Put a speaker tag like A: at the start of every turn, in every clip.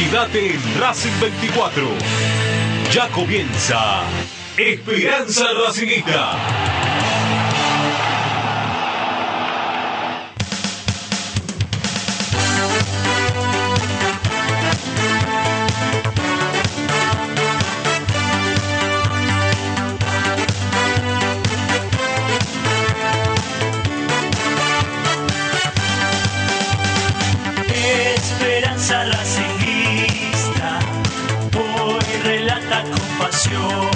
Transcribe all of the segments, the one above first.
A: Quédate en Racing 24. Ya comienza Esperanza Racingista.
B: Pasión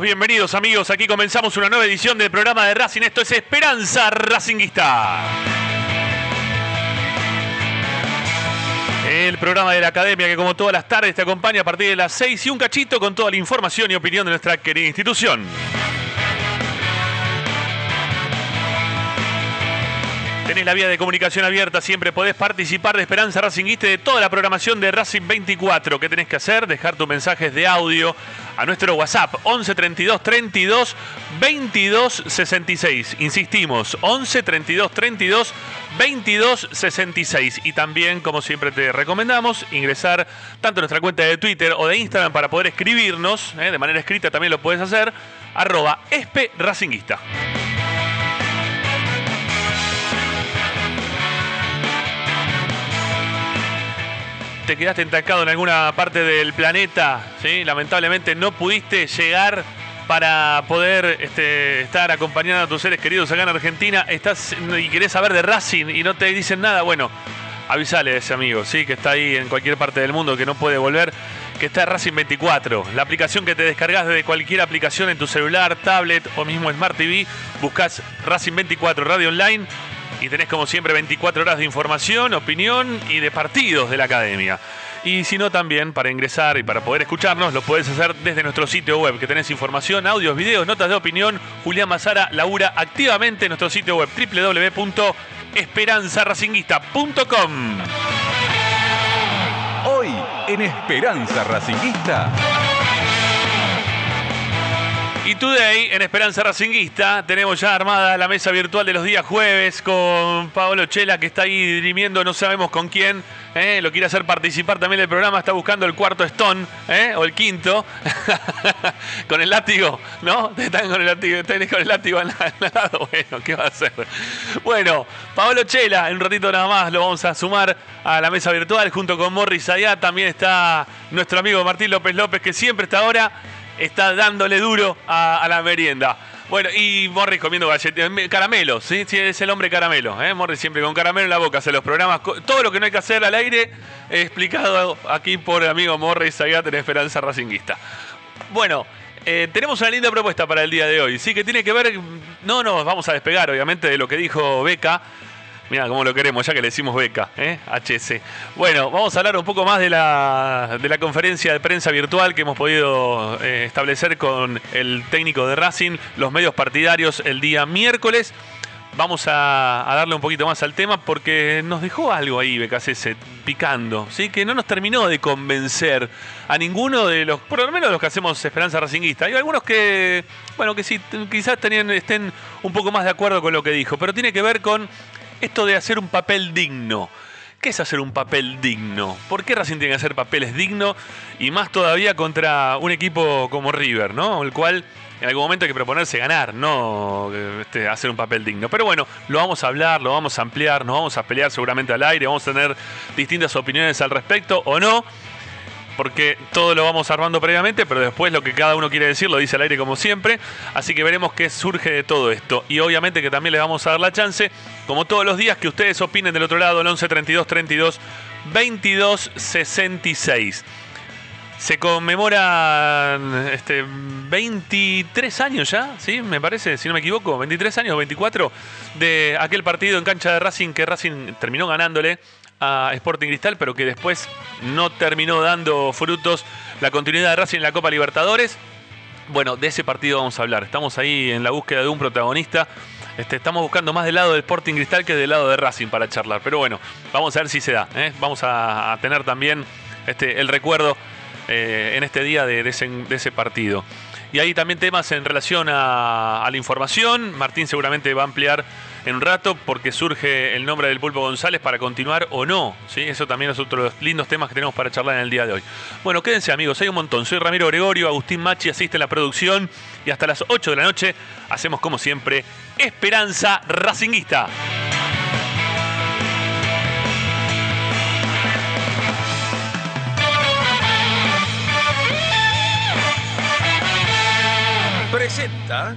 C: bienvenidos amigos, aquí comenzamos una nueva edición del programa de Racing, esto es Esperanza Racinguista. El programa de la academia que como todas las tardes te acompaña a partir de las 6 y un cachito con toda la información y opinión de nuestra querida institución. Tenés la vía de comunicación abierta, siempre podés participar de Esperanza Racinguista de toda la programación de Racing 24. ¿Qué tenés que hacer? Dejar tus mensajes de audio a nuestro WhatsApp 11 32 32 22 66. Insistimos, 11 32 32 22 66. Y también, como siempre te recomendamos, ingresar tanto a nuestra cuenta de Twitter o de Instagram para poder escribirnos, ¿eh? de manera escrita también lo puedes hacer, arroba espe racinguista. Te quedaste entancado en alguna parte del planeta, lamentablemente no pudiste llegar para poder este, estar acompañando a tus seres queridos acá en Argentina, estás y querés saber de Racing y no te dicen nada, bueno, avisale a ese amigo, ¿sí? que está ahí en cualquier parte del mundo, que no puede volver, que está Racing 24, la aplicación que te descargas desde cualquier aplicación en tu celular, tablet o mismo Smart TV, buscas Racing 24 Radio Online y tenés como siempre 24 horas de información, opinión y de partidos de la academia. Y si no, también para ingresar y para poder escucharnos, lo puedes hacer desde nuestro sitio web, que tenés información, audios, videos, notas de opinión. Julián Mazara labura activamente en nuestro sitio web www.esperanzaracinguista.com.
D: Hoy en Esperanza Racinguista.
C: Y today, en Esperanza Racinguista, tenemos ya armada la mesa virtual de los días jueves con Pablo Chela, que está ahí dirimiendo, no sabemos con quién, ¿eh? lo quiere hacer participar también del programa, está buscando el cuarto Stone, ¿eh? o el quinto, con el látigo, ¿no? Están con el látigo, están con el látigo al lado, bueno, ¿qué va a hacer? Bueno, Pablo Chela, en un ratito nada más lo vamos a sumar a la mesa virtual junto con Morris allá, también está nuestro amigo Martín López López, que siempre está ahora, está dándole duro a, la merienda. Bueno, y Morris comiendo galletas, caramelos, ¿sí? es el hombre caramelo, ¿eh? Morris siempre con caramelo en la boca hace los programas, todo lo que no hay que hacer al aire, explicado aquí por el amigo Morris allá en Esperanza Racinguista. Bueno, eh, tenemos una linda propuesta para el día de hoy, sí, que tiene que ver, no nos vamos a despegar obviamente de lo que dijo Beca, Mira cómo lo queremos, ya que le decimos beca, ¿eh? HS. Bueno, vamos a hablar un poco más de la, de la conferencia de prensa virtual que hemos podido eh, establecer con el técnico de Racing, los medios partidarios el día miércoles. Vamos a, darle un poquito más al tema porque nos dejó algo ahí, BKCS, picando, ¿sí? que no nos terminó de convencer a ninguno de los, por lo menos los que hacemos Esperanza Racinguista. Hay algunos que, bueno, que sí, quizás tenían, estén un poco más de acuerdo con lo que dijo, pero tiene que ver con esto de hacer un papel digno. ¿Qué es hacer un papel digno? ¿Por qué Racing tiene que hacer papeles dignos? Y más todavía contra un equipo como River, ¿no? El cual en algún momento hay que proponerse ganar, no este, hacer un papel digno. Pero bueno, lo vamos a hablar, lo vamos a ampliar, nos vamos a pelear seguramente al aire, vamos a tener distintas opiniones al respecto o no porque todo lo vamos armando previamente, pero después lo que cada uno quiere decir lo dice al aire como siempre. Así que veremos qué surge de todo esto. Y obviamente que también les vamos a dar la chance, como todos los días, que ustedes opinen del otro lado, el 11 32 32 22 66. Se conmemoran este, 23 años ya, ¿sí? Me parece, si no me equivoco, 23 años, 24, de aquel partido en cancha de Racing que Racing terminó ganándole Sporting Cristal, pero que después no terminó dando frutos la continuidad de Racing en la Copa Libertadores. Bueno, de ese partido vamos a hablar. Estamos ahí en la búsqueda de un protagonista. Este, estamos buscando más del lado del Sporting Cristal que del lado de Racing para charlar. Pero bueno, vamos a ver si se da. ¿eh? Vamos a, tener también este, el recuerdo eh, en este día de, ese, partido. Y hay también temas en relación a la información. Martín seguramente va a ampliar en un rato porque surge el nombre del Pulpo González para continuar o no. ¿sí? Eso también es otro de los lindos temas que tenemos para charlar en el día de hoy. Bueno, quédense amigos, hay un montón. Soy Ramiro Gregorio, Agustín Machi asiste en la producción y hasta las 8 de la noche hacemos como siempre Esperanza Racinguista.
D: Presenta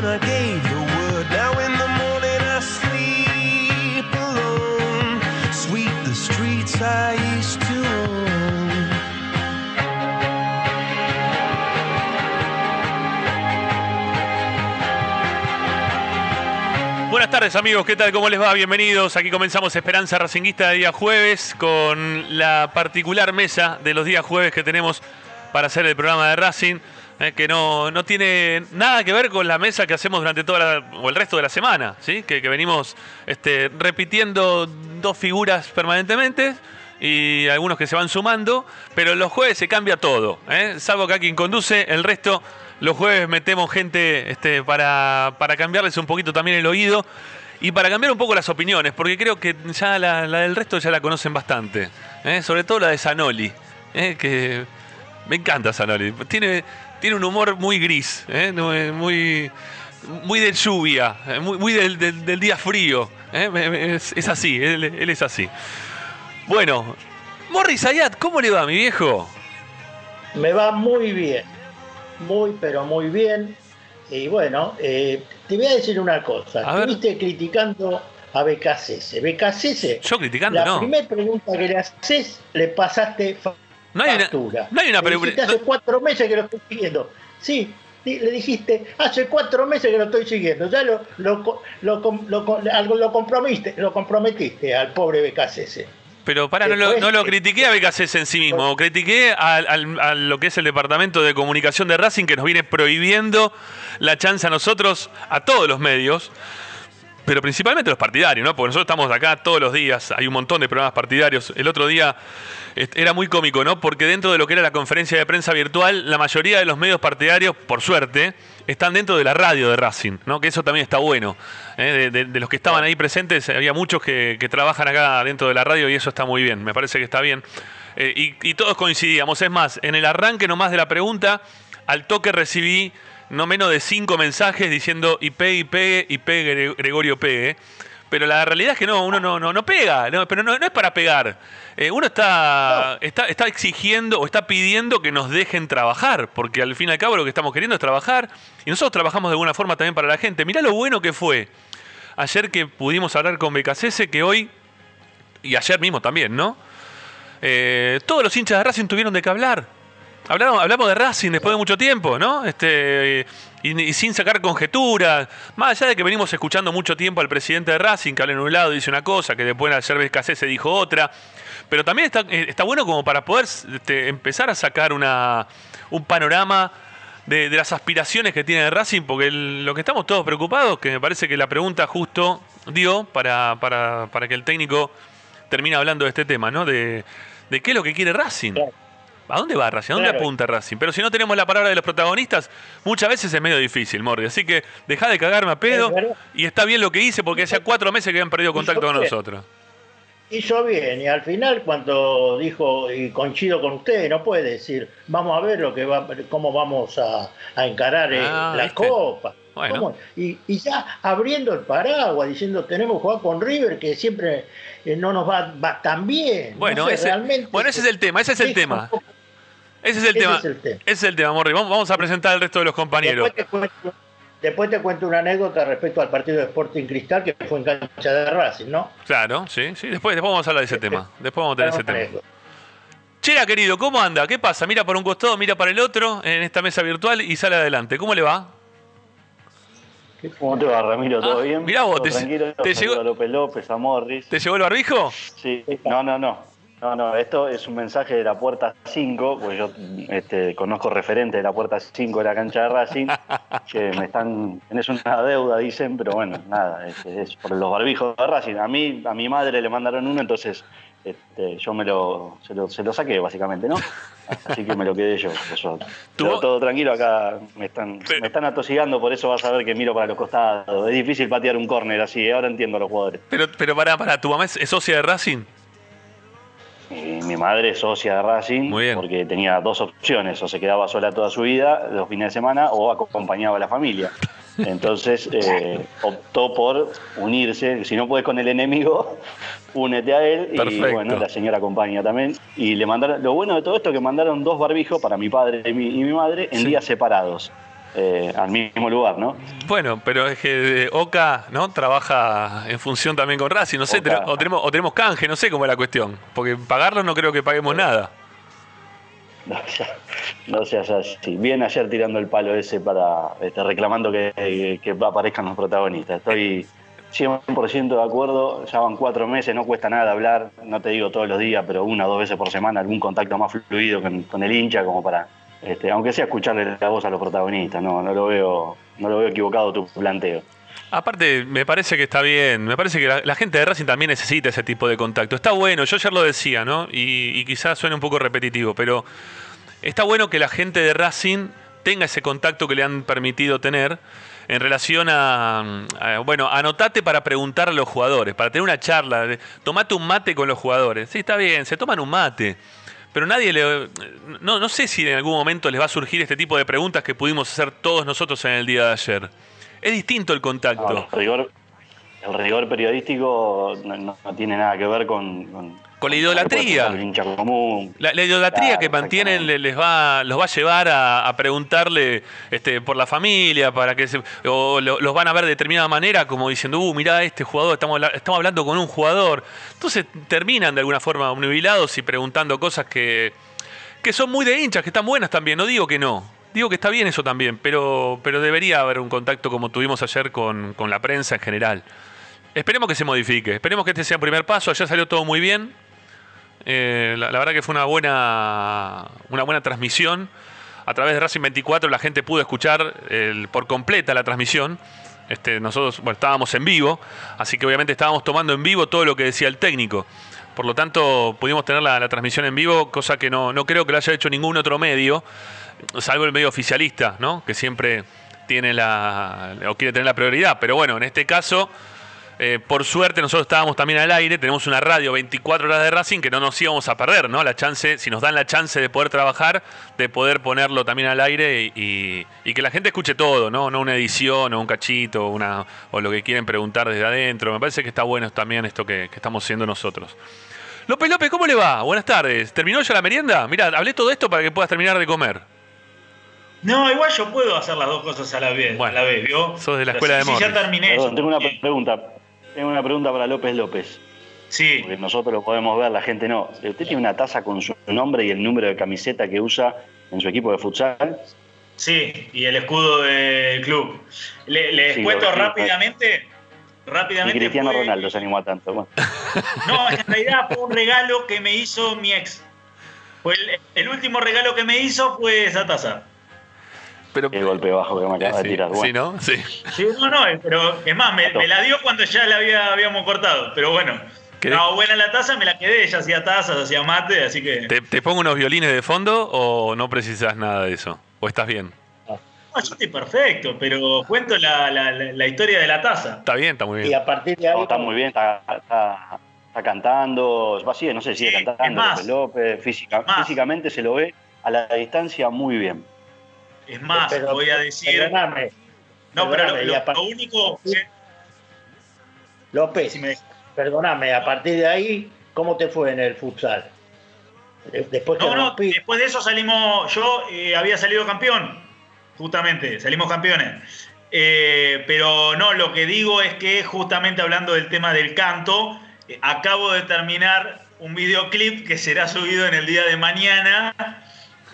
E: When I gave the word. Now in the morning I sleep alone. Sweep the streets I used to own.
C: Buenas tardes amigos, ¿qué tal? ¿Cómo les va? Bienvenidos. Aquí comenzamos Esperanza Racinguista de día jueves con la particular mesa de los días jueves que tenemos para hacer el programa de Racing. Eh, que no, no, tiene nada que ver con la mesa que hacemos durante toda la, o el resto de la semana, ¿sí? que, venimos este, repitiendo dos figuras permanentemente y algunos que se van sumando, pero los jueves se cambia todo, ¿eh? salvo que a quien conduce, el resto los jueves metemos gente este, para, para cambiarles un poquito también el oído y para cambiar un poco las opiniones, porque creo que ya la, del resto ya la conocen bastante, ¿eh? sobre todo la de Zanoli, ¿eh? que me encanta Zanoli, tiene tiene un humor muy gris, ¿eh? muy, muy de lluvia, muy, muy del, del, del, día frío. ¿eh? Es, es, así, él, él, es así. Bueno, Morris Ayat, ¿cómo le va, mi viejo?
F: Me va muy bien, muy, pero muy bien. Y bueno, eh, te voy a decir una cosa. A Estuviste ver. criticando a BKCS. BKCS.
C: Yo criticando,
F: la
C: no.
F: La primera pregunta que le haces, le pasaste
C: No hay una-
F: factura.
C: no hay una pregunta-
F: hace cuatro meses que lo estoy siguiendo. Sí, le dijiste, hace cuatro meses que lo estoy siguiendo. Ya lo, lo, lo, lo, lo comprometiste, lo comprometiste al pobre BKCS.
C: Pero para, no lo, no lo critiqué a BKCS en sí mismo, critiqué al- al- a, lo que es el departamento de comunicación de Racing que nos viene prohibiendo la chance a nosotros, a todos los medios, pero principalmente los partidarios, ¿no? Porque nosotros estamos acá todos los días, hay un montón de programas partidarios. El otro día era muy cómico, ¿no? Porque dentro de lo que era la conferencia de prensa virtual, la mayoría de los medios partidarios, por suerte, están dentro de la radio de Racing, ¿no? Que eso también está bueno. ¿eh? De, los que estaban ahí presentes, había muchos que, que trabajan acá dentro de la radio y eso está muy bien, me parece que está bien. Eh, y, y todos coincidíamos. Es más, en el arranque nomás de la pregunta, al toque recibí no menos de cinco mensajes diciendo y pegue, y pegue, y pegue, Gre- Gregorio pegue. Pero la realidad es que no, uno no, no, no pega, no, pero no, no es para pegar. Eh, uno está, está, está exigiendo o está pidiendo que nos dejen trabajar, porque al fin y al cabo lo que estamos queriendo es trabajar y nosotros trabajamos de alguna forma también para la gente. Mirá lo bueno que fue ayer que pudimos hablar con BKCS, que hoy, y ayer mismo también, ¿no? Eh, todos los hinchas de Racing tuvieron de qué hablar. Hablamos, hablamos de Racing después de mucho tiempo, ¿no? Este, y, sin sacar conjeturas. Más allá de que venimos escuchando mucho tiempo al presidente de Racing, que habla en un lado dice una cosa, que después ayer BKC se dijo otra. Pero también está, eh, está bueno como para poder este, empezar a sacar una, un panorama de, las aspiraciones que tiene Racing, porque lo que estamos todos preocupados, que me parece que la pregunta justo dio para, para, para que el técnico termine hablando de este tema, ¿no? De, de qué es lo que quiere Racing. ¿A dónde va Racing? ¿A dónde
F: Claro.
C: apunta Racing? Pero si no tenemos la palabra de los protagonistas, muchas veces es medio difícil, Mordi. Así que deja de cagarme a pedo. Y está bien lo que hice porque hace cuatro meses que habían perdido contacto con nosotros.
F: Hizo bien, y al final cuando dijo, y coincido con usted, no puede decir, vamos a ver lo que va, cómo vamos a, a encarar eh,
C: Ah,
F: la
C: ¿viste?
F: copa.
C: Bueno.
F: Y, y ya abriendo el paraguas, diciendo tenemos que jugar con River, que siempre eh, no nos va, va tan bien. No
C: Bueno,
F: sé,
C: ese,
F: realmente-
C: bueno, ese es el tema, ese es el tema. Ese es el
F: ese
C: tema.
F: es el tema.
C: Ese es el tema, Morri. Vamos, a presentar al resto de los compañeros.
F: Después te, cuento, después te cuento una anécdota respecto al partido de Sporting Cristal que fue en cancha de Racing, ¿no?
C: Claro, sí, sí. Después, después vamos a hablar de ese tema. Después vamos a tener ese tema. Chera, querido, ¿cómo anda? ¿Qué pasa? Mira por un costado, mira para el otro en esta mesa virtual y sale adelante. ¿Cómo le va?
G: ¿Cómo te va, Ramiro? ¿Todo
C: Ah,
G: bien?
C: mirá vos,
G: ¿Todo
C: te-
G: tranquilo?
C: te llegó-
G: a López López, a Morris.
C: ¿Te llegó el barbijo?
G: Sí, no, no, no. No, no, esto es un mensaje de la puerta 5, pues yo este, conozco referente de la puerta 5 de la cancha de Racing, que me están, tenés una deuda, dicen, pero bueno, nada, este, es por los barbijos de Racing. A mí, a mi madre le mandaron uno, entonces este, yo me lo, se lo, se lo saqué, básicamente, ¿no? Así que me lo quedé yo,
C: Tuvo-
G: todo tranquilo, acá me están, me están atosigando, por eso vas a ver que miro para los costados. Es difícil patear un córner así, ¿eh? ahora entiendo a los jugadores.
C: Pero, pero pará, pará, ¿tu mamá es, es socia de Racing?
G: Y mi madre es socia de Racing porque tenía dos opciones, o se quedaba sola toda su vida los fines de semana o acompañaba a la familia. Entonces eh, optó por unirse, si no puedes con el enemigo, únete a él
C: Perfecto.
G: y bueno, la señora acompaña también. Y le mandaron, lo bueno de todo esto es que mandaron dos barbijos para mi padre y mi, y mi madre en
C: Sí.
G: días separados, eh, al mismo lugar, ¿no?
C: Bueno, pero es que eh, Oca, ¿no? Trabaja en función también con Racing, no sé,
G: Oca.
C: o tenemos, o tenemos canje, no sé cómo es la cuestión. Porque pagarlo no creo que paguemos nada.
G: No seas, no seas así. Bien ayer tirando el palo ese para este, reclamando que, que aparezcan los protagonistas. Estoy 100% de acuerdo. Ya van cuatro meses, no cuesta nada hablar. No te digo todos los días, pero una o dos veces por semana algún contacto más fluido con, con el hincha como para, este, aunque sea escucharle la voz a los protagonistas. No, no lo veo, no lo veo equivocado tu planteo.
C: Aparte, me parece que está bien. Me parece que la, gente de Racing también necesita ese tipo de contacto. Está bueno, yo ayer lo decía, ¿no? Y, y quizás suene un poco repetitivo, pero está bueno que la gente de Racing tenga ese contacto que le han permitido tener en relación a, a, bueno, anotate para preguntar a los jugadores, para tener una charla, tomate un mate con los jugadores. Sí, está bien, se toman un mate. Pero nadie le... No, no sé si en algún momento les va a surgir este tipo de preguntas que pudimos hacer todos nosotros en el día de ayer. Es distinto el contacto.
G: El, rigor, periodístico no, tiene nada que ver con, Con
C: la idolatría.
G: el.
C: La, la idolatría
G: Claro,
C: que mantienen les va, los va a llevar a, a preguntarle este, por la familia, para que se- o lo- los van a ver de determinada manera, como diciendo, uh, mirá este jugador, estamos, estamos hablando con un jugador. Entonces terminan de alguna forma nubilados y preguntando cosas que, que son muy de hinchas, que están buenas también, no digo que no. Digo que está bien eso también, pero, pero debería haber un contacto como tuvimos ayer con, con la prensa en general. Esperemos que se modifique, esperemos que este sea un primer paso. Ayer salió todo muy bien. Eh, la, verdad que fue una buena, una buena transmisión. A través de Racing 24 la gente pudo escuchar por completa la transmisión. Este, nosotros estábamos en vivo, así que obviamente estábamos tomando en vivo todo lo que decía el técnico. Por lo tanto, pudimos tener la, la transmisión en vivo, cosa que no, no creo que lo haya hecho ningún otro medio, salvo el medio oficialista, ¿no? que siempre tiene la, o quiere tener la prioridad. Pero bueno, en este caso, eh, por suerte nosotros estábamos también al aire, tenemos una radio 24 horas de Racing que no nos íbamos a perder, ¿no? La chance, si nos dan la chance de poder trabajar, de poder ponerlo también al aire y, y que la gente escuche todo, ¿no? No una edición o un cachito una, o lo que quieren preguntar desde adentro. Me parece que está bueno también esto que, que estamos haciendo nosotros. López López, ¿cómo le va? Buenas tardes. ¿Terminó ya la merienda? Mira, hablé todo esto para que puedas terminar de comer.
H: No, igual yo puedo hacer las dos cosas a la vez,
C: Bueno,
H: a la vez, ¿vio?
C: sos de la escuela
H: sí,
C: de
H: sí, ya
C: Morris.
H: terminé.
G: Perdón,
H: yo
G: tengo una
H: terminé.
G: pregunta. Tengo una pregunta para López López.
H: Sí,
G: Porque nosotros lo podemos ver, la gente no. ¿Usted tiene una taza con su nombre y el número de camiseta que usa en su equipo de futsal?
H: sí, y el escudo del club. Le- Les
G: Sí,
H: cuento rápidamente.
G: Ni
H: Rápidamente.
G: Cristiano
H: fue-
G: Ronaldo se animó a tanto. Bueno,
H: No, en realidad fue un regalo que me hizo mi ex. Fue el, el último regalo que me hizo fue esa taza.
C: Pero,
G: qué golpe bajo que me acaba de
C: sí,
G: tirar.
C: sí,
G: Bueno,
C: ¿no? Sí.
H: Sí, no, no, pero es más, me, me la dio cuando ya la había, habíamos cortado. Pero bueno,
C: ¿Querés-
H: no, buena la taza, me la quedé. Ella hacía tazas, hacía mate, así que.
C: ¿Te, te pongo unos violines de fondo o no precisas nada de eso? ¿O estás bien?
H: No, yo estoy perfecto, pero cuento la, la- la- la historia de la taza.
C: Está bien, está muy
F: Y
C: bien.
F: a partir de ahí.
G: no, está muy bien, está, está- está cantando. Va, sigue, no sé, sigue
H: Sí,
G: cantando. López López. Física-
H: Más.
G: físicamente se lo ve a la distancia muy bien.
H: Es más,
F: Pero-
H: voy a decir.
F: Perdóname,
H: No, pero lo, lo- único. que-
F: López,
H: si me-
F: perdóname, a partir de ahí, ¿cómo te fue en el futsal? De- Después
H: No, no, después de eso salimos. Yo eh, había salido campeón, justamente, salimos campeones. Eh, pero no, lo que digo es que, justamente hablando del tema del canto, eh, acabo de terminar un videoclip que será subido en el día de mañana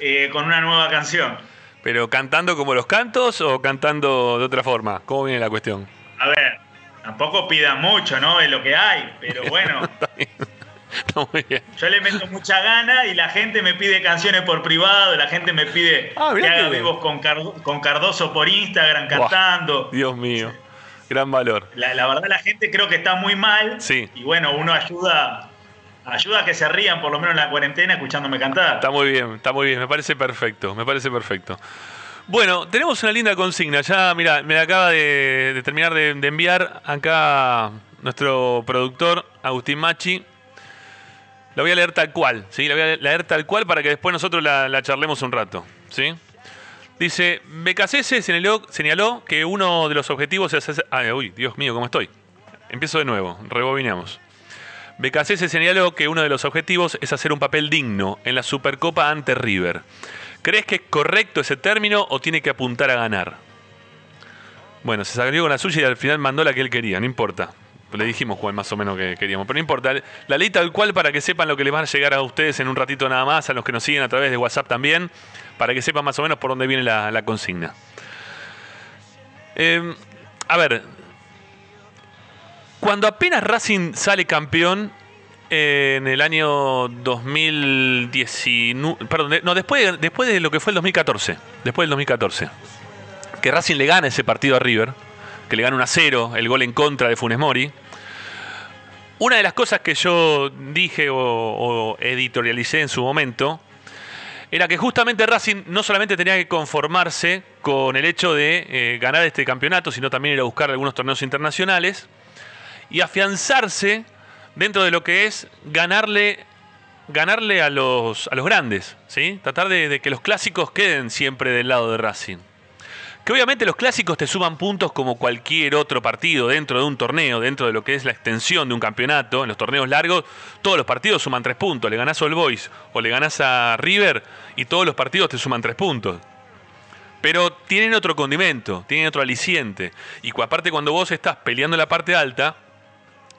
H: eh, con una nueva canción.
C: ¿Pero cantando como los cantos o cantando de otra forma? ¿Cómo viene la cuestión?
H: A ver, tampoco pidan mucho, ¿no? Es lo que hay, pero bueno.
C: Está muy bien.
H: Yo le meto mucha gana y la gente me pide canciones por privado, la gente me pide
C: Ah,
H: que haga vivos con, con Cardoso por Instagram cantando.
C: Dios mío. Gran valor.
H: La, la verdad la gente creo que está muy mal
C: Sí.
H: y bueno, uno ayuda ayuda a que se rían por lo menos en la cuarentena escuchándome cantar.
C: Está muy bien, está muy bien. Me parece perfecto, me parece perfecto. Bueno, tenemos una linda consigna. Ya, mira, me acaba de, terminar de, enviar acá nuestro productor, Agustín Machi. La voy a leer tal cual, ¿sí? La voy a leer tal cual para que después nosotros la, charlemos un rato, ¿sí? Dice, Becasese señaló, señaló que uno de los objetivos es hacer... Ay, uy, Dios mío, ¿cómo estoy? Empiezo de nuevo, rebobinamos. Becasese señaló que uno de los objetivos es hacer un papel digno en la Supercopa ante River. ¿Crees que es correcto ese término o tiene que apuntar a ganar? Bueno, se salió con la suya y al final mandó la que él quería, no importa. Le dijimos cuál más o menos que queríamos, pero no importa. La ley tal cual para que sepan lo que les va a llegar a ustedes en un ratito nada más, a los que nos siguen a través de WhatsApp también, para que sepan más o menos por dónde viene la, consigna. Eh, a ver, cuando apenas Racing sale campeón eh, en el año 2019, perdón, no, después, de- después de lo que fue el 2014, después del 2014, que Racing le gana ese partido a River, que le gana 1 a 0, el gol en contra de Funes Mori. Una de las cosas que yo dije o, o editorialicé en su momento era que justamente Racing no solamente tenía que conformarse con el hecho de eh, ganar este campeonato, sino también ir a buscar algunos torneos internacionales y afianzarse dentro de lo que es ganarle, ganarle a, los, a los grandes, ¿sí? tratar de, que los clásicos queden siempre del lado de Racing. Que obviamente los clásicos te suman puntos como cualquier otro partido dentro de un torneo, dentro de lo que es la extensión de un campeonato. En los torneos largos, todos los partidos suman tres puntos. Le ganás a All Boys o le ganás a River y todos los partidos te suman tres puntos. Pero tienen otro condimento, tienen otro aliciente. Y aparte cuando vos estás peleando la parte alta,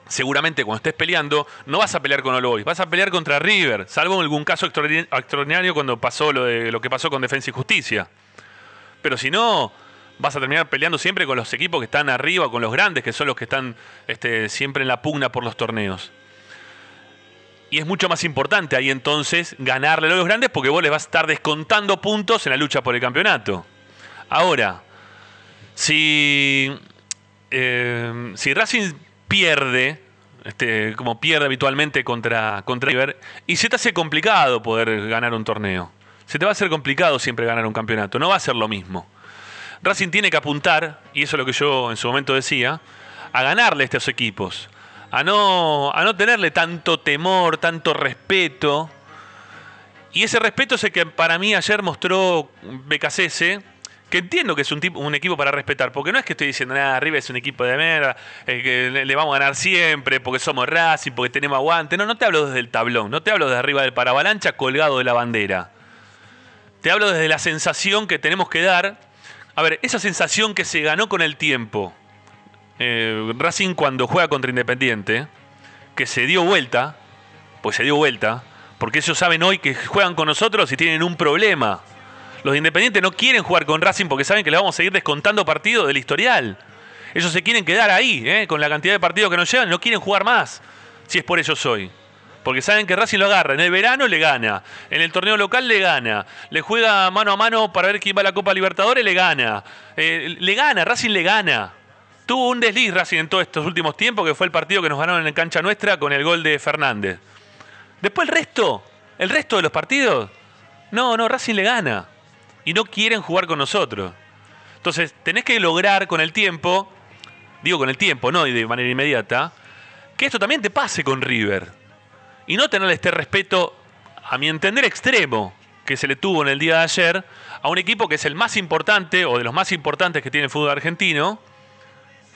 C: seguramente cuando estés peleando, no vas a pelear con All Boys, vas a pelear contra River, salvo en algún caso extraordi- extraordinario cuando pasó lo, de, lo que pasó con Defensa y Justicia. Pero si no, vas a terminar peleando siempre con los equipos que están arriba, con los grandes, que son los que están este, siempre en la pugna por los torneos. Y es mucho más importante ahí entonces ganarle a los grandes porque vos les vas a estar descontando puntos en la lucha por el campeonato. Ahora, si, eh, si Racing pierde, este, como pierde habitualmente contra, contra River, y se te hace complicado poder ganar un torneo. Se te va a hacer complicado siempre ganar un campeonato, no va a ser lo mismo. Racing tiene que apuntar, y eso es lo que yo en su momento decía, a ganarle a estos equipos, a no, a no tenerle tanto temor, tanto respeto. Y ese respeto es el que para mí ayer mostró BKCS, que entiendo que es un, tipo, un equipo para respetar, porque no es que estoy diciendo, nada, River es un equipo de mierda, eh, que le, vamos a ganar siempre, porque somos Racing, porque tenemos aguante. No, no te hablo desde el tablón, no te hablo desde arriba del paravalancha colgado de la bandera. Te hablo desde la sensación que tenemos que dar. A ver, esa sensación que se ganó con el tiempo. Eh, Racing cuando juega contra Independiente, que se dio vuelta, pues se dio vuelta, porque ellos saben hoy que juegan con nosotros y tienen un problema. Los de Independiente no quieren jugar con Racing porque saben que le vamos a seguir descontando partidos del historial. Ellos se quieren quedar ahí, ¿eh? con la cantidad de partidos que nos llevan, no quieren jugar más, si es por ellos hoy. Porque saben que Racing lo agarra. En el verano le gana. En el torneo local le gana. Le juega mano a mano para ver quién va a la Copa Libertadores, le gana. Eh, le gana, Racing le gana. Tuvo un desliz Racing en todos estos últimos tiempos, que fue el partido que nos ganaron en cancha nuestra con el gol de Fernández. Después el resto, el resto de los partidos, no, no, Racing le gana. Y no quieren jugar con nosotros. Entonces, tenés que lograr con el tiempo, digo con el tiempo, no de manera inmediata, que esto también te pase con River. Y no tenerle este respeto, a mi entender, extremo que se le tuvo en el día de ayer a un equipo que es el más importante o de los más importantes que tiene el fútbol argentino.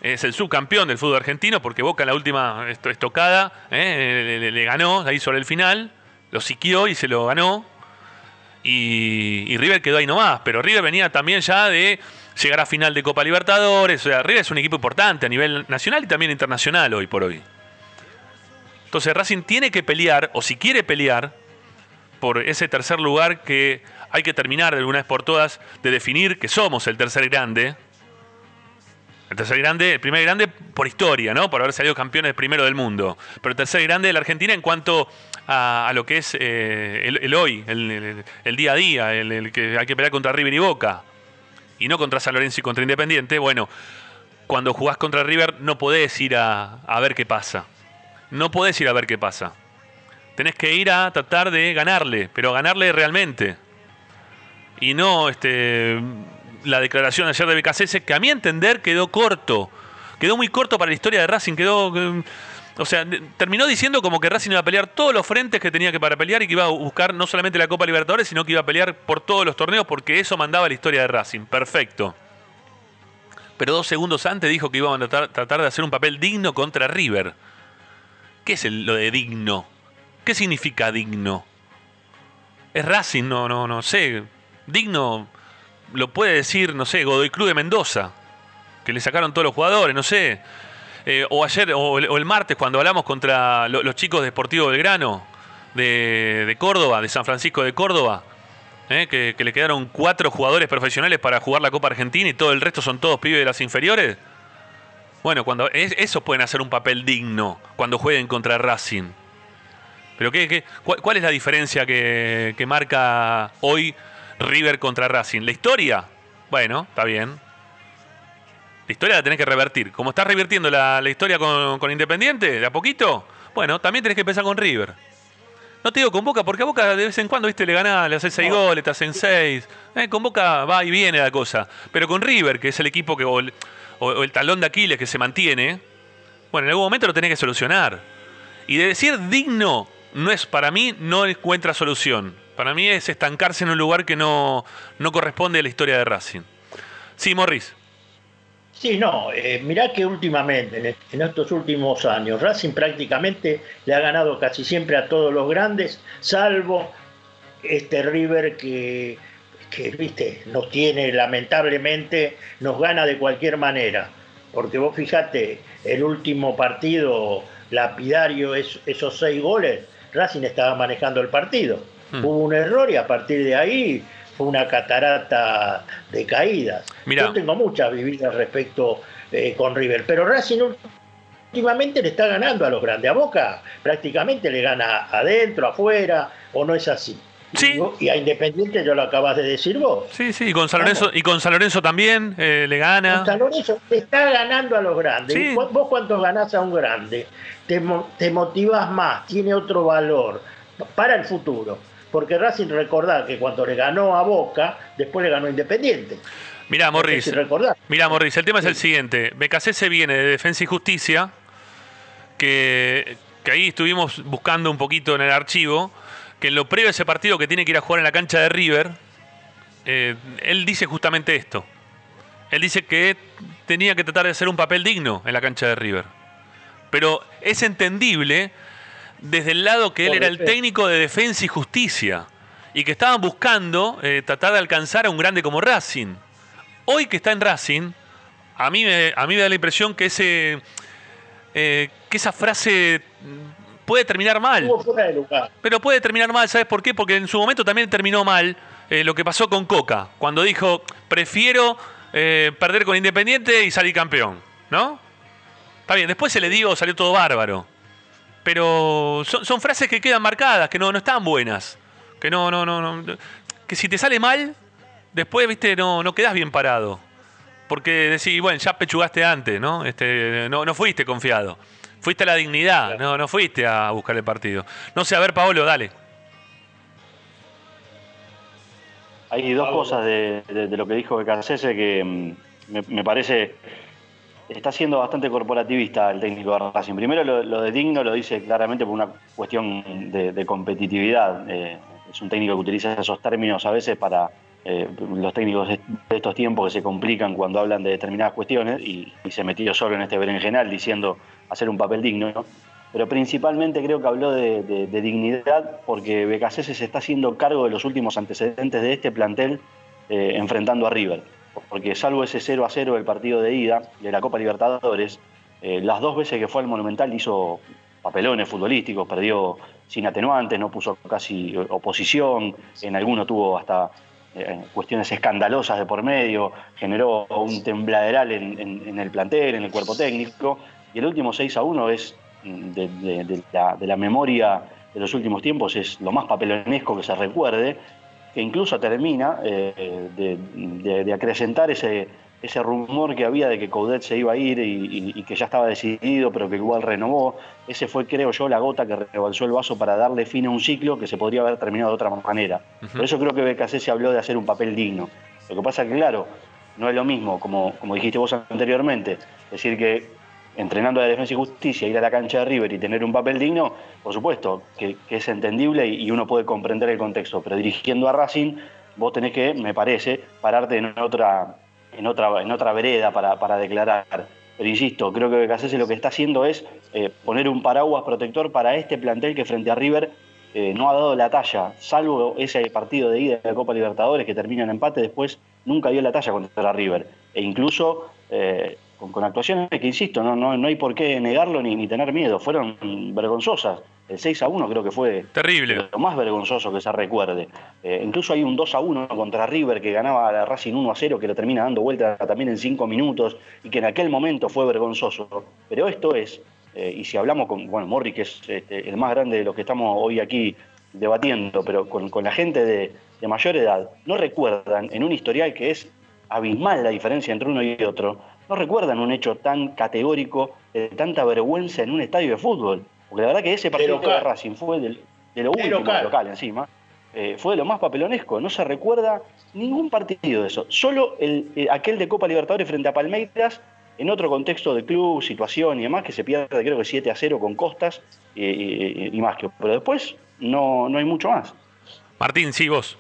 C: Es el subcampeón del fútbol argentino porque Boca en la última esto- estocada eh, le, le- le ganó ahí sobre el final, lo siquió y se lo ganó. Y, River quedó ahí nomás, pero River venía también ya de llegar a final de Copa Libertadores. O sea, River es un equipo importante a nivel nacional y también internacional hoy por hoy. Entonces Racing tiene que pelear, o si quiere pelear, por ese tercer lugar que hay que terminar de una vez por todas de definir que somos el tercer grande. El tercer grande, el primer grande por historia, ¿no? Por haber salido campeones primero del mundo. Pero el tercer grande de la Argentina en cuanto a, lo que es eh, el, hoy, el, día a día, el, el que hay que pelear contra River y Boca. Y no contra San Lorenzo y contra Independiente. Bueno, cuando jugás contra River no podés ir a, a ver qué pasa. No podés ir a ver qué pasa. Tenés que ir a tratar de ganarle, pero ganarle realmente. Y no este, la declaración ayer de BKCS, que a mi entender quedó corto. Quedó muy corto para la historia de Racing. Quedó. eh, O sea, terminó diciendo como que Racing iba a pelear todos los frentes que tenía que para pelear y que iba a buscar no solamente la Copa Libertadores, sino que iba a pelear por todos los torneos porque eso mandaba la historia de Racing. Perfecto. Pero dos segundos antes dijo que iban a tratar, de hacer un papel digno contra River. ¿Qué es lo de digno? ¿Qué significa digno? Es Racing, no, no, no sé. Digno lo puede decir, no sé, Godoy Cruz de Mendoza, que le sacaron todos los jugadores, no sé. Eh, o ayer, o el, martes, cuando hablamos contra lo- los chicos de Sportivo Belgrano, de, de Córdoba, de San Francisco de Córdoba, eh, que, le quedaron cuatro jugadores profesionales para jugar la Copa Argentina y todo el resto son todos pibes de las inferiores. Bueno, cuando es- esos pueden hacer un papel digno cuando jueguen contra Racing. Pero ¿qué, qué- cuál, es la diferencia que marca hoy River contra Racing? ¿La historia? Bueno, está bien. La historia la tenés que revertir. Como estás revirtiendo la, la historia con, con Independiente, de a poquito, bueno, también tenés que empezar con River. No te digo con Boca, porque a Boca de vez en cuando, viste, le ganás, le haces seis goles, te hacen seis. Eh, con Boca va y viene la cosa. Pero con River, que es el equipo que, o el, o- o el talón de Aquiles que se mantiene, bueno, en algún momento lo tenés que solucionar. Y de decir digno, no es para mí, no encuentra solución. Para mí es estancarse en un lugar que no, no corresponde a la historia de Racing. Sí, Morris.
F: Sí, no, eh, mirá que últimamente, en, est- en estos últimos años, Racing prácticamente le ha ganado casi siempre a todos los grandes, salvo este River que, que, viste, nos tiene lamentablemente, nos gana de cualquier manera. Porque vos fijate, el último partido lapidario es- esos seis goles, Racing estaba manejando el partido.
C: Hmm.
F: Hubo un error y a partir de ahí fue una catarata de caídas.
C: Mirá.
F: Yo tengo muchas vividas respecto eh, con River, pero Racing últimamente le está ganando a los grandes. A Boca prácticamente le gana adentro, afuera, o no es así.
C: Sí.
F: Y, a Independiente yo lo acabas de decir vos.
C: Sí, sí, y con San Lorenzo, y con San Lorenzo también eh, le gana.
F: Con San Lorenzo te está ganando a los grandes.
C: Sí.
F: ¿Y cu- Vos cuando ganás a un grande, te, te motivas más, tiene otro valor para el futuro. Porque Racing recordá que cuando le ganó a Boca, después le ganó a Independiente.
C: Mirá,
F: No sé
C: Morris.
F: si.
C: Mirá, Morris, el tema es el siguiente. se viene de Defensa y Justicia, que, que ahí estuvimos buscando un poquito en el archivo, que en lo previo a ese partido que tiene que ir a jugar en la cancha de River, eh, él dice justamente esto. Él dice que tenía que tratar de hacer un papel digno en la cancha de River. Pero es entendible desde el lado que él era el técnico de Defensa y Justicia y que estaban buscando eh, tratar de alcanzar a un grande como Racing. Hoy que está en Racing, a mí me, a mí me da la impresión que ese eh, que esa frase puede terminar mal. Pero puede terminar mal, ¿sabes por qué? Porque en su momento también terminó mal eh, lo que pasó con Coca, cuando dijo, prefiero perder con Independiente y salir campeón, ¿no? Está bien, después se le digo, salió todo bárbaro. Pero son, son frases que quedan marcadas, que no, no están buenas. Que no, no, no, no. Que si te sale mal, después, viste, no, no quedás bien parado. Porque decís, bueno, ya pechugaste antes, ¿no? Este, no, no fuiste confiado. Fuiste a la dignidad, no, no fuiste a buscar el partido. No sé, a ver, Paolo, dale.
G: Hay dos cosas de, de- de lo que dijo Becasese que mm, me, me parece está siendo bastante corporativista el técnico de Racing. Primero lo, de digno lo dice claramente por una cuestión de, competitividad. Eh, es un técnico que utiliza esos términos a veces para eh, los técnicos de estos tiempos que se complican cuando hablan de determinadas cuestiones y, y se metió solo en este berenjenal diciendo hacer un papel digno. Pero principalmente creo que habló de dignidad porque Becasese se está haciendo cargo de los últimos antecedentes de este plantel eh, enfrentando a River. Porque salvo ese 0 a 0 del partido de ida de la Copa Libertadores, eh, las dos veces que fue al Monumental hizo papelones futbolísticos, perdió sin atenuantes, no puso casi oposición, en alguno tuvo hasta eh, cuestiones escandalosas de por medio, generó un tembladeral en, el plantel, en el cuerpo técnico, y el último 6 a 1 es mm, de la, de la memoria de los últimos tiempos, es lo más papelonesco que se recuerde, que incluso termina eh, de, de- de acrecentar ese, ese rumor que había de que Coudet se iba a ir y, y- y que ya estaba decidido, pero que igual renovó. Ese fue, creo yo, la gota que rebalsó el vaso para darle fin a un ciclo que se podría haber terminado de otra manera. Por eso creo que BKC se habló de hacer un papel digno. Lo que pasa que, claro, no es lo mismo, como, como dijiste vos anteriormente, decir que entrenando a la defensa y justicia, ir a la cancha de River y tener un papel digno, por supuesto, que, es entendible y, uno puede comprender el contexto, pero dirigiendo a Racing, vos tenés que, me parece, pararte en otra, en otra, en otra vereda para, para declarar. Pero insisto, creo que Becasese lo que está haciendo es eh, poner un paraguas protector para este plantel que frente a River eh, no ha dado la talla, salvo ese partido de ida de la Copa Libertadores que termina en empate, después nunca dio la talla contra River. E incluso eh, con, con actuaciones que, insisto, no, no, no hay por qué negarlo ni, ni tener miedo, fueron vergonzosas. El 6 a 1 creo que fue
C: Terrible.
G: lo más vergonzoso que se recuerde. Eh, incluso hay un 2 a 1 contra River que ganaba a la Racing 1 a 0, que lo termina dando vuelta también en 5 minutos y que en aquel momento fue vergonzoso. Pero esto es, eh, y si hablamos con, bueno, Morri, que es este, el más grande de los que estamos hoy aquí debatiendo, pero con, con la gente de, de mayor edad, no recuerdan en un historial que es abismal la diferencia entre uno y otro, no recuerdan un hecho tan categórico, de tanta vergüenza en un estadio de fútbol. Porque la verdad que ese partido de. Racing fue del- de lo
F: De
G: último,
F: local.
G: local encima, eh, fue de lo más papelonesco. No se recuerda ningún partido de eso. Solo el, eh, aquel de Copa Libertadores frente a Palmeiras, en otro contexto de club, situación y demás, que se pierde creo que 7 a 0 con Costas y, y- y más que. Pero después no, no hay mucho más.
C: Martín, sí, vos.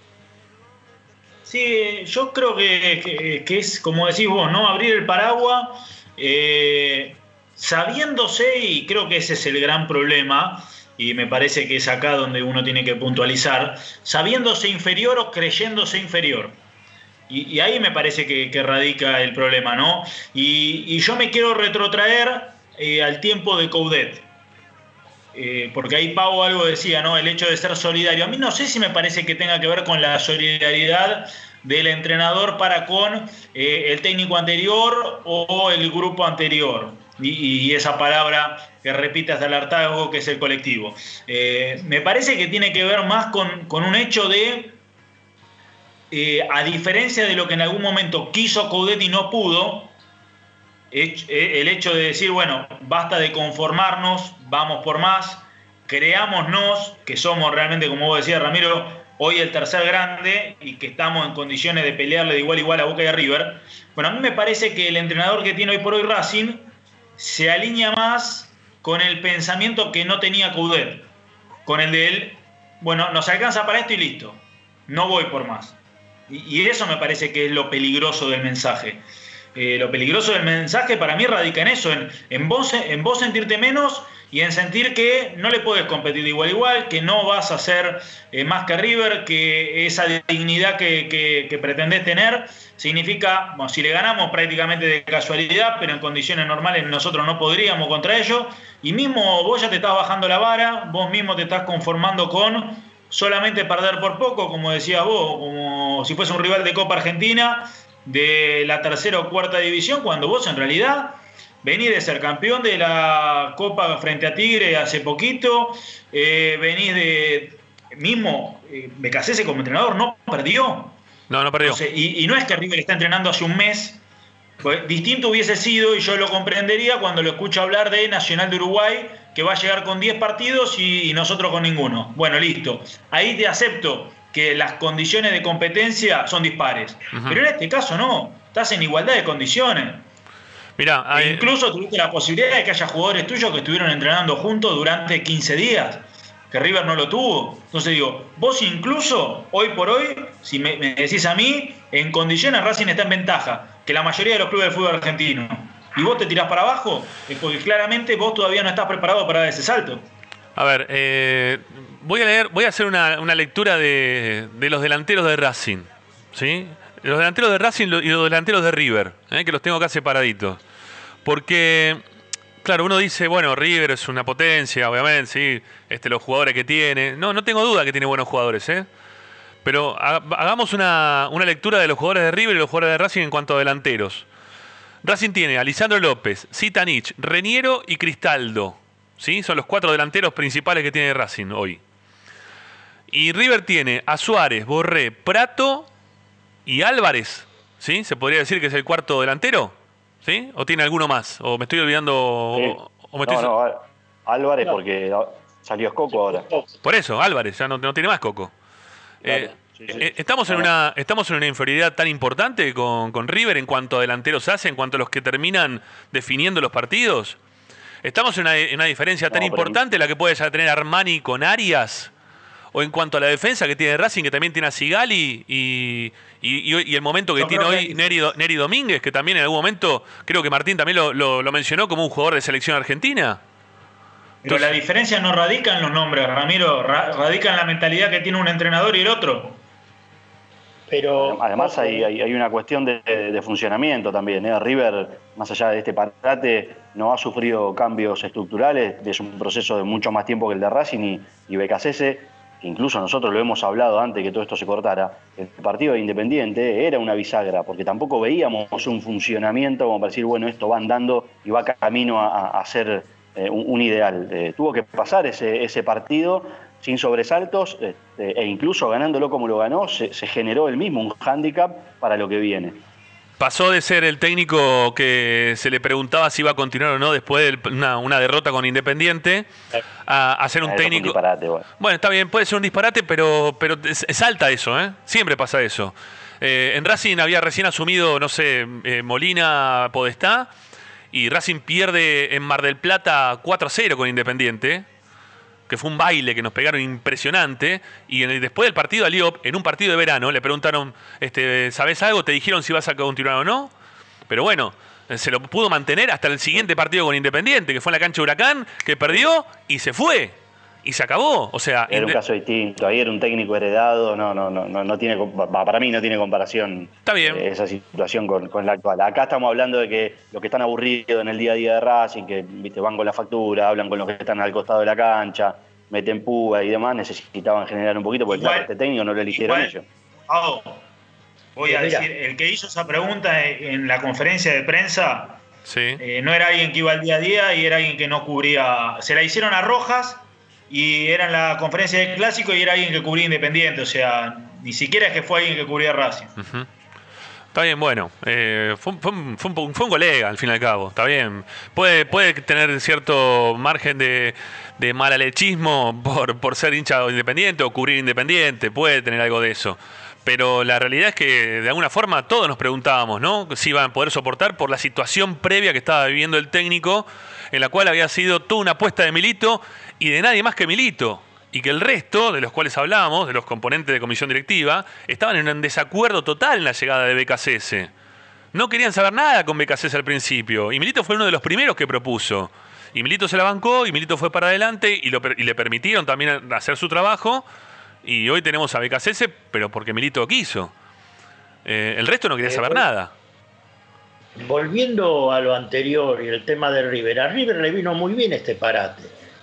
H: Sí, yo creo que, que- es, como decís vos, ¿no? Abrir el paraguas, eh, sabiéndose, y creo que ese es el gran problema, y me parece que es acá donde uno tiene que puntualizar, sabiéndose inferior o creyéndose inferior. Y, ahí me parece que, radica el problema, ¿no? Y, y yo me quiero retrotraer eh, al tiempo de Coudet. Eh, porque ahí Pau algo decía, ¿no? El hecho de ser solidario. A mí no sé si me parece que tenga que ver con la solidaridad del entrenador para con eh, el técnico anterior o el grupo anterior. Y, esa palabra que repite hasta el hartazgo que es el colectivo. Eh, me parece que tiene que ver más con, con un hecho de, a diferencia de lo que en algún momento quiso Coudet y no pudo, el hecho de decir, bueno, basta de conformarnos, vamos por más, creámonos que somos realmente, como vos decías, Ramiro, hoy el tercer grande y que estamos en condiciones de pelearle de igual a igual a Boca y a River. Bueno, a mí me parece que el entrenador que tiene hoy por hoy Racing se alinea más con el pensamiento que no tenía Coudet, con el de él, bueno, nos alcanza para esto y listo, no voy por más. Y, y eso me parece que es lo peligroso del mensaje. Eh, lo peligroso del mensaje para mí radica en eso, en, en, vos, en vos sentirte menos y en sentir que no le puedes competir igual igual, que no vas a ser eh, más que River, que esa dignidad que, que, que pretendés tener significa, bueno, si le ganamos prácticamente de casualidad, pero en condiciones normales nosotros no podríamos contra ellos, y mismo vos ya te estás bajando la vara, vos mismo te estás conformando con solamente perder por poco, como decías vos, como si fuese un rival de Copa Argentina, de la tercera o cuarta división, cuando vos en realidad venís de ser campeón de la Copa frente a Tigre hace poquito, eh, venís de mismo, eh, Becasese como entrenador no perdió.
C: No, no perdió.
H: Entonces, y, y no es que River está entrenando hace un mes, pues, distinto hubiese sido, y yo lo comprendería cuando lo escucho hablar de Nacional de Uruguay, que va a llegar con 10 partidos y, y nosotros con ninguno. Bueno, listo. Ahí te acepto que las condiciones de competencia son dispares. Pero en este caso no, estás en igualdad de condiciones.
C: Mirá,
H: E
C: hay-
H: incluso tuviste la posibilidad de que haya jugadores tuyos que estuvieron entrenando juntos durante 15 días, que River no lo tuvo. Entonces digo, vos incluso, hoy por hoy, si me, me decís a mí, en condiciones Racing está en ventaja, que la mayoría de los clubes de fútbol argentino. Y vos te tirás para abajo, es porque claramente vos todavía no estás preparado para dar ese salto.
C: A ver, eh, voy a leer, voy a hacer una, una lectura de, de los delanteros de Racing, ¿sí? Los delanteros de Racing y los delanteros de River, ¿eh? que los tengo acá separaditos. Porque, claro, uno dice, bueno, River es una potencia, obviamente, este, los jugadores que tiene. No, no tengo duda que tiene buenos jugadores, ¿eh? Pero ha- hagamos una, una lectura de los jugadores de River y los jugadores de Racing en cuanto a delanteros. Racing tiene a López, Zitanich, Reniero y Cristaldo. ¿Sí? Son los cuatro delanteros principales que tiene Racing hoy. Y River tiene a Suárez, Borré, Prato y Álvarez. ¿sí? ¿Se podría decir que es el cuarto delantero? ¿Sí? ¿O tiene alguno más? ¿O me estoy olvidando?
G: Sí.
C: o- o me estoy-
G: No, no, Álvarez, porque salió Escoco ahora.
C: Por eso, Álvarez, ya no, no tiene más Coco.
G: Claro,
C: Eh,
G: sí, sí.
C: eh, estamos, en una, estamos en una inferioridad tan importante con, con River en cuanto a delanteros hace, en cuanto a los que terminan definiendo los partidos. Estamos en una, en una diferencia tan
G: No,
C: importante la que puede ya tener Armani con Arias, o en cuanto a la defensa que tiene Racing, que también tiene a Sigali, y, y- y- y el momento que tiene hoy
H: que-
C: Neri, Do- Neri Domínguez, que también en algún momento, creo que Martín también lo, lo- lo mencionó como un jugador de selección argentina.
H: Pero
C: Entonces-
H: la diferencia no radica en los nombres, Ramiro, ra- radica en la mentalidad que tiene un entrenador y el otro.
F: Pero
G: Además hay, hay, hay una cuestión de, de funcionamiento también. ¿eh? River, más allá de este parate, no ha sufrido cambios estructurales. Es un proceso de mucho más tiempo que el de Racing y, y Becasese, que incluso nosotros lo hemos hablado antes que todo esto se cortara. El partido de Independiente era una bisagra, porque tampoco veíamos un funcionamiento como para decir, bueno, esto va andando y va camino a, a- a ser eh, un, un ideal. Eh, tuvo que pasar ese, ese partido sin sobresaltos este, e incluso ganándolo como lo ganó, se, se generó el mismo un hándicap para lo que viene.
C: Pasó de ser el técnico que se le preguntaba si iba a continuar o no después de una, una derrota con Independiente a, a ser un
G: fue un
C: técnico.
G: disparate, bueno.
C: Bueno, está bien, puede ser un disparate, pero, pero es, es alta eso, ¿eh? Siempre pasa eso. Eh, en Racing había recién asumido, no sé, eh, Molina Podestá, y Racing pierde en Mar del Plata 4-0 con Independiente, que fue un baile que nos pegaron impresionante, y después del partido a Liop, en un partido de verano, le preguntaron, este, ¿sabes algo? ¿Te dijeron si vas a continuar o no? Pero bueno, eh, se lo pudo mantener hasta el siguiente partido con Independiente, que fue en la cancha de Huracán, que perdió y se fue. Y se acabó. O sea,
G: Era un caso distinto, ahí era un técnico heredado, no, no, no, no, no tiene, para mí no tiene comparación
C: Está bien.
G: eh, esa situación con, con la actual. Acá estamos hablando de que los que están aburridos en el día a día de Racing, que viste, van con la factura, hablan con los que están al costado de la cancha, meten púa y demás, necesitaban generar un poquito, porque
H: Igual-
G: claro, este técnico no lo eligieron
H: igual-
G: ellos.
H: Voy a decir, el que hizo esa pregunta en la conferencia de prensa
C: sí.
H: eh, no era alguien que iba al día a día y era alguien que no cubría. Se la hicieron a Rojas y era en la conferencia del clásico y era alguien que cubría Independiente. O sea, ni siquiera es que fue alguien que cubría Racing.
C: Está bien, bueno. eh, fue un colega, al fin y al cabo. Está bien. Puede, puede tener cierto margen de, de malalechismo por, por ser hincha independiente o cubrir independiente. Puede tener algo de eso. Pero la realidad es que de alguna forma todos nos preguntábamos, ¿no? Si iban a poder soportar por la situación previa que estaba viviendo el técnico, en la cual había sido toda una apuesta de Milito y de nadie más que Milito. Y que el resto, de los cuales hablábamos, de los componentes de comisión directiva, estaban en un desacuerdo total en la llegada de BKCS. No querían saber nada con BKCS al principio. Y Milito fue uno de los primeros que propuso. Y Milito se la bancó, y Milito fue para adelante, y, lo per- y le permitieron también hacer su trabajo. Y hoy tenemos a BKCS, pero porque Milito quiso. Eh, el resto no quería
F: Eh,
C: saber nada.
F: Volviendo a lo anterior y el tema de River, a River le vino muy bien este parate,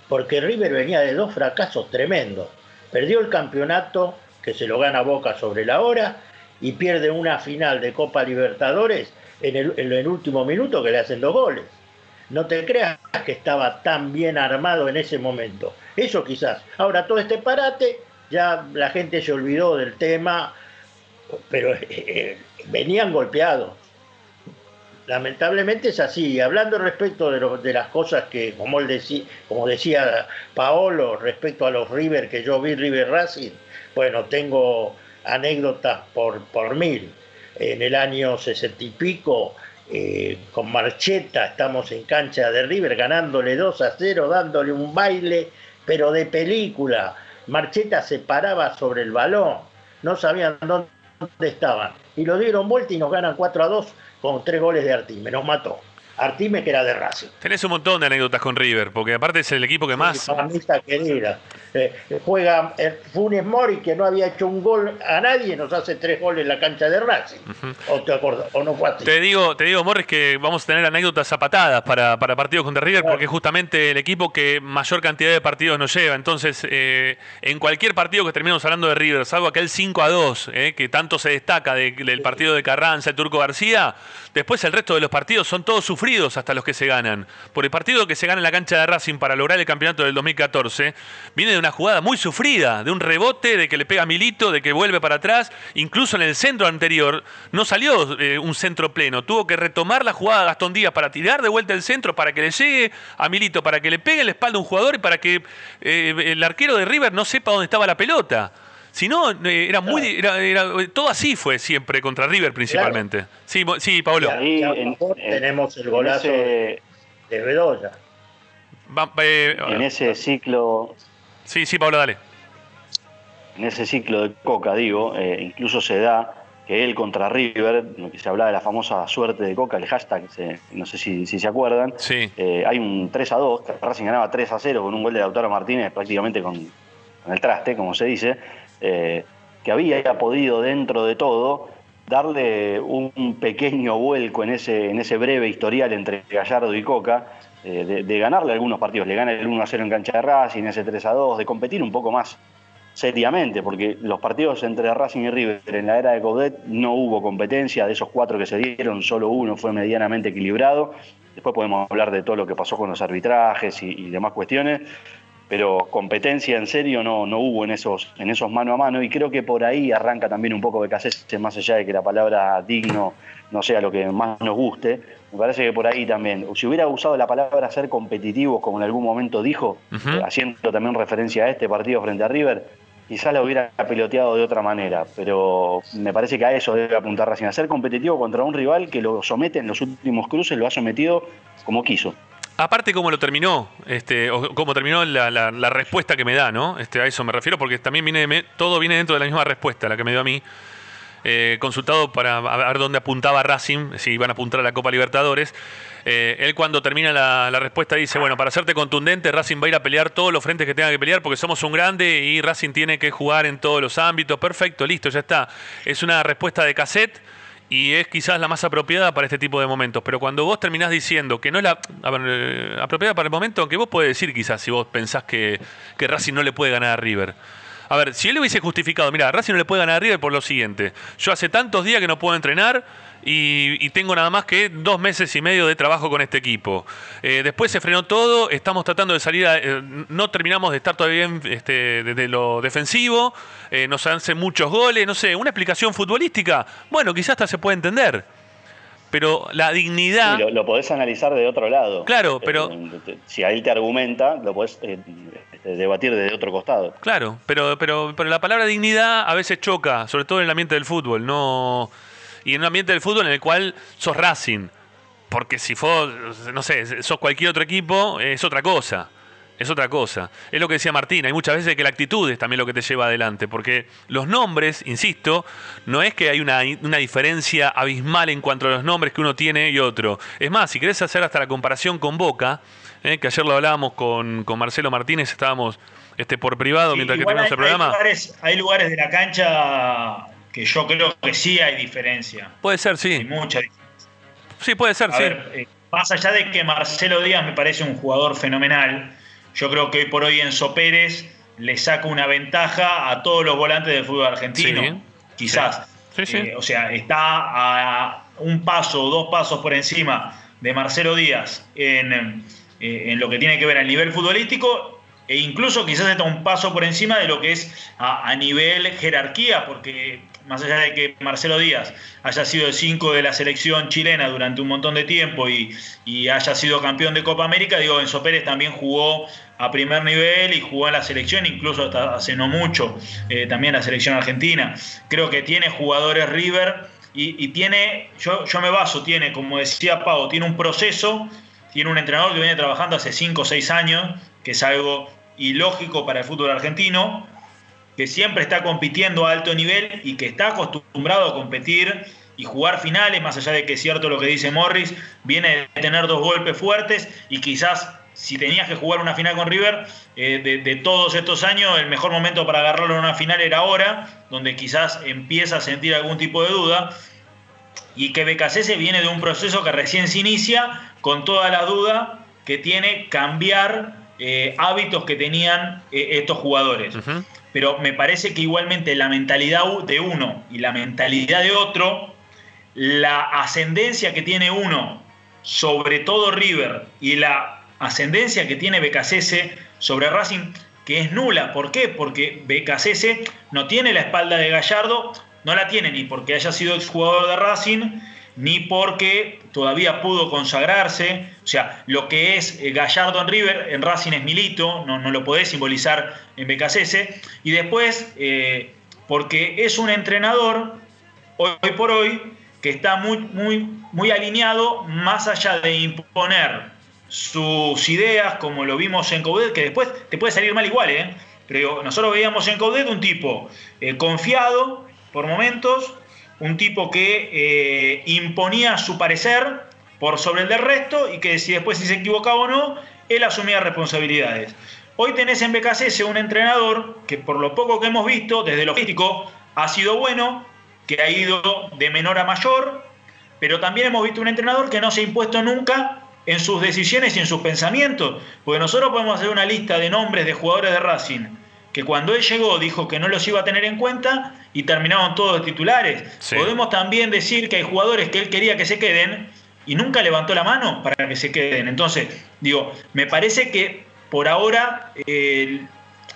F: porque River venía de dos fracasos tremendos. Perdió el campeonato, que se lo gana Boca sobre la hora, y pierde una final de Copa Libertadores en el, en último minuto que le hacen dos goles. No te creas que estaba tan bien armado en ese momento. Eso quizás. Ahora todo este parate, ya la gente se olvidó del tema, pero eh, venían golpeados. Lamentablemente es así. Hablando respecto de, las cosas que, como, él decía, como decía Paolo, respecto a los River que yo vi, River Racing, bueno, tengo anécdotas por, por mil. En el año sesenta y pico, eh, con Marcheta, estamos en cancha de River, ganándole 2 a 0, dándole un baile, pero de película. Marcheta se paraba sobre el balón, no sabían dónde estaban. Y lo dieron vuelta y nos ganan 4 a 2 con tres goles de Artime. Nos mató. Artime que era de Racing.
C: Tenés un montón de anécdotas con River, porque aparte es el equipo que más.
F: Querida. Eh, juega eh, Funes Mori, que no había hecho un gol a nadie, nos hace tres goles en la cancha de Racing. ¿O, te acordás? ¿O no fue así?
C: Te digo, te digo, Morris, que vamos a tener anécdotas zapatadas para, para partidos contra River, porque es justamente el equipo que mayor cantidad de partidos nos lleva. Entonces, eh, en cualquier partido que terminemos hablando de River, salvo aquel 5 a 2, eh, que tanto se destaca de- del partido de Carranza, el Turco García, después el resto de los partidos son todos sufridos hasta los que se ganan. Por el partido que se gana en la cancha de Racing para lograr el campeonato del 2014, viene de una jugada muy sufrida, de un rebote, de que le pega a Milito, de que vuelve para atrás. Incluso en el centro anterior no salió eh, un centro pleno. Tuvo que retomar la jugada Gastón Díaz para tirar de vuelta el centro, para que le llegue a Milito, para que le pegue en la espalda a un jugador y para que eh, el arquero de River no sepa dónde estaba la pelota. Si no, eh, era muy. Era, era- todo así fue siempre contra River principalmente. Sí, sí, Pablo.
F: Y a- y a favor tenemos el golazo
G: en ese,
F: de Bedoya.
C: Va- eh,
G: en ese ciclo,
C: sí, sí, Pablo, dale.
G: en ese ciclo de Coca, digo, eh, incluso se da que él contra River, lo que se hablaba de la famosa suerte de Coca, el hashtag, se- no sé si, si se acuerdan,
C: Sí.
G: eh, hay un 3 a 2, que Racing ganaba 3 a 0 con un gol de Lautaro Martínez prácticamente con, con el traste, como se dice, eh, que había podido dentro de todo darle un pequeño vuelco en ese, en ese breve historial entre Gallardo y Coca, eh, de, ganarle algunos partidos, le gana el 1 a 0 en cancha de Racing, ese 3 a 2, de competir un poco más seriamente, porque los partidos entre Racing y River en la era de Coudet no hubo competencia, de esos cuatro que se dieron, solo uno fue medianamente equilibrado. Después podemos hablar de todo lo que pasó con los arbitrajes y, y demás cuestiones, pero competencia en serio no, no hubo en esos, en esos mano a mano, y creo que por ahí arranca también un poco de Becasese, más allá de que la palabra digno no sea lo que más nos guste. Me parece que por ahí también, si hubiera usado la palabra ser competitivos, como en algún momento dijo, eh, haciendo también referencia a este partido frente a River, quizás la hubiera piloteado de otra manera, pero me parece que a eso debe apuntar Racing, a ser competitivo contra un rival que lo somete en los últimos cruces, lo ha sometido como quiso.
C: Aparte cómo lo terminó, este, o cómo terminó la, la- la respuesta que me da, ¿no? Este, a eso me refiero, porque también viene, todo viene dentro de la misma respuesta, la que me dio a mí. Eh, consultado para ver dónde apuntaba Racing, si iban a apuntar a la Copa Libertadores. Eh, él cuando termina la, respuesta dice, bueno, para hacerte contundente, Racing va a ir a pelear todos los frentes que tenga que pelear porque somos un grande y Racing tiene que jugar en todos los ámbitos. Perfecto, listo, ya está. Es una respuesta de cassette y es quizás la más apropiada para este tipo de momentos. Pero cuando vos terminás diciendo que no es la eh, apropiada para el momento, aunque vos podés decir quizás si vos pensás que Racing no le puede ganar a River. A ver, si él le hubiese justificado, mira, Racing no le puede ganar a River por lo siguiente. Yo hace tantos días que no puedo entrenar y, y tengo nada más que dos meses y medio de trabajo con este equipo. Eh, después se frenó todo, estamos tratando de salir, a- eh, no terminamos de estar todavía bien este, desde lo defensivo, eh, nos hacen muchos goles, no sé, una explicación futbolística, bueno, quizás hasta se puede entender. Pero la dignidad...
G: Y lo, lo podés analizar de otro lado.
C: Claro, pero-
G: si a él te argumenta, lo podés eh, este, debatir desde otro costado.
C: Claro, pero, pero, pero la palabra dignidad a veces choca, sobre todo en el ambiente del fútbol, no y en un ambiente del fútbol en el cual sos Racing, porque si vos, no sé, sos cualquier otro equipo, es otra cosa, es otra cosa. Es lo que decía Martín, hay muchas veces que la actitud es también lo que te lleva adelante, porque los nombres, insisto, no es que hay una, una diferencia abismal en cuanto a los nombres que uno tiene y otro. Es más, si querés hacer hasta la comparación con Boca, eh, que ayer lo hablábamos con, con Marcelo Martínez, estábamos este, por privado
H: Sí,
C: mientras que teníamos el
H: hay, hay
C: programa.
H: lugares, hay lugares de la cancha que yo creo que sí hay diferencia.
C: Puede ser,
H: Hay
C: sí.
H: mucha diferencia.
C: Sí, puede ser,
H: A
C: sí.
H: ver, eh, más allá de que Marcelo Díaz me parece un jugador fenomenal, yo creo que hoy por hoy Enzo Pérez le saca una ventaja a todos los volantes del fútbol argentino.
C: Sí,
H: Quizás.
C: Sí, sí.
H: Eh, o sea, está a un paso o dos pasos por encima de Marcelo Díaz en, eh, en lo que tiene que ver al nivel futbolístico e incluso quizás está un paso por encima de lo que es a, a nivel jerarquía, porque más allá de que Marcelo Díaz haya sido el 5 de la selección chilena durante un montón de tiempo y, y haya sido campeón de Copa América, digo, Enzo Pérez también jugó a primer nivel y jugó en la selección, incluso hasta hace no mucho, eh, también la selección argentina. Creo que tiene jugadores River y, y tiene, yo, yo me baso, tiene, como decía Pau, tiene un proceso, tiene un entrenador que viene trabajando hace 5 o 6 años, que es algo ilógico para el fútbol argentino, que siempre está compitiendo a alto nivel y que está acostumbrado a competir y jugar finales, más allá de que es cierto lo que dice Morris, viene de tener dos golpes fuertes y quizás si tenías que jugar una final con River, eh, de, todos estos años, el mejor momento para agarrarlo en una final era ahora, donde quizás empieza a sentir algún tipo de duda, y que Becasese viene de un proceso que recién se inicia con toda la duda que tiene cambiar eh, hábitos que tenían eh, estos jugadores. Pero me parece que igualmente la mentalidad de uno y la mentalidad de otro, la ascendencia que tiene uno sobre todo River y la ascendencia que tiene Becasese sobre Racing, que es nula. ¿Por qué? Porque Becasese no tiene la espalda de Gallardo, no la tiene ni porque haya sido exjugador de Racing, ni porque todavía pudo consagrarse. O sea, lo que es eh, Gallardo en River, en Racing es Milito, no, lo podés simbolizar en Becasese. Y después, eh, porque es un entrenador, hoy, por hoy, que está muy, muy, muy alineado, más allá de imponer sus ideas, como lo vimos en Coudet, que después te puede salir mal igual, ¿eh? Pero nosotros veíamos en Coudet un tipo eh, confiado por momentos, un tipo que eh, imponía su parecer por sobre el del resto y que si después si se equivocaba o no, él asumía responsabilidades. Hoy tenés en BKC un entrenador que por lo poco que hemos visto, desde lo físico, ha sido bueno, que ha ido de menor a mayor, pero también hemos visto un entrenador que no se ha impuesto nunca en sus decisiones y en sus pensamientos, porque nosotros podemos hacer una lista de nombres de jugadores de Racing, que cuando él llegó dijo que no los iba a tener en cuenta y terminaron todos titulares.
C: Sí.
H: Podemos también decir que hay jugadores que él quería que se queden y nunca levantó la mano para que se queden. Entonces, digo, me parece que por ahora eh,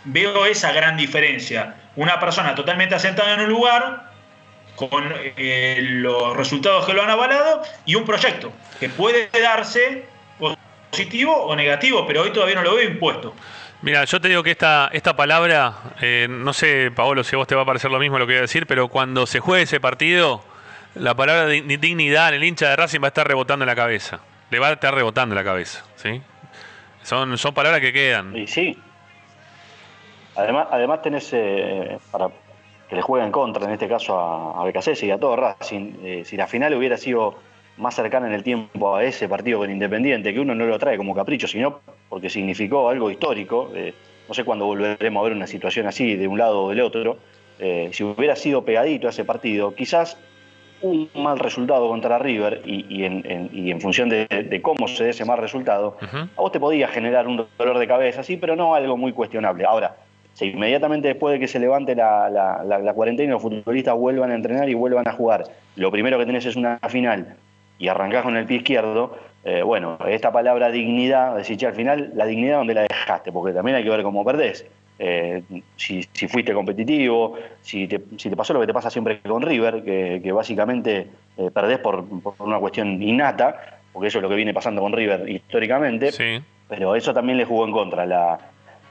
H: veo esa gran diferencia. Una persona totalmente asentada en un lugar, con eh, los resultados que lo han avalado, y un proyecto que puede darse positivo o negativo, pero hoy todavía no lo veo impuesto.
C: Mira, yo te digo que esta, esta palabra, eh, no sé, Paolo, si a vos te va a parecer lo mismo lo que voy a decir, pero cuando se juegue ese partido, la palabra di- dignidad en el hincha de Racing va a estar rebotando en la cabeza. Le va a estar rebotando en la cabeza, ¿sí? Son, son palabras que quedan.
G: Y sí. Además, además tenés, eh, para que le juega en contra, en este caso a, a y a todo Racing. Eh, si la final hubiera sido más cercana en el tiempo a ese partido con Independiente, que uno no lo trae como capricho, sino porque significó algo histórico. eh, no sé cuándo volveremos a ver una situación así de un lado o del otro. Eh, si hubiera sido pegadito ese partido, quizás un mal resultado contra River y, y en, en- y en función de, de cómo se dé ese mal resultado, a vos te podía generar un dolor de cabeza, sí, pero no algo muy cuestionable. Ahora, si inmediatamente después de que se levante la, la- la- la cuarentena los futbolistas vuelvan a entrenar y vuelvan a jugar, lo primero que tenés es una final y arrancás con el pie izquierdo, eh, bueno, esta palabra dignidad, decir, che, al final la dignidad donde la dejaste, porque también hay que ver cómo perdés. Eh, si, si fuiste competitivo, si te, si te pasó lo que te pasa siempre con River, que, que básicamente eh, perdés por, por una cuestión innata, porque eso es lo que viene pasando con River históricamente,
C: Sí.
G: pero eso también le jugó en contra, la,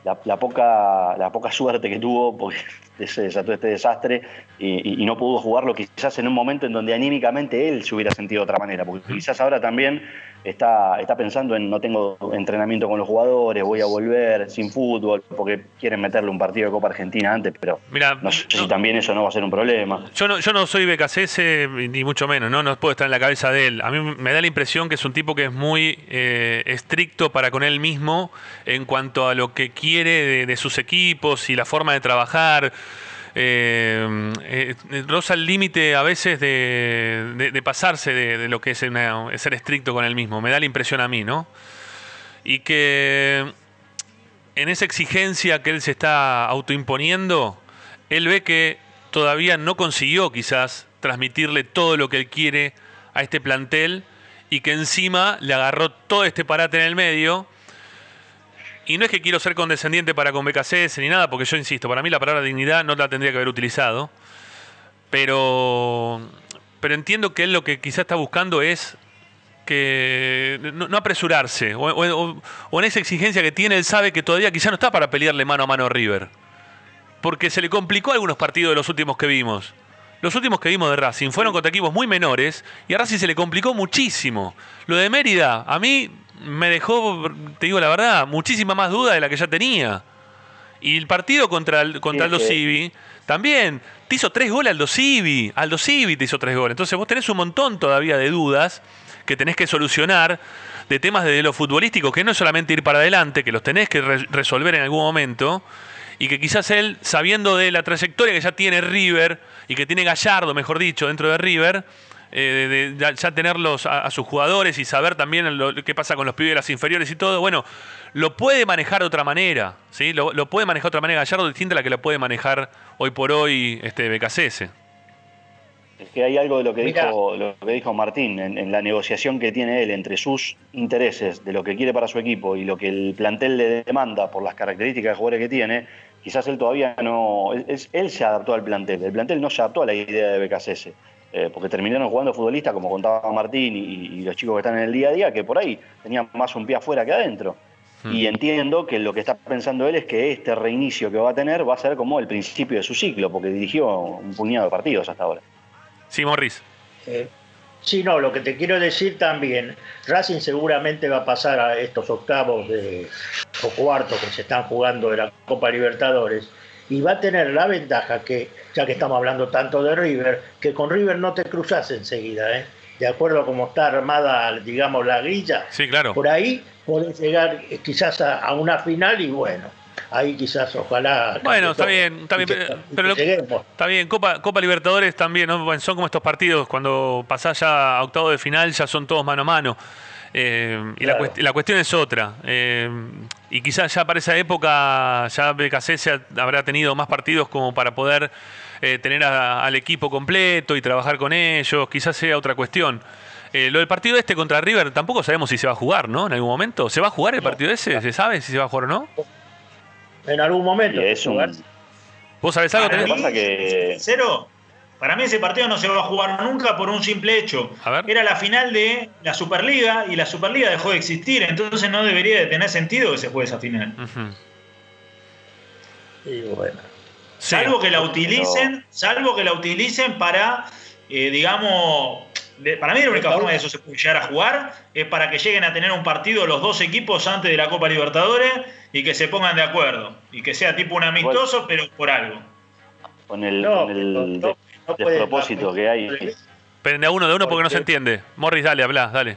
G: la- poca, la poca suerte que tuvo, porque se desató este desastre y, y- y no pudo jugarlo quizás en un momento en donde anímicamente él se hubiera sentido de otra manera, porque quizás ahora también está, está pensando en no tengo entrenamiento con los jugadores, voy a volver sin fútbol, porque quieren meterle un partido de Copa Argentina antes, pero
C: Mira,
G: no sé
C: no-
G: si también eso no va a ser un problema.
C: Yo no, yo no soy BKCS, ni mucho menos, ¿no? No puedo estar en la cabeza de él. A mí me da la impresión que es un tipo que es muy eh, estricto para con él mismo en cuanto a lo que quiere de, de sus equipos y la forma de trabajar. Eh, eh, roza el límite a veces de, de- de pasarse de, lo que es ser estricto con él mismo. Me da la impresión a mí, ¿no? Y que en esa exigencia que él se está autoimponiendo, él ve que todavía no consiguió quizás transmitirle todo lo que él quiere a este plantel y que encima le agarró todo este parate en el medio. Y no es que quiero ser condescendiente para con BKCS ni nada, porque yo insisto, para mí la palabra dignidad no la tendría que haber utilizado. Pero, pero entiendo que él lo que quizás está buscando es que no, apresurarse. O, o- o en esa exigencia que tiene, él sabe que todavía quizá no está para pelearle mano a mano a River. Porque se le complicó algunos partidos de los últimos que vimos. Los últimos que vimos de Racing fueron contra equipos muy menores y a Racing se le complicó muchísimo. Lo de Mérida, a mí me dejó, te digo la verdad, muchísima más duda de la que ya tenía. Y el partido contra, el- contra
G: Sí,
C: Aldo Civi, también, te hizo tres goles Aldo Civi. Aldo Civi te hizo tres goles. Entonces vos tenés un montón todavía de dudas que tenés que solucionar de temas de lo futbolístico, que no es solamente ir para adelante, que los tenés que re- resolver en algún momento, y que quizás él, sabiendo de la trayectoria que ya tiene River, y que tiene Gallardo, mejor dicho, dentro de River, eh, de, de ya tenerlos a, a sus jugadores y saber también lo, qué pasa con los pibes de las inferiores y todo, bueno, lo puede manejar de otra manera, ¿sí? Lo, lo puede manejar de otra manera Gallardo distinta a la que lo puede manejar hoy por hoy este BKCS.
G: Es que hay algo de lo que
F: Mirá.
G: dijo lo que dijo Martín en, en la negociación que tiene él entre sus intereses de lo que quiere para su equipo y lo que el plantel le demanda por las características de jugadores que tiene, quizás él todavía no él, es- él se adaptó al plantel, el plantel no se adaptó a la idea de BKSS. Eh, porque terminaron jugando futbolistas, como contaba Martín y, y los chicos que están en el día a día, que por ahí tenían más un pie afuera que adentro. Y entiendo que lo que está pensando él es que este reinicio que va a tener va a ser como el principio de su ciclo, porque dirigió un puñado de partidos hasta ahora.
C: Sí, Morris.
F: Eh, sí, no, lo que te quiero decir también, Racing seguramente va a pasar a estos octavos de, o cuartos que se están jugando de la Copa Libertadores y va a tener la ventaja que, ya que estamos hablando tanto de River, que con River no te cruzas enseguida, ¿eh? de acuerdo a cómo está armada, digamos, la grilla,
C: Sí, claro.
F: por ahí podés llegar eh, quizás a, a una final y bueno, ahí quizás ojalá...
C: Bueno, está bien, está bien,
F: que-
C: pero-. Está bien, Copa, Copa Libertadores también, son como estos partidos, cuando pasás ya a octavo de final, ya son todos mano a mano. Eh, y la, cuest- la cuestión es otra. Eh, y quizás ya para esa época ya BKC se habrá tenido más partidos como para poder eh, tener a- al equipo completo y trabajar con ellos. Quizás sea otra cuestión. Eh, lo del partido este contra River tampoco sabemos si se va a jugar, ¿no? En algún momento. ¿Se va a jugar el partido ese? ¿Se sabe si se va a jugar o no?
F: En algún momento.
G: Y es un,
F: jugar.
C: ¿Vos sabés algo? Tenés-
G: pasa que-
H: Sincero, para mí ese partido no se va a jugar nunca por un simple hecho.
C: A ver.
H: Era la final de la Superliga y la Superliga dejó de existir, entonces no debería de tener sentido que se juegue esa final.
F: Y bueno.
C: Sí.
H: Salvo que la utilicen, salvo que la utilicen para, eh, digamos, de- para mí la única forma de eso se puede llegar a jugar es para que lleguen a tener un partido los dos equipos antes de la Copa Libertadores y que se pongan de acuerdo y que sea tipo un amistoso, pero por algo.
G: con el,
F: No,
G: con el
F: no, no,
G: de-
F: no
G: despropósito que hay.
C: Esperen de a uno de uno porque no se entiende. Morris, dale, habla, dale.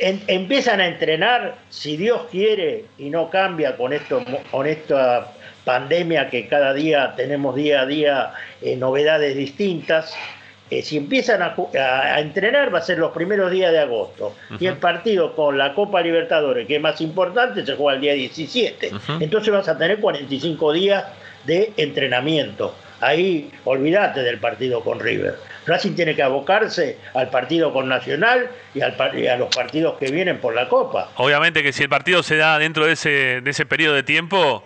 F: en- empiezan a entrenar, si Dios quiere y no cambia con, esto, con esta pandemia que cada día tenemos día a día eh, novedades distintas, eh, si empiezan a, ju- a- a entrenar va a ser los primeros días de agosto. Y el partido con la Copa Libertadores, que es más importante, se juega el día 17.
C: Ujú.
F: Entonces vas a tener 45 días de entrenamiento. Ahí olvídate del partido con River. Racing tiene que abocarse al partido con Nacional y, al par- y a los partidos que vienen por la Copa.
C: Obviamente que si el partido se da dentro de ese, de ese periodo de tiempo,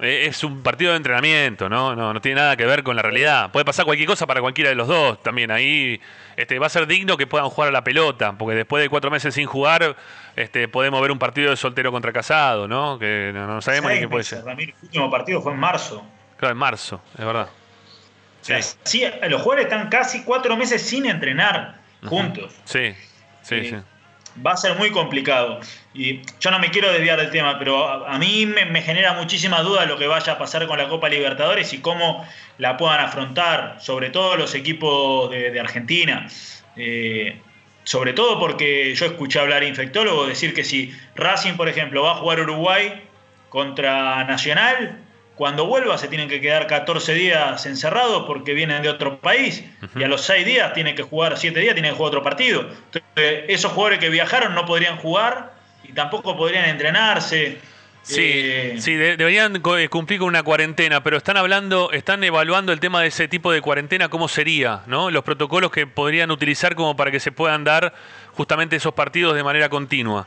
C: eh, es un partido de entrenamiento, ¿no? ¿no? No tiene nada que ver con la realidad. Puede pasar cualquier cosa para cualquiera de los dos también. Ahí este, va a ser digno que puedan jugar a la pelota, porque después de cuatro meses sin jugar, este, podemos ver un partido de soltero contra casado, ¿no? Que no, no sabemos ni qué puede
H: meses,
C: ser.
H: Ramiro, el último partido fue en marzo.
C: Claro, en marzo, es verdad.
H: O sea, sí, los jugadores están casi cuatro meses sin entrenar juntos.
C: Sí, sí,
H: Eh,
C: sí.
H: Va a ser muy complicado. Y yo no me quiero desviar del tema, pero a, a mí me, me genera muchísima duda lo que vaya a pasar con la Copa Libertadores y cómo la puedan afrontar, sobre todo los equipos de, de Argentina. Eh, sobre todo porque yo escuché hablar a infectólogos decir que si Racing, por ejemplo, va a jugar Uruguay contra Nacional, cuando vuelva se tienen que quedar 14 días encerrados porque vienen de otro país y a los 6 días tienen que jugar, 7 días tienen que jugar otro partido. Entonces, esos jugadores que viajaron no podrían jugar y tampoco podrían entrenarse.
C: Sí,
H: Eh,
C: sí, de- deberían eh, cumplir con una cuarentena, pero están hablando, están evaluando el tema de ese tipo de cuarentena, cómo sería, ¿no? Los protocolos que podrían utilizar como para que se puedan dar justamente esos partidos de manera continua,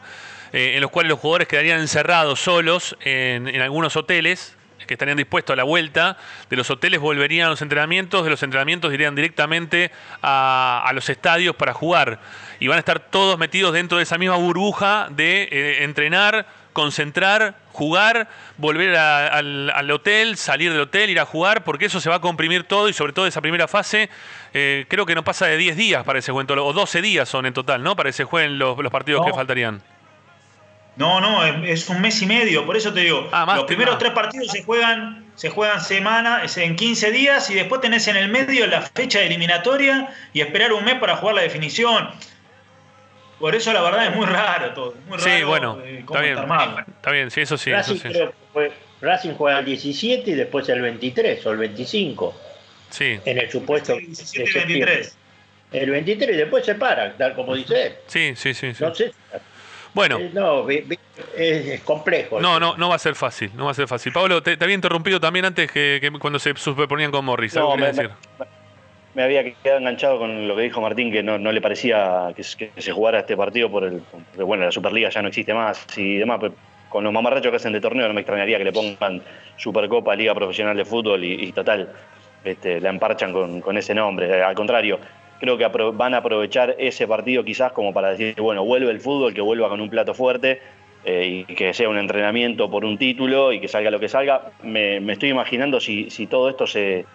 C: eh, en los cuales los jugadores quedarían encerrados solos en, en algunos hoteles que estarían dispuestos a la vuelta, de los hoteles volverían a los entrenamientos, de los entrenamientos irían directamente a, a los estadios para jugar. Y van a estar todos metidos dentro de esa misma burbuja de eh, entrenar, concentrar, jugar, volver a- al, al hotel, salir del hotel, ir a jugar, porque eso se va a comprimir todo y sobre todo esa primera fase, eh, creo que no pasa de 10 días para ese cuento, o 12 días son en total, ¿no? Para que se jueguen los, los partidos
H: No.
C: que faltarían.
H: No, no, es, un mes y medio, por eso te digo,
C: Ah, más
H: los primeros
C: más.
H: tres partidos se juegan, se juegan semana, es en 15 días y después tenés en el medio la fecha de eliminatoria y esperar un mes para jugar la definición. Por eso la verdad es muy raro todo, muy raro
C: Sí, bueno,
H: eh,
C: está bien.
H: está
C: bien, sí, eso sí. Eso
F: Racing,
C: sí.
F: creo que fue- Racing juega el 17 y después el 23 o el 25,
C: Sí,
F: en el supuesto
H: El 17
F: de
H: y
F: septiembre.
H: 23.
F: El 23 y después se para, tal como dice él.
C: sí, sí, sí. sí.
F: No sé.
C: Bueno.
F: Eh, no, es, es complejo.
C: No, no, no va a ser fácil, no va a ser fácil. Pablo, te, te había interrumpido también antes que, que cuando se superponían con Morris. ¿Algo
G: No, me,
C: decir?
G: me- me había quedado enganchado con lo que dijo Martín, que no, no le parecía que, se- que se jugara este partido por el. Porque bueno, la Superliga ya no existe más y demás. pero con los mamarrachos que hacen de torneo no me extrañaría que le pongan Supercopa, Liga Profesional de Fútbol y, y total, este, la emparchan con, con ese nombre. Al contrario, creo que van a aprovechar ese partido quizás como para decir, bueno, vuelve el fútbol, que vuelva con un plato fuerte. eh, y que sea un entrenamiento por un título y que salga lo que salga. Me, estoy imaginando si, todo esto se,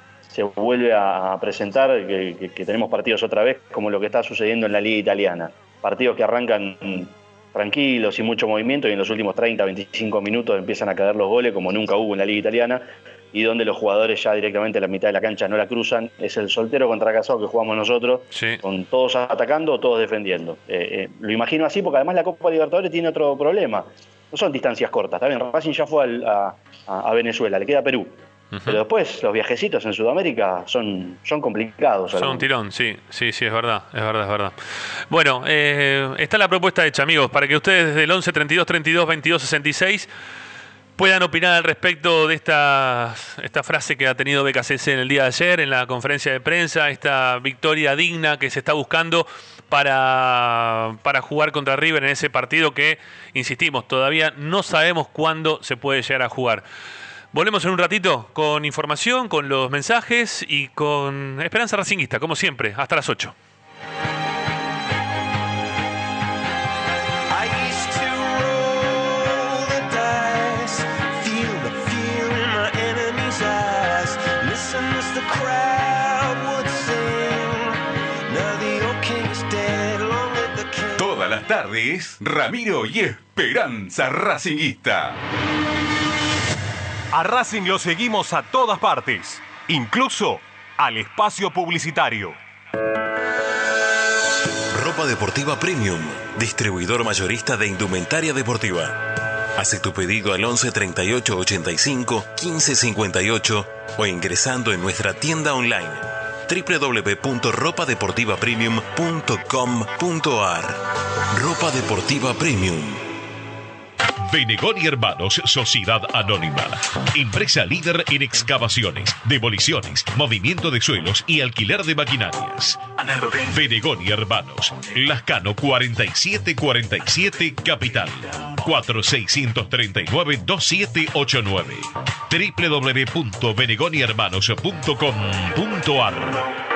G: vuelve a presentar, que, que- tenemos partidos otra vez, como lo que está sucediendo en la liga italiana. Partidos que arrancan tranquilos, sin mucho movimiento, y en los últimos 30, 25 minutos empiezan a caer los goles, como nunca hubo en la liga italiana, y donde los jugadores ya directamente a la mitad de la cancha no la cruzan. Es el soltero contra casado que jugamos nosotros,
C: Sí.
G: con todos atacando o todos defendiendo. Eh, eh, lo imagino así porque además la Copa Libertadores tiene otro problema. No son distancias cortas, está bien, Racing ya fue al- a, Venezuela, le queda Perú. Pero después los viajecitos en Sudamérica son, son complicados.
C: Son un tirón, sí, sí, sí, es verdad, es verdad, es verdad. Bueno, eh, está la propuesta hecha, amigos, para que ustedes desde el 11 32 32 22 66 puedan opinar al respecto de esta, esta frase que ha tenido BKCC en el día de ayer, en la conferencia de prensa, esta victoria digna que se está buscando para, para jugar contra River en ese partido que, insistimos, todavía no sabemos cuándo se puede llegar a jugar. Volvemos en un ratito con información, con los mensajes y con Esperanza Racinguista, como siempre, hasta las 8.
D: Tardes, Ramiro y Esperanza Racinguista.
A: A Racing lo seguimos a todas partes, incluso al espacio publicitario.
I: Ropa Deportiva Premium, distribuidor mayorista de indumentaria deportiva. Hace tu pedido al 11 38 85 15 58 o ingresando en nuestra tienda online www.ropadeportivapremium.com.ar Ropa Deportiva Premium.
J: Benegoni Hermanos Sociedad Anónima. Empresa líder en excavaciones, demoliciones, movimiento de suelos y alquiler de maquinarias. Benegoni Hermanos. Lascano 4747 Capital. 4639-2789. www.benegonihermanos.com.ar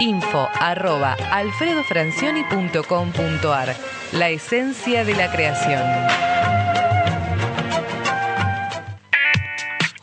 K: Info arroba alfredofrancioni.com.ar. La esencia de la creación.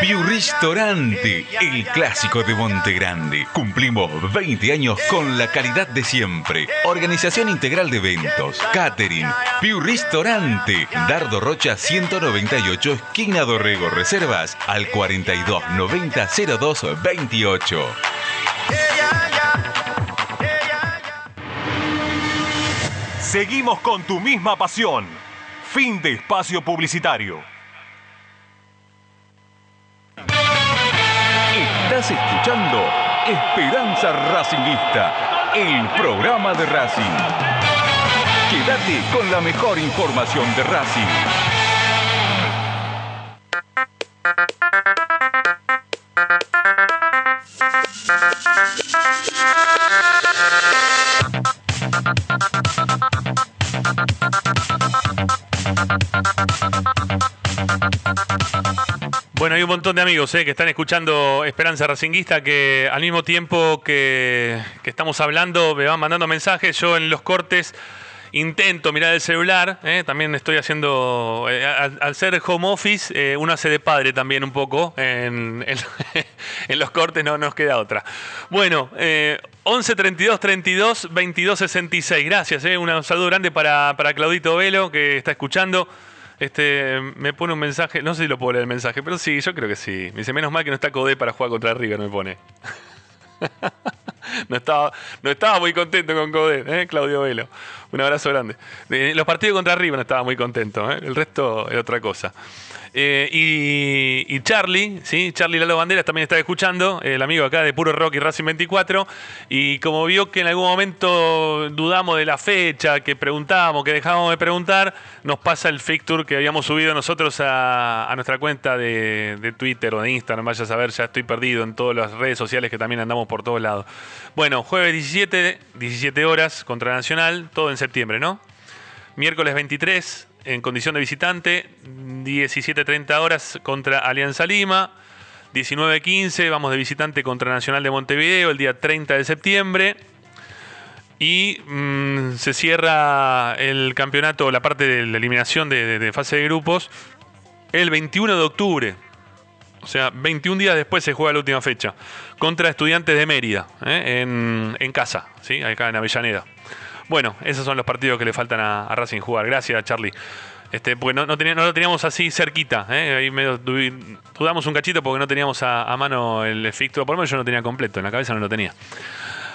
D: Piu Ristorante, el clásico de Monte Grande. Cumplimos 20 años con la calidad de siempre. Organización integral de eventos, catering. Piu Ristorante, Dardo Rocha 198, esquina Dorrego. Reservas al 42 90 02 28.
A: Seguimos con tu misma pasión. Fin de espacio publicitario.
D: Estás escuchando Esperanza Racingista, el programa de Racing. Quédate con la mejor información de Racing.
C: Bueno, hay un montón de amigos eh, que están escuchando Esperanza Racinguista que al mismo tiempo que, estamos hablando me van mandando mensajes. Yo en los cortes intento mirar el celular. eh, también estoy haciendo, eh, al, ser home office, uno hace de padre también un poco. En, los cortes no nos queda otra. Bueno, eh, 11 32 32 22 66. Gracias. un saludo grande para, para Claudito Velo que está escuchando. Este, me pone un mensaje, no sé si lo puedo leer el mensaje, pero sí, yo creo que sí. Me dice, menos mal que no está Codé para jugar contra River, me pone. no, estaba, no estaba muy contento con Codé, ¿eh? Claudio Velo. Un abrazo grande. Los partidos contra River no estaba muy contento, ¿eh? el resto es otra cosa. Eh, y, Charlie, ¿sí? Charlie Lalo Banderas también está escuchando, el amigo acá de Puro Rock y Racing 24. Y como vio que en algún momento dudamos de la fecha, que preguntábamos, que dejábamos de preguntar, nos pasa el fixture que habíamos subido nosotros a, a nuestra cuenta de, de Twitter o de Instagram. Vaya a saber, ya estoy perdido en todas las redes sociales que también andamos por todos lados. Bueno, jueves 17, 17 horas contra Nacional, todo en septiembre, ¿no? Miércoles 23 en condición de visitante, 17.30 horas contra Alianza Lima. 19.15 vamos de visitante contra Nacional de Montevideo el día 30 de septiembre. Y mm, se cierra el campeonato, la parte de la eliminación de, fase de grupos, el 21 de octubre. O sea, 21 días después se juega la última fecha. Contra Estudiantes de Mérida, ¿eh? en, en casa, ¿sí? acá en Avellaneda. Bueno, esos son los partidos que le faltan a, Racing jugar. Gracias, Charlie. Este, porque no, lo teníamos así cerquita. ¿eh? Ahí medio dudamos un cachito porque no teníamos a, mano el fixture. Por lo menos yo no tenía completo, en la cabeza no lo tenía.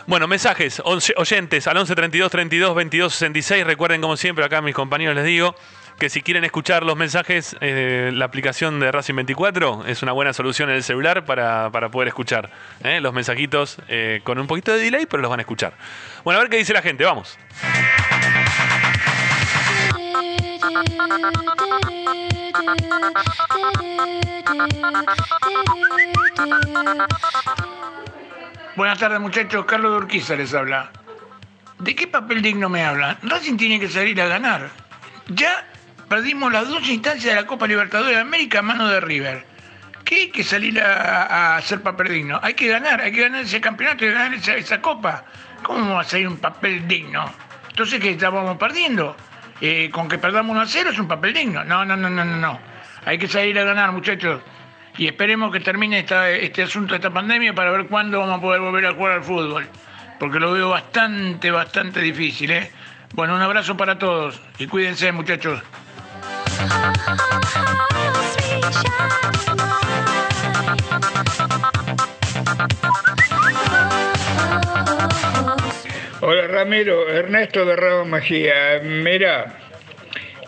C: Bueno, mensajes, oyentes al 11 32 32 22 66. Recuerden, como siempre, acá a mis compañeros les digo que si quieren escuchar los mensajes, eh, la aplicación de Racing 24 es una buena solución en el celular para, para poder escuchar ¿eh? los mensajitos eh, con un poquito de delay, pero los van a escuchar. Bueno, a ver qué dice la gente, vamos.
L: Buenas tardes muchachos, Carlos de Urquiza les habla. ¿De qué papel digno me hablan? Racing tiene que salir a ganar. Ya perdimos las dos instancias de la Copa Libertadores de América a mano de River. ¿Qué hay que salir a, hacer papel digno? Hay que ganar, hay que ganar ese campeonato, hay que ganar esa, copa. ¿Cómo va a salir un papel digno? Entonces, ¿qué estábamos perdiendo? Eh, con que perdamos 1 a 0 es un papel digno. No, no, no, no, no, no. Hay que salir a ganar, muchachos. Y esperemos que termine este asunto esta pandemia para ver cuándo vamos a poder volver a jugar al fútbol. Porque lo veo bastante, bastante difícil, ¿eh? Bueno, un abrazo para todos y cuídense, muchachos.
M: Hola Ramiro, Ernesto de Rabo Mejía. Mira,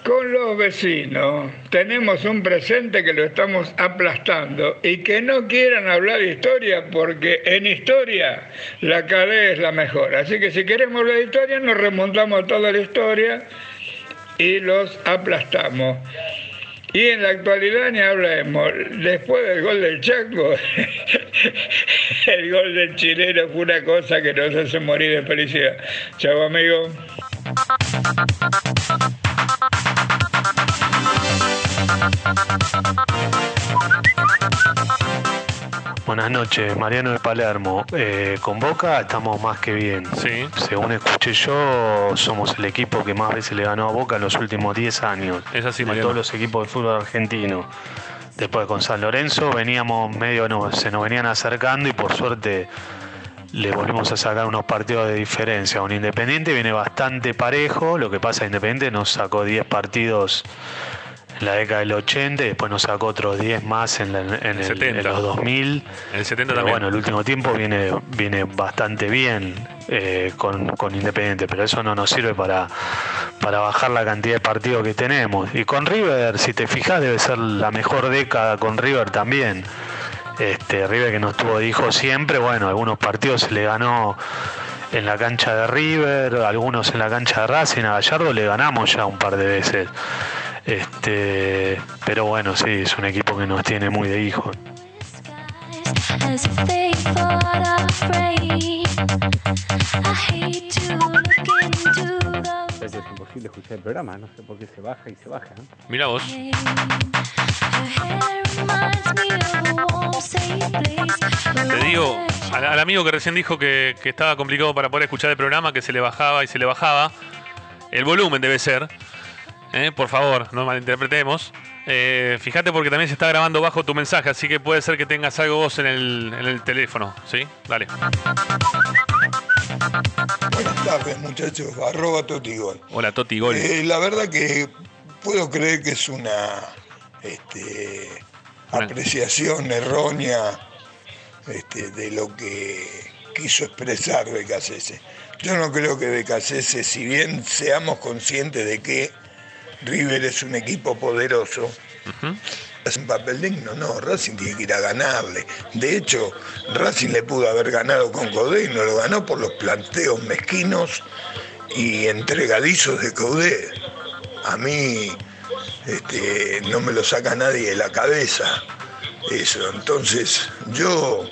M: con los vecinos tenemos un presente que lo estamos aplastando y que no quieran hablar de historia porque en historia la cadena es la mejor. Así que si queremos hablar de historia nos remontamos a toda la historia y los aplastamos. Y en la actualidad ni hablemos. Después del gol del Chaco, el gol del chileno fue una cosa que nos hace morir de felicidad. Chao, amigo.
N: Buenas noches, Mariano de Palermo. Eh, con Boca estamos más que bien. Según escuché yo, somos el equipo que más veces le ganó a Boca en los últimos 10 años.
C: Es así,
N: de
C: Mariano.
N: todos los equipos de fútbol argentino. Después con San Lorenzo veníamos medio, no, se nos venían acercando y por suerte le volvimos a sacar unos partidos de diferencia. Un Independiente viene bastante parejo, lo que pasa Independiente nos sacó 10 partidos en la década del 80 y después nos sacó otros 10 más en, la- en el-
C: 70.
N: en los 2000.
C: En el 70
N: Pero
C: también.
N: bueno, el último tiempo viene, viene bastante bien eh, con, con Independiente, pero eso no nos sirve para, para bajar la cantidad de partidos que tenemos. Y con River, si te fijas, debe ser la mejor década con River también. Este, River que nos tuvo de hijo siempre, bueno, algunos partidos se le ganó en la cancha de River, algunos en la cancha de Racing, a Gallardo le ganamos ya un par de veces. Este, pero bueno, sí, es un equipo que nos tiene muy de hijo.
O: Es imposible escuchar el programa, no sé por qué se baja y se baja.
C: Mira vos. Te digo, al, al amigo que recién dijo que, que estaba complicado para poder escuchar el programa, que se le bajaba y se le bajaba, el volumen debe ser. ¿Eh? Por favor, no malinterpretemos. Eh, fíjate porque también se está grabando bajo tu mensaje, así que puede ser que tengas algo vos en el, en el teléfono. ¿Sí? Dale.
P: Buenas tardes, muchachos. Arroba Totigol.
C: Hola, Toti Gol.
P: Eh, la verdad que puedo creer que es una este, apreciación errónea este, de lo que quiso expresar Becasese. Yo no creo que Becasese, si bien seamos conscientes de que River es un equipo poderoso, es un papel digno, no, Racing tiene que ir a ganarle. De hecho, Racing le pudo haber ganado con Codé y no lo ganó por los planteos mezquinos y entregadizos de Codé. A mí este, no me lo saca nadie de la cabeza eso. Entonces, yo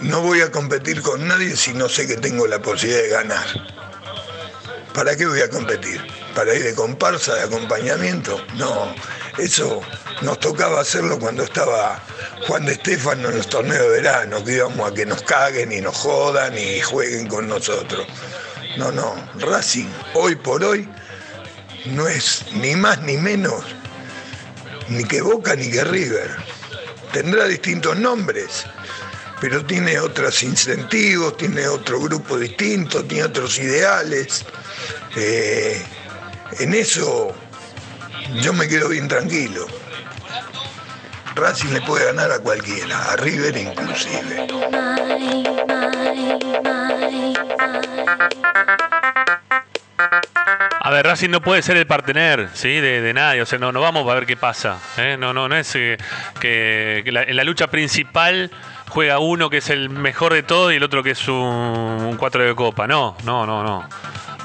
P: no voy a competir con nadie si no sé que tengo la posibilidad de ganar. ¿Para qué voy a competir? para ir de comparsa, de acompañamiento. No, eso nos tocaba hacerlo cuando estaba Juan de Estefano en los torneos de verano, que íbamos a que nos caguen y nos jodan y jueguen con nosotros. No, no, Racing hoy por hoy no es ni más ni menos ni que Boca ni que River. Tendrá distintos nombres, pero tiene otros incentivos, tiene otro grupo distinto, tiene otros ideales. Eh, en eso yo me quedo bien tranquilo. Racing le puede ganar a cualquiera, a River inclusive.
C: A ver, Racing no puede ser el partener, ¿sí? De, nadie. O sea, no, no vamos a ver qué pasa. ¿eh? No, no, no es eh, que, en la lucha principal juega uno que es el mejor de todo y el otro que es un, un cuatro de copa. No, no, no, no.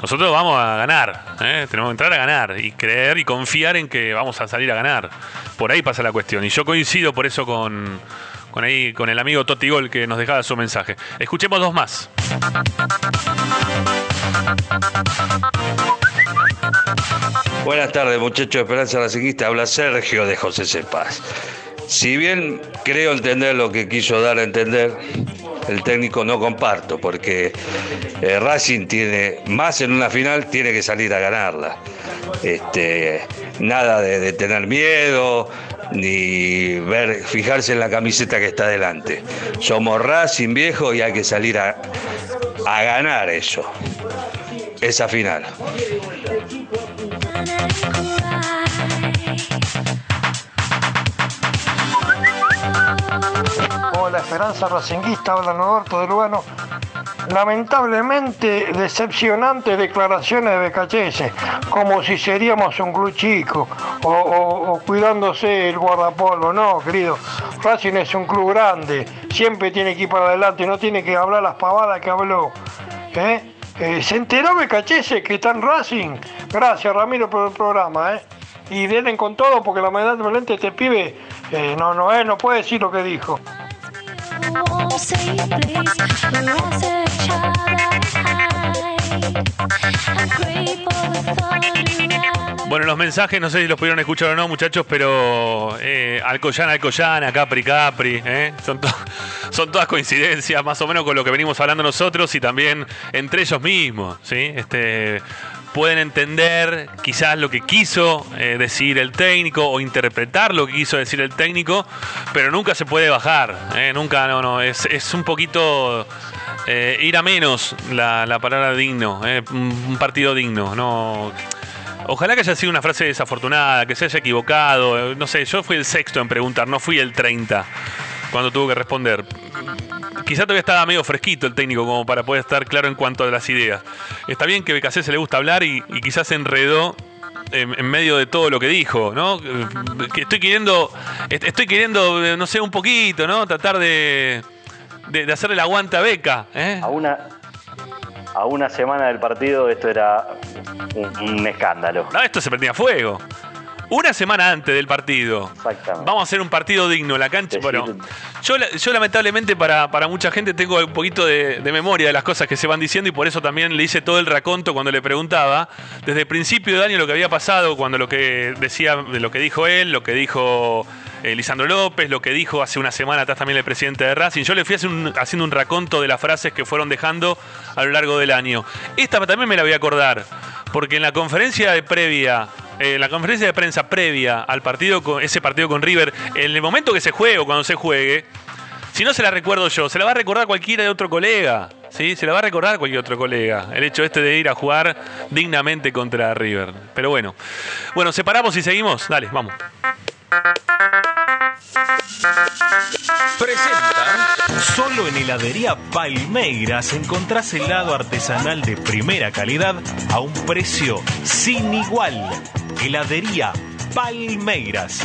C: Nosotros vamos a ganar. ¿eh? Tenemos que entrar a ganar y creer y confiar en que vamos a salir a ganar. Por ahí pasa la cuestión. Y yo coincido por eso con, con, el amigo Toti Gol que nos dejaba su mensaje. Escuchemos dos más.
Q: Buenas tardes, muchachos de Esperanza Racinguista. Habla Sergio de José Cepaz. Si bien creo entender lo que quiso dar a entender, el técnico no comparto, porque eh, Racing tiene, más en una final, tiene que salir a ganarla. Este, nada de, de tener miedo, ni ver, fijarse en la camiseta que está delante. Somos Racing viejo y hay que salir a, a ganar eso, esa final.
R: Hola, Esperanza Racinguista, habla Norberto de Lugano. Lamentablemente decepcionantes declaraciones de Becachese, como si seríamos un club chico o, cuidándose el guardapolvo. No, querido, Racing es un club grande, siempre tiene que ir para adelante, no tiene que hablar las pavadas que habló. ¿eh? Eh, ¿Se enteró Becachese que está en Racing? Gracias Ramiro por el programa. ¿eh? Y denle con todo porque lamentablemente este pibe eh, no, no, eh, no puede decir lo que dijo. Great for the thunder.
C: Bueno, los mensajes, no sé si los pudieron escuchar o no, muchachos, pero eh, Alcoyana, Alcoyana, Capri, Capri, ¿eh? son, to- son todas coincidencias, más o menos con lo que venimos hablando nosotros y también entre ellos mismos, ¿sí? Este, pueden entender quizás lo que quiso eh, decir el técnico o interpretar lo que quiso decir el técnico, pero nunca se puede bajar, ¿eh? nunca, no, no, es, es un poquito eh, ir a menos la, la palabra digno, un partido digno, no... Ojalá que haya sido una frase desafortunada, que se haya equivocado. No sé, yo fui el sexto en preguntar, no fui el 30 cuando tuvo que responder. Quizá todavía estaba medio fresquito el técnico como para poder estar claro en cuanto a las ideas. Está bien que BKC se le gusta hablar y, quizás se enredó en, medio de todo lo que dijo, ¿no? Estoy queriendo, est- estoy queriendo, eh, no sé, un poquito, ¿no? Tratar de, de, hacerle la aguanta a Beca, ¿eh?
G: A una, a una semana del partido esto era un, un escándalo.
C: No, esto se prendía fuego. Una semana antes del partido. Vamos a hacer un partido digno. La cancha. Bueno, yo, yo lamentablemente para, para mucha gente tengo un poquito de, de memoria de las cosas que se van diciendo y por eso también le hice todo el raconto cuando le preguntaba desde el principio de año lo que había pasado, cuando lo que decía, de lo que dijo él, lo que dijo eh, Lisandro López, lo que dijo hace una semana atrás también el presidente de Racing. Yo le fui haciendo un raconto de las frases que fueron dejando a lo largo del año. Esta también me la voy a acordar, porque en la conferencia de previa, eh, la conferencia de prensa previa al partido con ese partido con River, en el momento que se juegue o cuando se juegue, si no se la recuerdo yo, se la va a recordar cualquiera de otro colega. ¿sí? Se la va a recordar cualquier otro colega. El hecho este de ir a jugar dignamente contra River. Pero bueno. Bueno, separamos y seguimos. Dale, vamos.
A: Presenta. Solo en heladería Palmeiras encontrás helado artesanal de primera calidad a un precio sin igual. Heladería Palmeiras.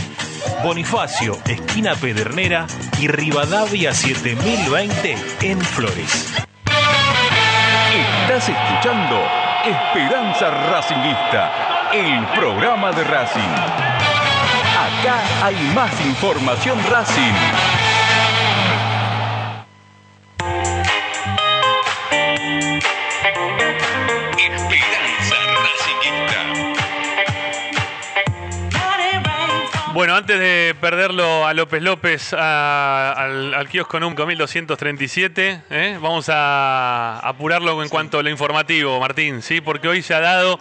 A: Bonifacio, esquina Pedernera y Rivadavia 7020 en Flores.
D: Estás escuchando Esperanza Racingista, el programa de Racing. Acá hay más información Racing.
C: Bueno, antes de perderlo a López López al, kiosco número 1237, ¿eh? vamos a apurarlo en cuanto a lo informativo, Martín, ¿sí? porque hoy se ha dado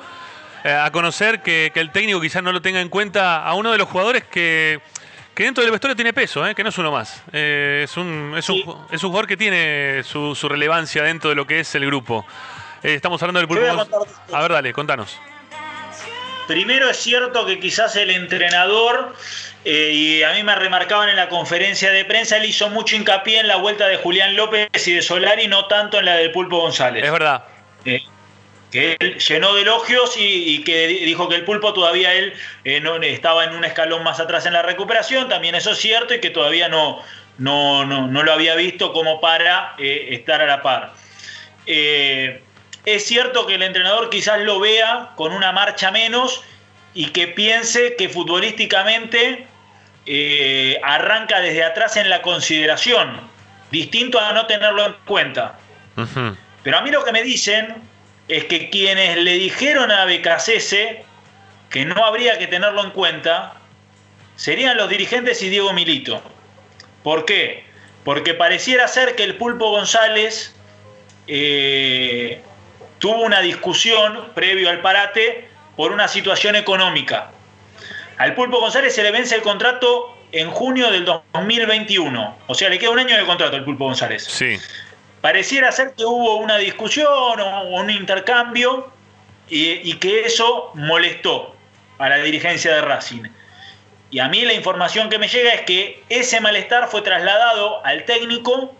C: a conocer que, que el técnico quizás no lo tenga en cuenta a uno de los jugadores que, que dentro del vestuario tiene peso, ¿eh? que no es uno más. Eh, es, un, es, un, es un jugador que tiene su, su relevancia dentro de lo que es el grupo. Eh, estamos hablando del
H: a
C: pulpo. A ver, dale, contanos.
H: Primero es cierto que quizás el entrenador, eh, y a mí me remarcaban en la conferencia de prensa, él hizo mucho hincapié en la vuelta de Julián López y de Solari, no tanto en la del Pulpo González.
C: Es verdad.
H: Que él llenó de elogios y, y que di- dijo que el Pulpo todavía él eh, no, estaba en un escalón más atrás en la recuperación, también eso es cierto, y que todavía no, no, no, no lo había visto como para eh, estar a la par. Eh, es cierto que el entrenador quizás lo vea con una marcha menos y que piense que futbolísticamente arranca desde atrás en la consideración, distinto a no tenerlo en cuenta. Pero a mí lo que me dicen es que quienes le dijeron a Becasese que no habría que tenerlo en cuenta serían los dirigentes y Diego Milito. ¿Por qué? Porque pareciera ser que el Pulpo González eh, tuvo una discusión previo al parate por una situación económica. Al Pulpo González se le vence el contrato en junio del 2021. O sea, le queda un año de contrato al Pulpo González.
C: Sí.
H: Pareciera ser que hubo una discusión o un intercambio y, y que eso molestó a la dirigencia de Racing. Y a mí la información que me llega es que ese malestar fue trasladado al técnico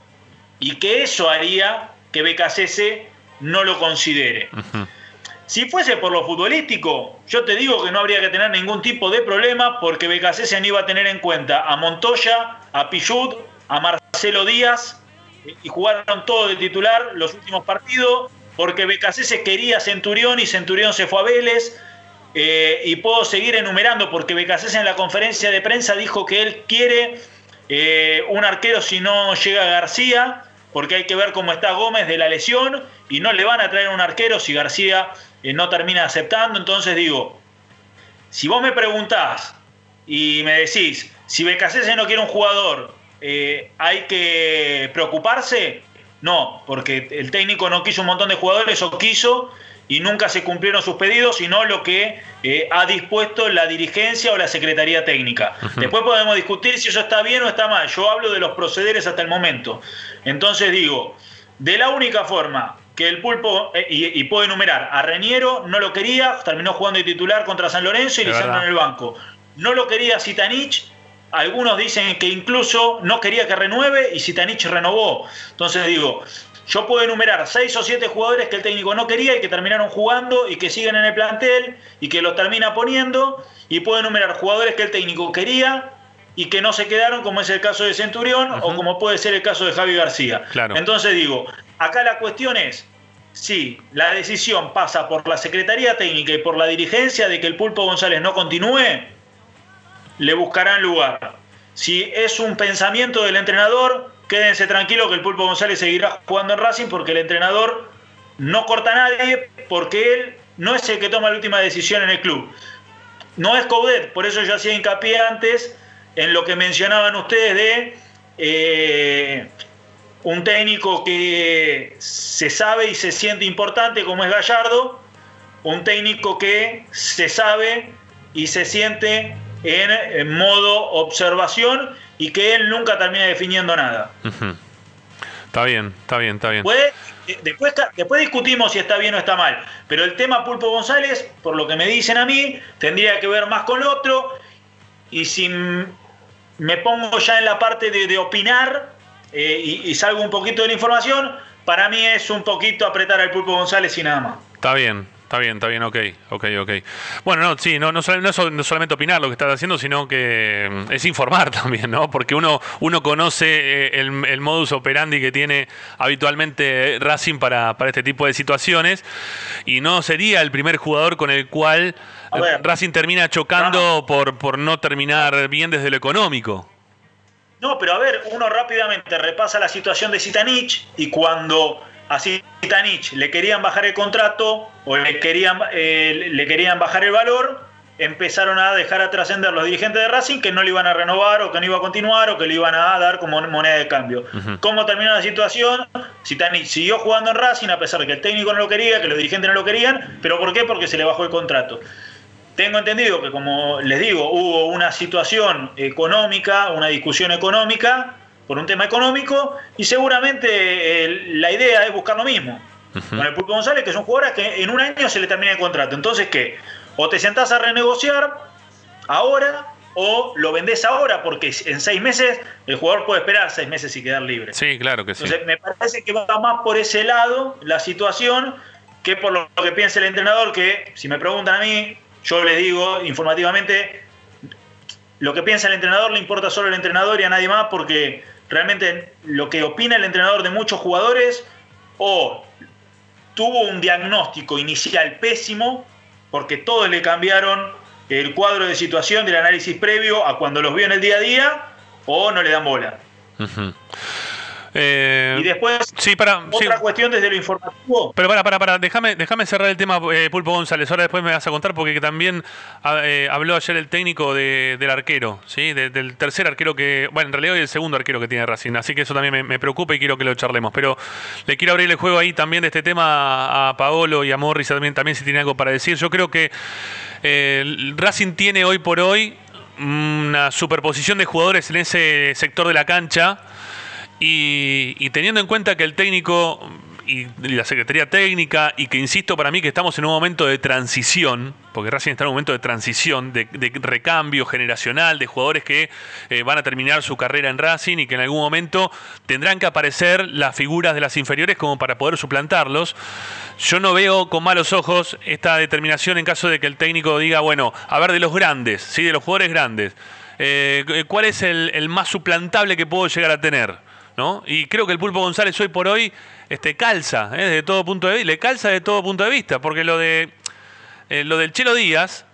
H: y que eso haría que BKCS no lo considere. Si fuese por lo futbolístico, yo te digo que no habría que tener ningún tipo de problema porque BKCS no iba a tener en cuenta a Montoya, a Pichut, a Marcelo Díaz y jugaron todos de titular los últimos partidos porque BKCS quería Centurión y Centurión se fue a Vélez. Eh, y puedo seguir enumerando porque BKCS en la conferencia de prensa dijo que él quiere eh, un arquero si no llega García, porque hay que ver cómo está Gómez de la lesión y no le van a traer un arquero si García eh, no termina aceptando. Entonces digo, si vos me preguntás y me decís, si BKCS no quiere un jugador, eh, ¿hay que preocuparse? No, porque el técnico no quiso un montón de jugadores o quiso y nunca se cumplieron sus pedidos, sino lo que eh, ha dispuesto la dirigencia o la Secretaría Técnica. Después podemos discutir si eso está bien o está mal. Yo hablo de los procederes hasta el momento. Entonces digo, de la única forma que el pulpo, eh, y, y puedo enumerar, a Reñero no lo quería, terminó jugando de titular contra San Lorenzo y Lisandro en el banco. No lo quería Zitanich, algunos dicen que incluso no quería que renueve y Zitanich renovó. Entonces digo, yo puedo enumerar seis o siete jugadores que el técnico no quería y que terminaron jugando y que siguen en el plantel y que los termina poniendo. Y puedo enumerar jugadores que el técnico quería y que no se quedaron, como es el caso de Centurión o como puede ser el caso de Javi García.
C: Claro.
H: Entonces digo, acá la cuestión es, si la decisión pasa por la Secretaría Técnica y por la dirigencia de que el Pulpo González no continúe, le buscarán lugar. Si es un pensamiento del entrenador, quédense tranquilos que el Pulpo González seguirá jugando en Racing porque el entrenador no corta a nadie porque él no es el que toma la última decisión en el club. No es Coudet, por eso yo hacía hincapié antes en lo que mencionaban ustedes de eh, un técnico que se sabe y se siente importante como es Gallardo, un técnico que se sabe y se siente en, en modo observación y que él nunca termina definiendo nada.
C: Está bien, está bien, está bien.
H: Puede- eh, después, después discutimos si está bien o está mal, pero el tema Pulpo González, por lo que me dicen a mí, tendría que ver más con lo otro, y si me pongo ya en la parte de, de opinar eh, y, y salgo un poquito de la información, para mí es un poquito apretar al Pulpo González y nada más.
C: Está bien, está bien, está bien, ok, ok, ok. Bueno, no, sí, no, no, no es no solamente opinar lo que estás haciendo, sino que mm, es informar también, ¿no? Porque uno, uno conoce eh, el, el modus operandi que tiene habitualmente Racing para, para este tipo de situaciones y no sería el primer jugador con el cual. Racing termina chocando por, por no terminar bien desde lo económico.
H: No, pero a ver, uno rápidamente repasa la situación de Zitanich y cuando a Zitanich le querían bajar el contrato o le querían, eh, le querían bajar el valor, empezaron a dejar a trascender los dirigentes de Racing que no le iban a renovar o que no iba a continuar o que le iban a dar como moneda de cambio. ¿Cómo terminó la situación? Zidane siguió jugando en Racing a pesar de que el técnico no lo quería, que los dirigentes no lo querían, pero ¿por qué? Porque se le bajó el contrato. Tengo entendido que, como les digo, hubo una situación económica, una discusión económica por un tema económico y seguramente eh, la idea es buscar lo mismo. Con el Pulpo González, que es un jugador a que en un año se le termina el contrato. Entonces, ¿qué? O te sentás a renegociar ahora o lo vendés ahora, porque en seis meses el jugador puede esperar seis meses y quedar libre.
C: Sí, claro que sí.
H: Entonces, me parece que va más por ese lado la situación que por lo que piensa el entrenador, que si me preguntan a mí, yo les digo informativamente, lo que piensa el entrenador le importa solo al entrenador y a nadie más, porque realmente lo que opina el entrenador de muchos jugadores o tuvo un diagnóstico inicial pésimo, porque todos le cambiaron el cuadro de situación del análisis previo a cuando los vio en el día a día, o no le dan bola.
C: Eh,
H: Y después,
C: sí, para,
H: otra cuestión desde lo informativo.
C: Pero para, para, para, déjame, déjame cerrar el tema eh, Pulpo González. Ahora después me vas a contar porque también ah, eh, habló ayer el técnico de- del arquero, ¿sí? De- del tercer arquero que, bueno, en realidad hoy el segundo arquero que tiene Racing, así que eso también me, me preocupa y quiero que lo charlemos. Pero le quiero abrir el juego ahí también de este tema a Paolo y a Morris también, también si tiene algo para decir. Yo creo que eh, Racing tiene hoy por hoy una superposición de jugadores en ese sector de la cancha. Y, teniendo en cuenta que el técnico y, la Secretaría Técnica, y que insisto para mí que estamos en un momento de transición, porque Racing está en un momento de transición, de, recambio generacional, de jugadores que eh, van a terminar su carrera en Racing y que en algún momento tendrán que aparecer las figuras de las inferiores como para poder suplantarlos. Yo no veo con malos ojos esta determinación en caso de que el técnico diga, bueno, a ver, de los grandes, ¿sí? de los jugadores grandes, eh, ¿cuál es el más suplantable que puedo llegar a tener? ¿No? Y creo que el Pulpo González hoy por hoy este, calza, ¿eh? desde todo punto de vista, le calza de todo punto de vista, porque lo de eh, lo del Chelo Díaz,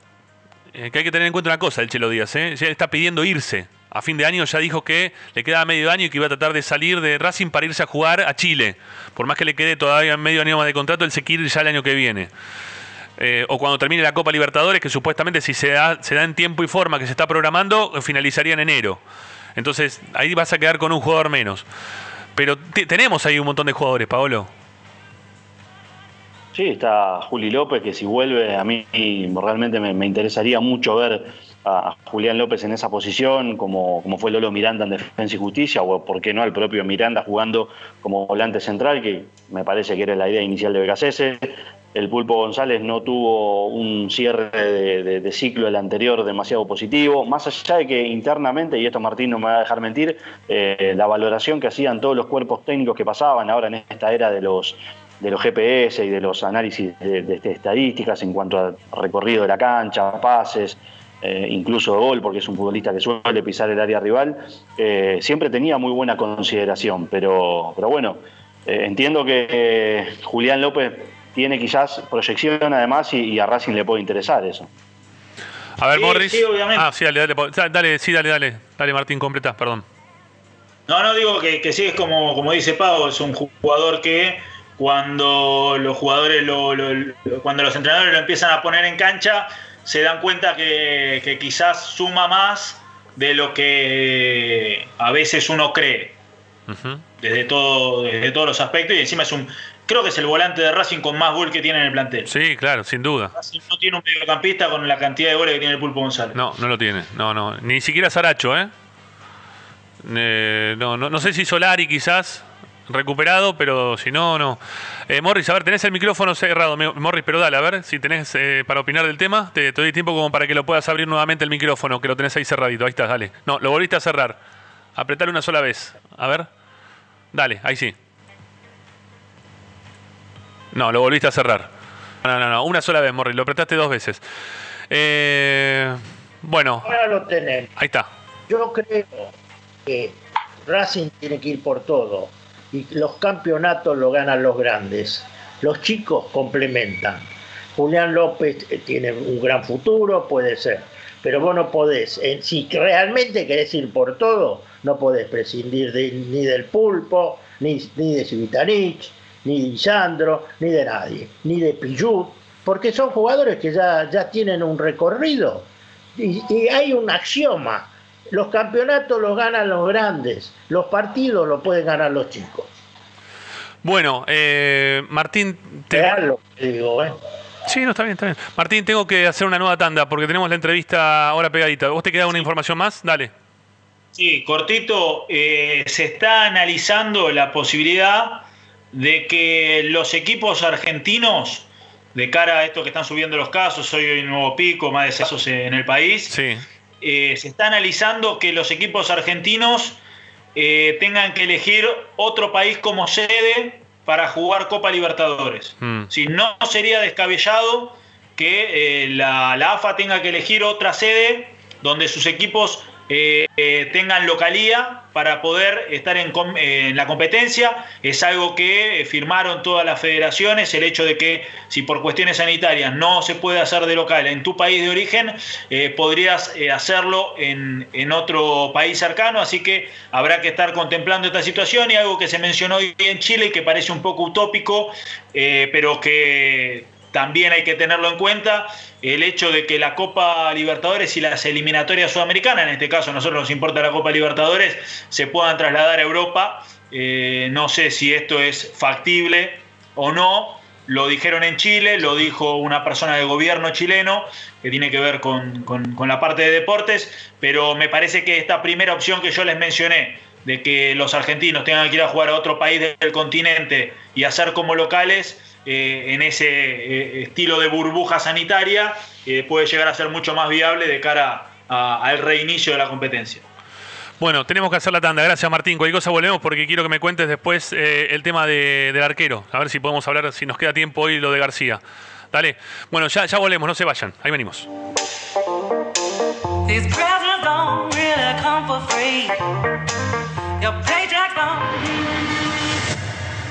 C: eh, que hay que tener en cuenta una cosa, el Chelo Díaz, ¿eh? ya está pidiendo irse. A fin de año ya dijo que le quedaba medio año y que iba a tratar de salir de Racing para irse a jugar a Chile. Por más que le quede todavía medio año más de contrato, él se quiere ir ya el año que viene. Eh, o cuando termine la Copa Libertadores, que supuestamente si se da, se da en tiempo y forma que se está programando, finalizaría en enero. Entonces ahí vas a quedar con un jugador menos. Pero te- tenemos ahí un montón de jugadores, Paolo.
G: Sí, está Juli López, que si vuelve a mí realmente me, me interesaría mucho ver a, Julián López en esa posición, como, como fue Lolo Miranda en Defensa y Justicia, o por qué no al propio Miranda jugando como volante central, que me parece que era la idea inicial de Becasese. El Pulpo González no tuvo un cierre de, ciclo el anterior demasiado positivo, más allá de que internamente, y esto Martín no me va a dejar mentir, eh, la valoración que hacían todos los cuerpos técnicos que pasaban ahora en esta era de los de los GPS y de los análisis de, de- de estadísticas en cuanto al recorrido de la cancha, pases, eh, incluso de gol, porque es un futbolista que suele pisar el área rival, eh, siempre tenía muy buena consideración, pero, pero bueno, eh, entiendo que eh, Julián López tiene quizás proyección además y, y a Racing le puede interesar eso.
C: A ver,
H: Sí,
C: Morris.
H: sí, obviamente.
C: Ah, sí, dale, dale, dale, sí, dale, dale. Dale, Martín, completa, perdón.
H: No, no digo que, que sí, es como, como dice Pau, es un jugador que cuando los jugadores, lo- lo- lo- cuando los entrenadores lo empiezan a poner en cancha, se dan cuenta que, que quizás suma más de lo que a veces uno cree, desde, todo, desde todos los aspectos, y encima es un, creo que es el volante de Racing con más gol que tiene en el plantel.
C: Sí, claro, sin duda.
H: Racing no tiene un mediocampista con la cantidad de goles que tiene el Pulpo González.
C: No, no lo tiene. No, no. Ni siquiera Saracho, ¿eh? Eh, no, no, no sé si Solari quizás recuperado, pero si no, no. Eh, Morris, a ver, tenés el micrófono cerrado, Morris, pero dale, a ver, si tenés eh, para opinar del tema, te, te doy tiempo como para que lo puedas abrir nuevamente el micrófono, que lo tenés ahí cerradito. Ahí estás, dale. No, lo volviste a cerrar. Apretalo una sola vez. A ver. Dale, ahí sí. No, lo volviste a cerrar. No, no, no, una sola vez, Morris, lo apretaste dos veces. Eh, bueno,
F: Ahora lo tenemos.
C: ahí está.
F: Yo creo que Racing tiene que ir por todo y los campeonatos lo ganan los grandes. Los chicos complementan. Julián López eh, tiene un gran futuro, puede ser, pero vos no podés, si realmente querés ir por todo, no podés prescindir de- ni del pulpo, ni, ni de Civitanich, ni de Isandro, ni de nadie, ni de Pillut, porque son jugadores que ya, ya tienen un recorrido. Y hay un axioma, los campeonatos los ganan los grandes, los partidos los pueden ganar los chicos.
C: Bueno, eh, Martín. Te...
F: Real lo que digo, ¿eh?
C: Sí, no, está bien, está bien. Martín, tengo que hacer una nueva tanda porque tenemos la entrevista ahora pegadita. ¿Vos te queda una información más? Dale.
H: Sí, cortito, eh, se está analizando la posibilidad de que los equipos argentinos, de cara a esto que están subiendo los casos, hoy hay un nuevo pico, más de casos en el país, eh, se está analizando que los equipos argentinos eh, tengan que elegir otro país como sede para jugar Copa Libertadores.
C: Mm.
H: Si no sería descabellado que eh, la, la AFA tenga que elegir otra sede donde sus equipos eh, tengan localía para poder estar en, eh, la competencia. Es algo que eh, firmaron todas las federaciones, el hecho de que si por cuestiones sanitarias no se puede hacer de local en tu país de origen, podrías hacerlo en, en otro país cercano, así que habrá que estar contemplando esta situación y algo que se mencionó hoy en Chile y que parece un poco utópico, pero que también hay que tenerlo en cuenta el hecho de que la Copa Libertadores y las eliminatorias sudamericanas, en este caso a nosotros nos importa la Copa Libertadores, se puedan trasladar a Europa. Eh, no sé si esto es factible o no. Lo dijeron en Chile, lo dijo una persona del gobierno chileno que tiene que ver con, con- con la parte de deportes, pero me parece que esta primera opción que yo les mencioné, de que los argentinos tengan que ir a jugar a otro país del continente y hacer como locales, eh, en ese eh, estilo de burbuja sanitaria, eh, puede llegar a ser mucho más viable de cara al reinicio de la competencia.
C: Bueno, tenemos que hacer la tanda. Gracias, Martín. Cualquier cosa volvemos porque quiero que me cuentes después eh, el tema de- del arquero. A ver si podemos hablar, si nos queda tiempo hoy, lo de García. Dale. Bueno, ya, ya volvemos, no se vayan. Ahí venimos.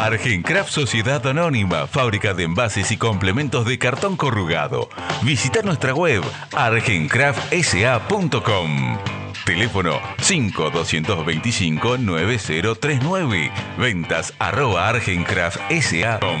D: Argencraft Sociedad Anónima, fábrica de envases y complementos de cartón corrugado. Visita nuestra web argencraftsa.com. Teléfono 5225-9039. Ventas arroba argencraftsa.com.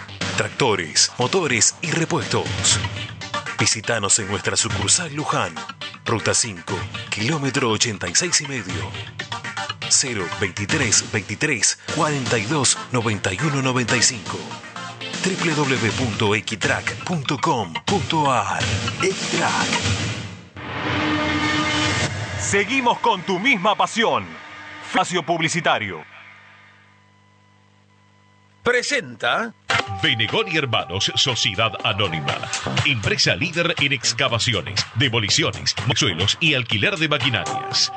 I: Tractores, motores y repuestos. Visítanos en nuestra sucursal Luján, ruta 5, kilómetro 86 y medio. 023 23 42 91 95 www.equitrack.com.ar Equitrack
A: Seguimos con tu misma pasión. Espacio publicitario.
S: Presenta.
J: Benegón y Hermanos, Sociedad Anónima. Empresa líder en excavaciones, demoliciones, suelos y alquiler de maquinarias.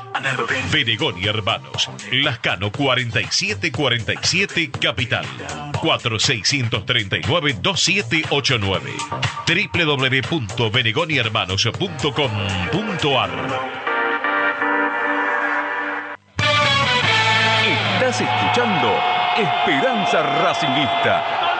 J: Benegón y Hermanos, Lascano 4747 Capital. 4639-2789. www.benegonyhermanos.com.ar
D: Estás escuchando Esperanza Racingista,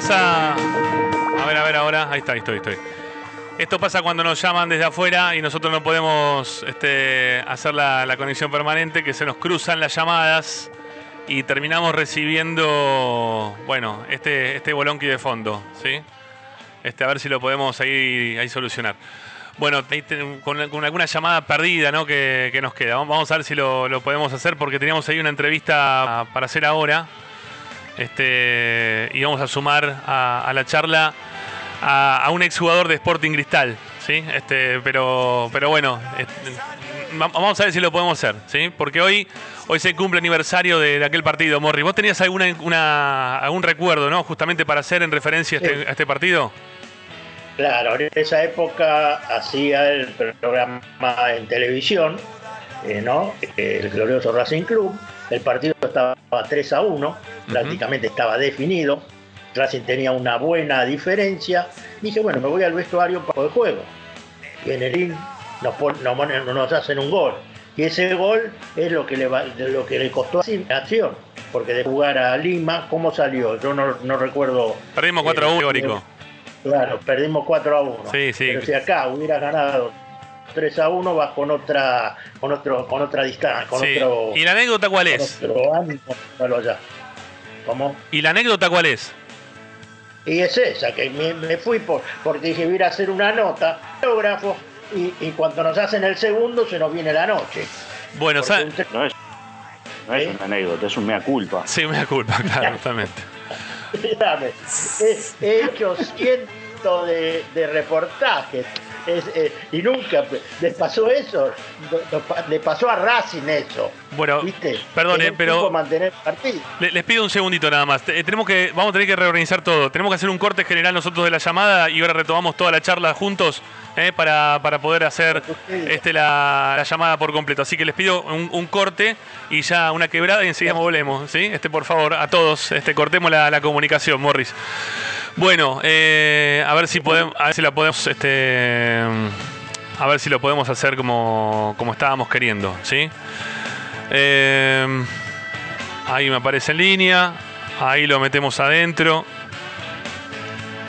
C: Pasa. A ver, a ver ahora. Ahí está, estoy, estoy. Esto pasa cuando nos llaman desde afuera y nosotros no podemos este, hacer la, conexión permanente, que se nos cruzan las llamadas y terminamos recibiendo, bueno, este, este bolonqui de fondo, ¿sí? Este, a ver si lo podemos ahí, ahí solucionar. Bueno, con, con alguna llamada perdida ¿no? que, que nos queda. Vamos a ver si lo, lo podemos hacer porque teníamos ahí una entrevista para hacer ahora. Este, y vamos a sumar a, a la charla a, a un exjugador de Sporting Cristal. ¿sí? Este, pero, pero bueno, este, va- vamos a ver si lo podemos hacer. ¿sí? Porque hoy, hoy se cumple aniversario de, de aquel partido. Morri, ¿vos tenías alguna, una, algún recuerdo ¿no? justamente para hacer en referencia a este, a este partido?
F: Claro, en esa época hacía el programa en televisión, eh, ¿no? El glorioso Racing Club. El partido estaba 3 a 1, prácticamente estaba definido. Racing tenía una buena diferencia. Dije, bueno, me voy al vestuario para el juego. Y en el ring nos, pon- nos, nos hacen un gol. Y ese gol es lo que le, va- lo que le costó a acción. Porque de jugar a Lima, ¿cómo salió? Yo no, no recuerdo.
C: Perdimos 4 a 1,
F: eh,
C: teórico.
F: Claro, perdimos 4 a 1.
C: Sí, sí.
F: Pero si acá hubieras ganado 3 a 1, vas con otra, con otro, con otra distancia, con
C: Sí.
F: otro.
C: ¿Y la anécdota cuál es?
F: otro ánimo, bueno, allá. ¿Cómo?
C: ¿Y la anécdota cuál es?
F: Y es esa, que me, me fui por, porque dije, voy a ir a hacer una nota, autógrafo, y, y cuando nos hacen el segundo se nos viene la noche.
C: Bueno,
F: Porque
C: sa-
F: un tre-
G: No es, no es una anécdota, es un mea culpa.
C: Sí, me da culpa, claro.
F: Dígame, he, he hecho cientos de, de reportajes es, eh, y nunca les pasó eso, le pasó a Racing eso.
C: Bueno,
F: ¿viste?
C: perdone,
F: no
C: pero-
F: mantener.
C: Le- Les pido un segundito nada más. Te- Tenemos que, vamos a tener que reorganizar todo. Tenemos que hacer un corte general nosotros de la llamada y ahora retomamos toda la charla juntos eh, para, para poder hacer este, la, la llamada por completo. Así que les pido un, un corte y ya una quebrada y enseguida volvemos. ¿sí? Este, por favor, a todos, este, cortemos la, la comunicación, Morris. Bueno, eh, a ver si podemos, a ver si la podemos, este, a ver si lo podemos hacer como, como estábamos queriendo, ¿sí? Eh, ahí me aparece en línea, ahí lo metemos adentro.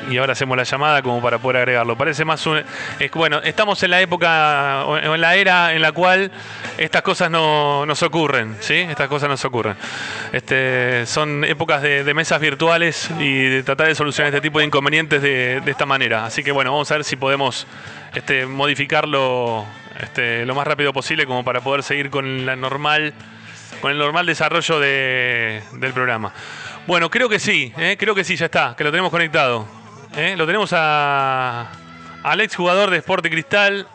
C: Y ahora hacemos la llamada como para poder agregarlo. Parece más un. Es, bueno, estamos en la época, en la era en la cual estas cosas no nos ocurren, ¿sí? Estas cosas nos ocurren. Este, son épocas de, de mesas virtuales y de tratar de solucionar este tipo de inconvenientes de, de esta manera. Así que bueno, vamos a ver si podemos este, modificarlo este, lo más rápido posible como para poder seguir con la normal con el normal desarrollo de- del programa. Bueno, creo que sí, ¿eh? creo que sí, ya está, que lo tenemos conectado. ¿Eh? Lo tenemos a, al ex jugador de Sporting Cristal,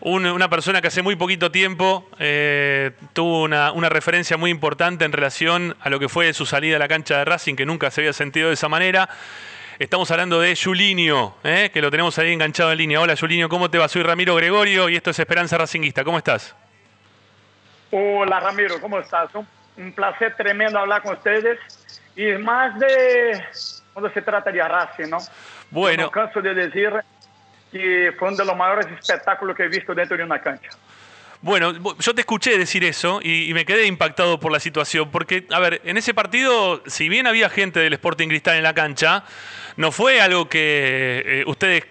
C: un- una persona que hace muy poquito tiempo eh, tuvo una, referencia muy importante en relación a lo que fue su salida a la cancha de Racing, que nunca se había sentido de esa manera. Estamos hablando de Julinho, ¿eh? que lo tenemos ahí enganchado en línea. Hola Julinho, ¿cómo te va? Soy Ramiro Gregorio y esto es Esperanza Racinguista. ¿Cómo estás?
S: Hola Ramiro, ¿cómo estás? Un, un placer tremendo hablar con ustedes y más de cuando se trata de Racing, ¿no?
C: Bueno.
S: No canso de decir que fue uno de los mayores espectáculos que he visto dentro de una cancha.
C: Bueno, yo te escuché decir eso y, y me quedé impactado por la situación, porque, a ver, en ese partido, si bien había gente del Sporting Cristal en la cancha, no fue algo que eh, ustedes,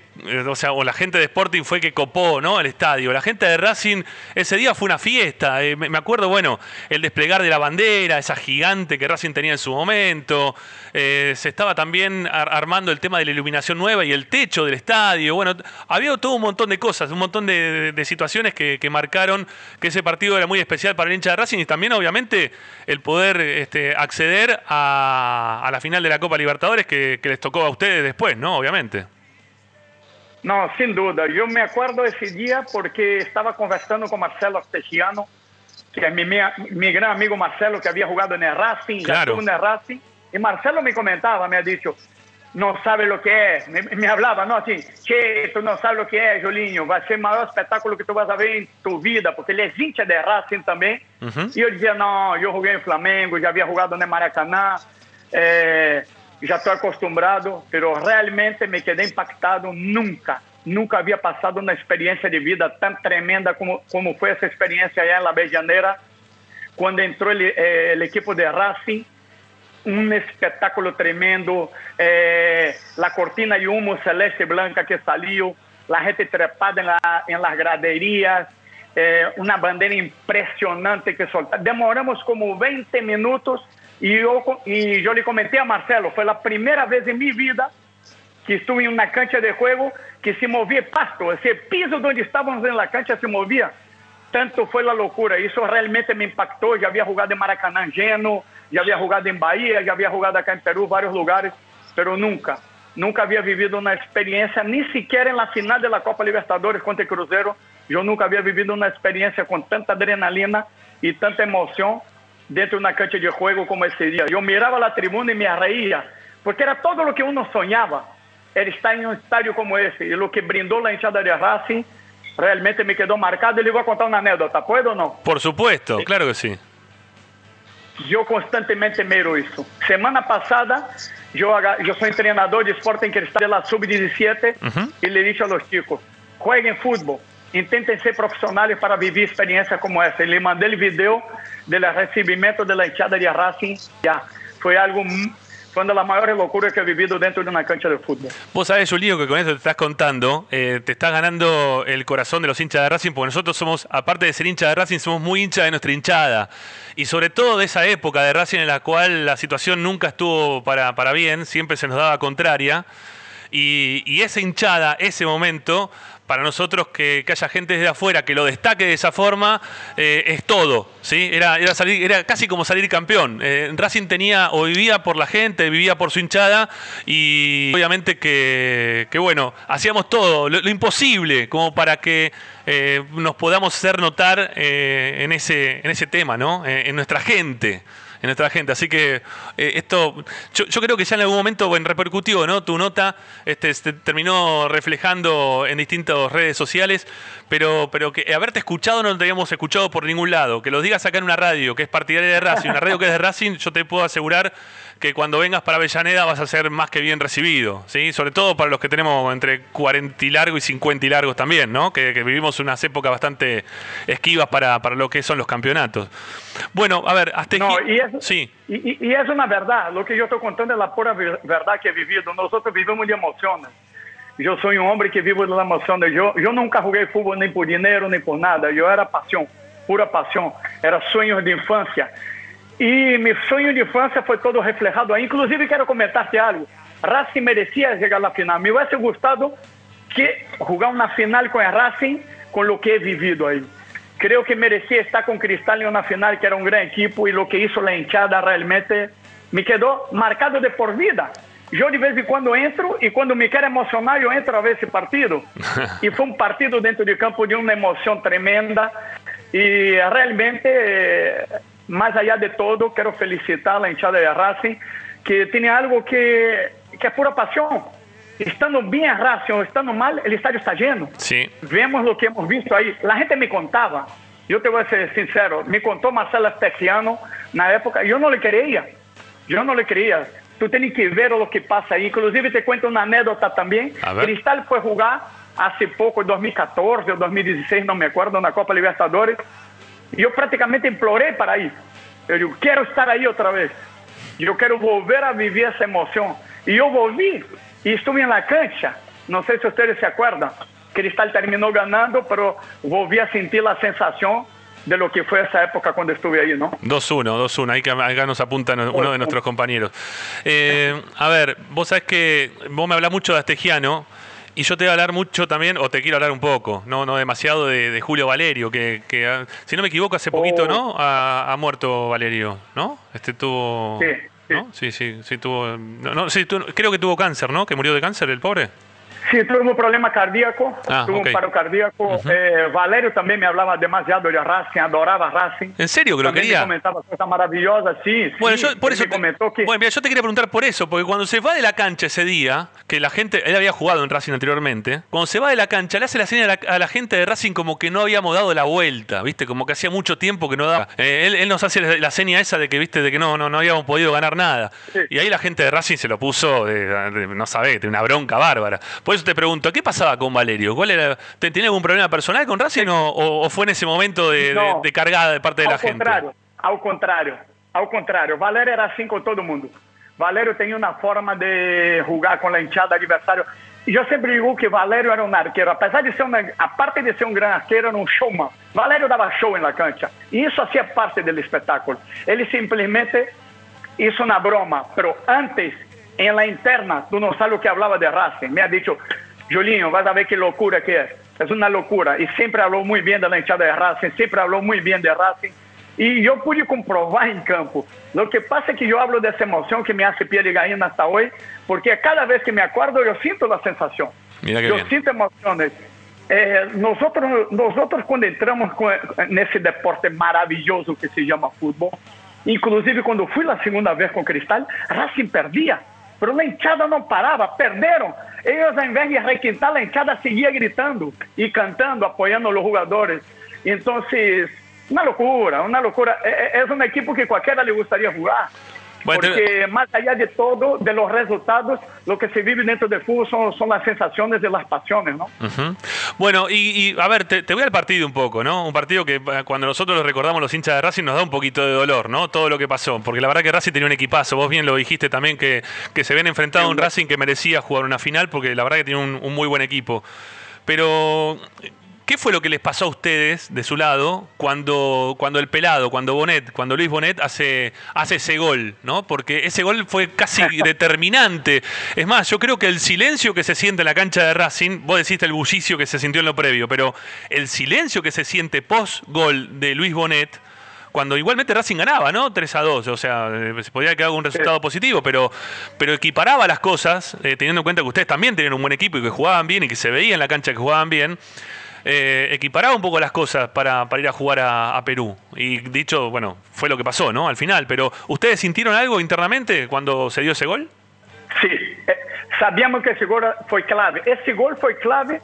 C: o sea, o la gente de Sporting fue que copó, ¿no? El estadio. La gente de Racing ese día fue una fiesta. Eh, me acuerdo, bueno, el desplegar de la bandera, esa gigante que Racing tenía en su momento. Eh, se estaba también ar- armando el tema de la iluminación nueva y el techo del estadio. Bueno, había todo un montón de cosas, un montón de, situaciones que, marcaron que ese partido era muy especial para el hincha de Racing y también, obviamente, el poder este, acceder a, la final de la Copa Libertadores que les tocó a ustedes después, ¿no? Obviamente.
S: No, sin duda. Yo me acuerdo ese día porque estaba conversando con Marcelo Astesiano, que es mi, mi, mi gran amigo Marcelo, que había jugado en el Racing, ya
C: Claro.
S: estuvo en el Racing. Y Marcelo me comentaba, me ha dicho, no sabe lo que es. Me, me hablaba, no, así, che, tú no sabes lo que es, Julinho, va a ser el mayor espectáculo que tú vas a ver en tu vida, porque él es hincha de Racing también. E eu dizia, não, eu joguei em Flamengo, já havia jogado no Maracanã, eh, já estou acostumbrado, pero realmente me quedei impactado nunca. Nunca havia passado uma experiência de vida tão tremenda como, como foi essa experiência aí em La Bejaneira, quando entrou ele, eh, equipo de Racing, un espectáculo tremendo, eh, la cortina de humo celeste blanca que salió, la gente trepada en, la- en las graderías, eh, una bandera impresionante que soltaron. Demoramos como 20 minutos y yo, co- y yo le comenté a Marcelo, fue la primera vez en mi vida que estuve en una cancha de juego que se movía pasto, ese piso donde estábamos en la cancha se movía. Tanto foi a loucura, isso realmente me impactou. Já havia jogado em Maracanã lleno, já havia jogado em Bahia, já havia jogado acá em Peru, vários lugares, pero nunca, nunca havia vivido uma experiência, nem sequer na final da Copa Libertadores contra o Cruzeiro, eu nunca havia vivido uma experiência com tanta adrenalina e tanta emoção dentro de uma cancha de jogo como esse dia. Eu mirava a tribuna e me reía, porque era todo o que uno sonhava, era estar em um estádio como esse, e o que brindou a hinchada de Racing realmente me quedó marcado y le voy a contar una anécdota, ¿puedo o no?
C: Por supuesto, claro que sí.
S: Yo constantemente miro eso. Semana pasada, yo, yo soy entrenador de Sporting Cristal de la Sub-17 y le dicho a los chicos, jueguen fútbol, intenten ser profesionales para vivir experiencias como esa. Y le mandé el video del recibimiento de la hinchada de Racing. Fue algo, fue una de las mayores locuras que he vivido dentro de una cancha de fútbol.
C: Vos sabés, Julio, que con esto te estás contando, eh, te estás ganando el corazón de los hinchas de Racing, porque nosotros somos, aparte de ser hinchas de Racing, somos muy hinchas de nuestra hinchada. Y sobre todo de esa época de Racing en la cual la situación nunca estuvo para, para bien, siempre se nos daba contraria. Y, y esa hinchada, ese momento, para nosotros que, haya gente desde afuera que lo destaque de esa forma, eh, es todo. ¿sí? Era, era, salir, era casi como salir campeón. Eh, Racing tenía o vivía por la gente, vivía por su hinchada y obviamente que, que, bueno, hacíamos todo, lo, lo imposible como para que eh, nos podamos hacer notar en, ese, en ese tema, ¿no? En nuestra gente en nuestra gente. Así que eh, esto, yo, yo creo que ya en algún momento bueno, repercutió, ¿no? Tu nota este, se terminó reflejando en distintas redes sociales, pero, pero que haberte escuchado no te habíamos escuchado por ningún lado. Que lo digas acá en una radio que es partidaria de Racing, una radio que es de Racing, yo te puedo asegurar que cuando vengas para Avellaneda vas a ser más que bien recibido, ¿sí? Sobre todo para los que tenemos entre 40 y largo y 50 y largos también, ¿no? Que, que vivimos unas épocas bastante esquivas para, para lo que son los campeonatos. Bueno, a ver, hasta
S: No, y eso,
C: Sí.
S: y, y- y eso na verdad, lo que yo estoy contando es la pura ver- verdad que he vivido. Nosotros vivimos de emociones. Yo soy un hombre que vivo de la emoción. Yo, yo nunca jugué fútbol ni por dinero ni por nada. Yo era pasión, pura pasión. Era sueños de infancia. Y mi sueño de infancia fue todo reflejado ahí. Inclusive quiero comentarte algo. Racing merecía llegar a la final. Me hubiese gustado que jugar una final con el Racing con lo que he vivido ahí. Creo que merecía estar con Cristal en una final que era un gran equipo y lo que hizo la hinchada realmente me quedó marcado de por vida. Yo de vez en cuando entro y cuando me quiero emocionar yo entro a ver ese partido. Y fue un partido dentro del campo de una emoción tremenda y realmente, eh, más allá de todo, quiero felicitar a la hinchada de Racing que tiene algo que, que es pura pasión. Estando bien en Racing o estando mal, el estadio está lleno.
C: Sí.
S: Vemos lo que hemos visto ahí. La gente me contaba, yo te voy a ser sincero, me contó Marcelo Especiano na época, yo no le creía. Yo no le creía. Tú tienes que ver lo que pasa ahí. Inclusive te cuento una anécdota también.
C: A ver.
S: Cristal fue jugar hace poco, en 2014 o 2016, no me acuerdo, na Copa Libertadores. Y yo prácticamente imploré para ir. Digo, quero estar aí outra vez. Eu quero volver a viver essa emoção. E eu volvi e estive na cancha. Não sei se vocês se acordam. Cristal terminou ganhando, pero volví a sentir a sensação de lo que foi essa época quando estuve aí, ¿no?
C: 2-1, 2-1. Ahí que acá nos apunta uno de nuestros compañeros. Eh, a ver, vos sabés que vos me hablás mucho de Astegiano. Y yo te voy a hablar mucho también, o te quiero hablar un poco, no, no demasiado, de, de Julio Valerio, que, que, ah, si no me equivoco, hace poquito, ¿no? Ha, ha muerto Valerio, ¿no? Este tuvo.
S: Sí,
C: ¿no? Sí, sí, sí tuvo. No, no, sí, tu- creo que tuvo cáncer, ¿no? Que murió de cáncer el pobre.
S: Sí, tuve un problema cardíaco,
C: Ah,
S: tuve un paro cardíaco. Eh, Valerio también me hablaba demasiado de Racing, adoraba Racing.
C: ¿En serio que lo quería?
S: Me comentaba cosas maravillosas, sí.
C: Bueno,
S: sí,
C: yo por eso.
S: me comentó que
C: Bueno, mira, yo te quería preguntar por eso, porque cuando se va de la cancha ese día, que la gente. Él había jugado en Racing anteriormente. Cuando se va de la cancha, le hace la señal a la, a la gente de Racing como que no habíamos dado la vuelta, ¿viste? Como que hacía mucho tiempo que no daba. Eh, él, él nos hace la, la seña esa de que, ¿viste? De que no, no, no habíamos podido ganar nada. Y ahí la gente de Racing se lo puso, de, de- no sabés, de una bronca bárbara. Por eso te pregunto, ¿qué pasaba con Valerio? ¿Cuál era, te- ¿Tenía algún problema personal con Racing o, o- o fue en ese momento de, de-
S: No.
C: de cargada de parte de la
S: ao
C: gente?
S: ao contrário, ao contrário. Valério era assim com todo mundo. Valério tem uma forma de jogar com a hinchada adversário. E eu sempre digo que Valério era um arqueiro, apesar de ser um, a parte de ser um grande arqueiro, era um showman. Valério dava show na cancha. E isso fazia parte do espetáculo. Ele simplesmente hizo una broma, pero antes, en la interna, tú no sabes lo que hablaba de Racing. Me ha dicho, Julinho, vas a ver qué locura que es. Es una locura. Y siempre habló muy bien de la hinchada de Racing, siempre habló muy bien de Racing. Y yo pude comprobar en campo. Lo que pasa es que yo hablo de esa emoción que me hace piel de gallina hasta hoy, porque cada vez que me siento la sensación.
C: Mira qué
S: yo
C: bien.
S: siento emociones. Eh, nosotros, nosotros cuando entramos nesse deporte maravilloso que se llama fútbol, inclusive quando fui la segunda vez con Cristal, Racing perdía, pero la hinchada no paraba, perderon. Ellos en vez de requintar, la hinchada seguía gritando y cantando, apoyando a los jugadores. Entonces, una locura, una locura. Eh, eh, Es un equipo que cualquiera le gustaría jugar. Porque más allá de todo, de los resultados, lo que se vive dentro del fútbol son, son las sensaciones y las pasiones, ¿no?
C: Bueno, y, y, a ver, te, te voy al partido un poco, ¿no? Un partido que eh, cuando nosotros lo recordamos los hinchas de Racing nos da un poquito de dolor, ¿no? Todo lo que pasó, porque la verdad que Racing tenía un equipazo, vos bien lo dijiste también, que, que se habían enfrentado a un Racing que merecía jugar una final, porque la verdad que tiene un, un muy buen equipo. Pero, ¿qué fue lo que les pasó a ustedes de su lado cuando, cuando el pelado, cuando Bonet, cuando Luis Bonet hace, hace ese gol, ¿no? Porque ese gol fue casi determinante. Es más, yo creo que el silencio que se siente en la cancha de Racing, vos decís el bullicio que se sintió en lo previo, pero el silencio que se siente post gol de Luis Bonet, cuando igualmente Racing ganaba, ¿no? 3 a 2, o sea, eh, se podía quedar con un resultado positivo, pero, pero equiparaba las cosas, eh, teniendo en cuenta que ustedes también tenían un buen equipo y que jugaban bien y que se veía en la cancha que jugaban bien, eh, equiparaba un poco las cosas para, para ir a jugar a, a Perú. Y dicho, bueno, fue lo que pasó, ¿no? Al final, pero ¿ustedes sintieron algo internamente cuando se dio ese gol?
S: Sí, eh, sabíamos que ese gol foi clave. Esse gol foi clave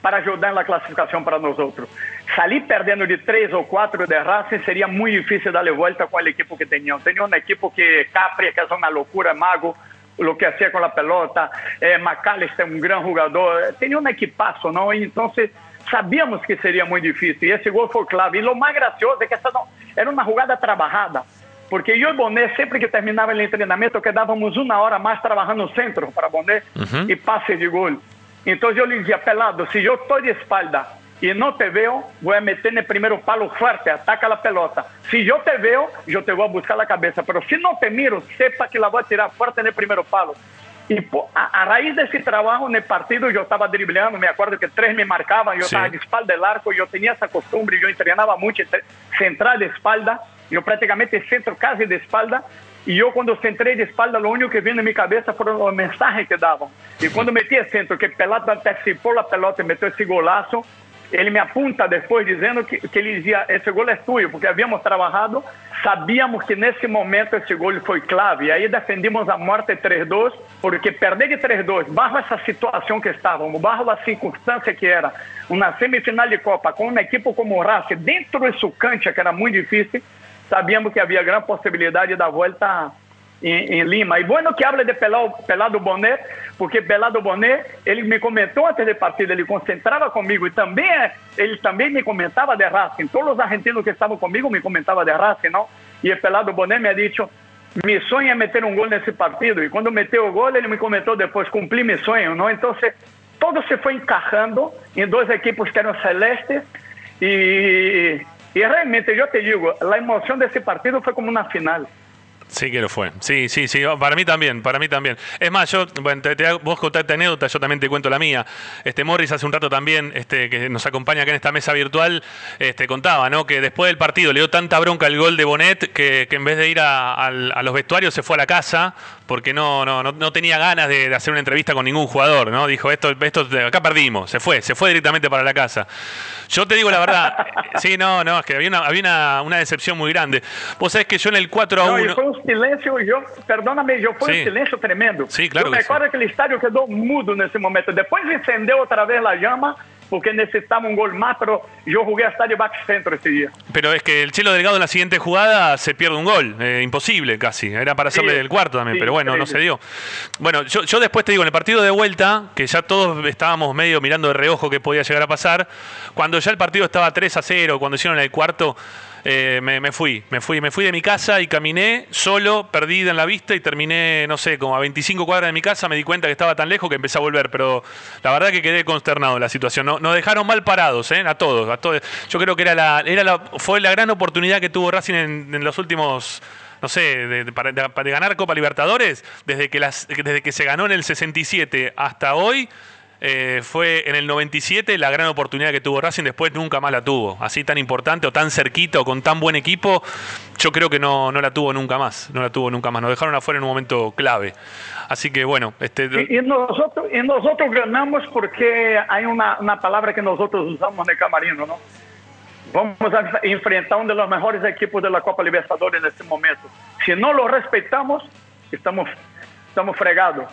S: para ajudar na classificação para nós outros. Salir perdendo de três ou quatro de Racing seria muito difícil darle volta com a equipe que tinham. Tinha uma equipe que Capri, que é uma loucura, Mago, o que hacía com a pelota, eh, McAllister, um grande jogador, tinha um equipaço, não? Então, sabíamos que seria muito difícil. E esse gol foi clave. E o mais gracioso é que essa não, era uma jogada trabalhada. Porque eu e Boné, sempre que terminava o treinamento, quedávamos uma hora mais trabalhando no centro para Boné e passe de gol. Então eu lhe dizia, pelado, se eu estou de espalda e não te veo, vou meter no primeiro palo forte, ataca a pelota. Se eu te veo, eu te vou buscar a cabeça. Pero se não te miro, sepa que la vou tirar forte no primeiro palo. E pô, a, a raiz desse trabalho no partido, eu estava driblando, me acordo que três me marcavam, eu
C: Sim.
S: estava de espalda del arco, eu tinha essa costumbre, eu treinava muito entre- central de espalda, eu praticamente centro quase de espalda, e eu quando centrei de espalda, o único que veio na minha cabeça foram os mensagens que davam. E quando meti centro, que Pelado antecipou a pelota e meteu esse golaço, ele me apunta depois dizendo que, que ele dizia, esse gol é tuyo, porque havíamos trabalhado, sabíamos que nesse momento esse gol foi clave, e aí defendimos a morte 3-2, porque perder de 3-2, barro essa situação que estávamos, barro a circunstância que era uma semifinal de Copa, com uma equipe como o Racing, dentro de su cancha, que era muito difícil, sabíamos que havia grande possibilidade da volta em, em Lima. E bueno que habla de Pelado, Bonet, porque Pelado Bonet, ele me comentou antes de partida, ele concentrava comigo e também ele também me comentava de Racing. Todos os argentinos que estavam comigo me comentavam de Racing, não? E Pelado Bonet me ha dicho, mi sonho é meter um gol nesse partido. E quando meteu o gol, ele me comentou depois, cumpri meu sonho, não? Então, todo se foi encaixando em duas equipes que eram celestes e, e realmente, eu te digo, a emoção desse partido foi como uma final.
C: Sí que lo fue. Sí, sí, sí. Para mí también, para mí también. Es más, yo, bueno, te, te- vos contaste anécdota, yo también te cuento la mía. Este Morris hace un rato también, este, que nos acompaña acá en esta mesa virtual, este, contaba, ¿no? Que después del partido le dio tanta bronca el gol de Bonet que, que en vez de ir a, los vestuarios se fue a la casa porque no, no, no, no tenía ganas de, de hacer una entrevista con ningún jugador, ¿no? Dijo, esto, esto, acá perdimos, se fue, se fue directamente para la casa. Yo te digo la verdad, sí, no, no, es que había una, había una, una decepción muy grande. Vos sabés que yo en el 4 a
S: Não,
C: 1.
S: e eu, perdona-me, eu foi
C: Sim.
S: um silêncio tremendo.
C: Sim, claro
S: Eu
C: que
S: me recordo aquele estádio quedou mudo nesse momento. Depois acendeu outra vez a llama, porque necessitava um gol mais, pero eu joguei a estádio back centro esse dia.
C: Pero es que el Chelo Delgado en la siguiente jugada se pierde un gol. eh, imposible casi. Era para hacerle
S: Sí,
C: el cuarto también,
S: sí,
C: pero bueno, no se dio. Bueno, yo, yo después te digo, en el partido de vuelta, que ya todos estábamos medio mirando de reojo qué podía llegar a pasar, cuando ya el partido estaba 3 a 0, cuando hicieron el cuarto, eh, me, fui. Me fui me fui de mi casa y caminé solo, perdida en la vista y terminé, no sé, como a 25 cuadras de mi casa. Me di cuenta que estaba tan lejos que empecé a volver, pero la verdad que quedé consternado en la situación. No, nos dejaron mal parados, ¿eh? A todos, a todos. Yo creo que era la, era la, fue la gran oportunidad que tuvo Racing en, los últimos no sé, de, de- para ganar Copa Libertadores, desde que, las, desde que se ganó en el 67 hasta hoy, eh, fue en el 97 la gran oportunidad que tuvo Racing, después nunca más la tuvo. Así tan importante o tan cerquita o con tan buen equipo, yo creo que no, no la tuvo nunca más, no la tuvo nunca más. Nos dejaron afuera en un momento clave. Así que bueno, este,
S: E, e nosotros, e nosotros ganhamos porque há uma, uma palavra que nosotros usamos no camarino, não? Vamos a enfrentar um dos melhores equipos da Copa Libertadores nesse momento. Se não lo respeitamos, estamos, estamos fregados.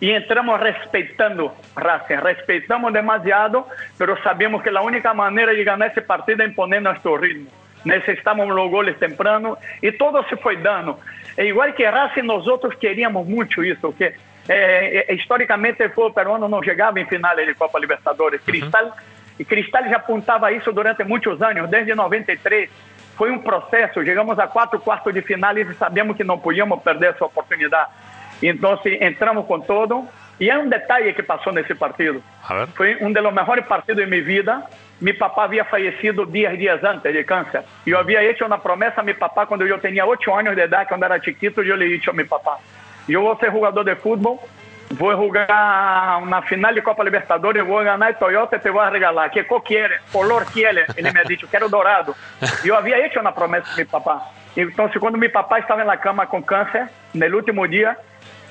S: E entramos respeitando Racing, respeitamos demasiado, pero sabemos que a única maneira de ganhar esse partido é imponer nosso ritmo. Necessitamos los goles temprano e todo se foi dando. É igual que Racing, nós outros queríamos muito isso, porque eh, eh, historicamente o futebol peruano não chegava em finais de Copa Libertadores. Cristal e Cristal já apontava isso durante muitos anos, desde 93. Foi um processo, chegamos a quatro quartos de final e sabíamos que não podíamos perder essa oportunidade. Então, entramos com todo. E é um detalhe que passou nesse partido.
C: a.
S: Foi um dos melhores partidos de minha vida. Meu papá havia falecido 10 dias antes de câncer. E eu havia feito uma promessa a meu papá quando eu tinha 8 anos de idade, quando era chiquito, eu lhe disse ao meu papá: Eu vou ser jogador de futebol, vou jogar na final de Copa Libertadores, vou ganhar a Toyota e te vou regalar. Que cor quer? Color quer? Ele me disse: Quero dourado. E eu havia feito uma promessa a meu papá. Então, quando meu papá estava na cama com câncer, no último dia,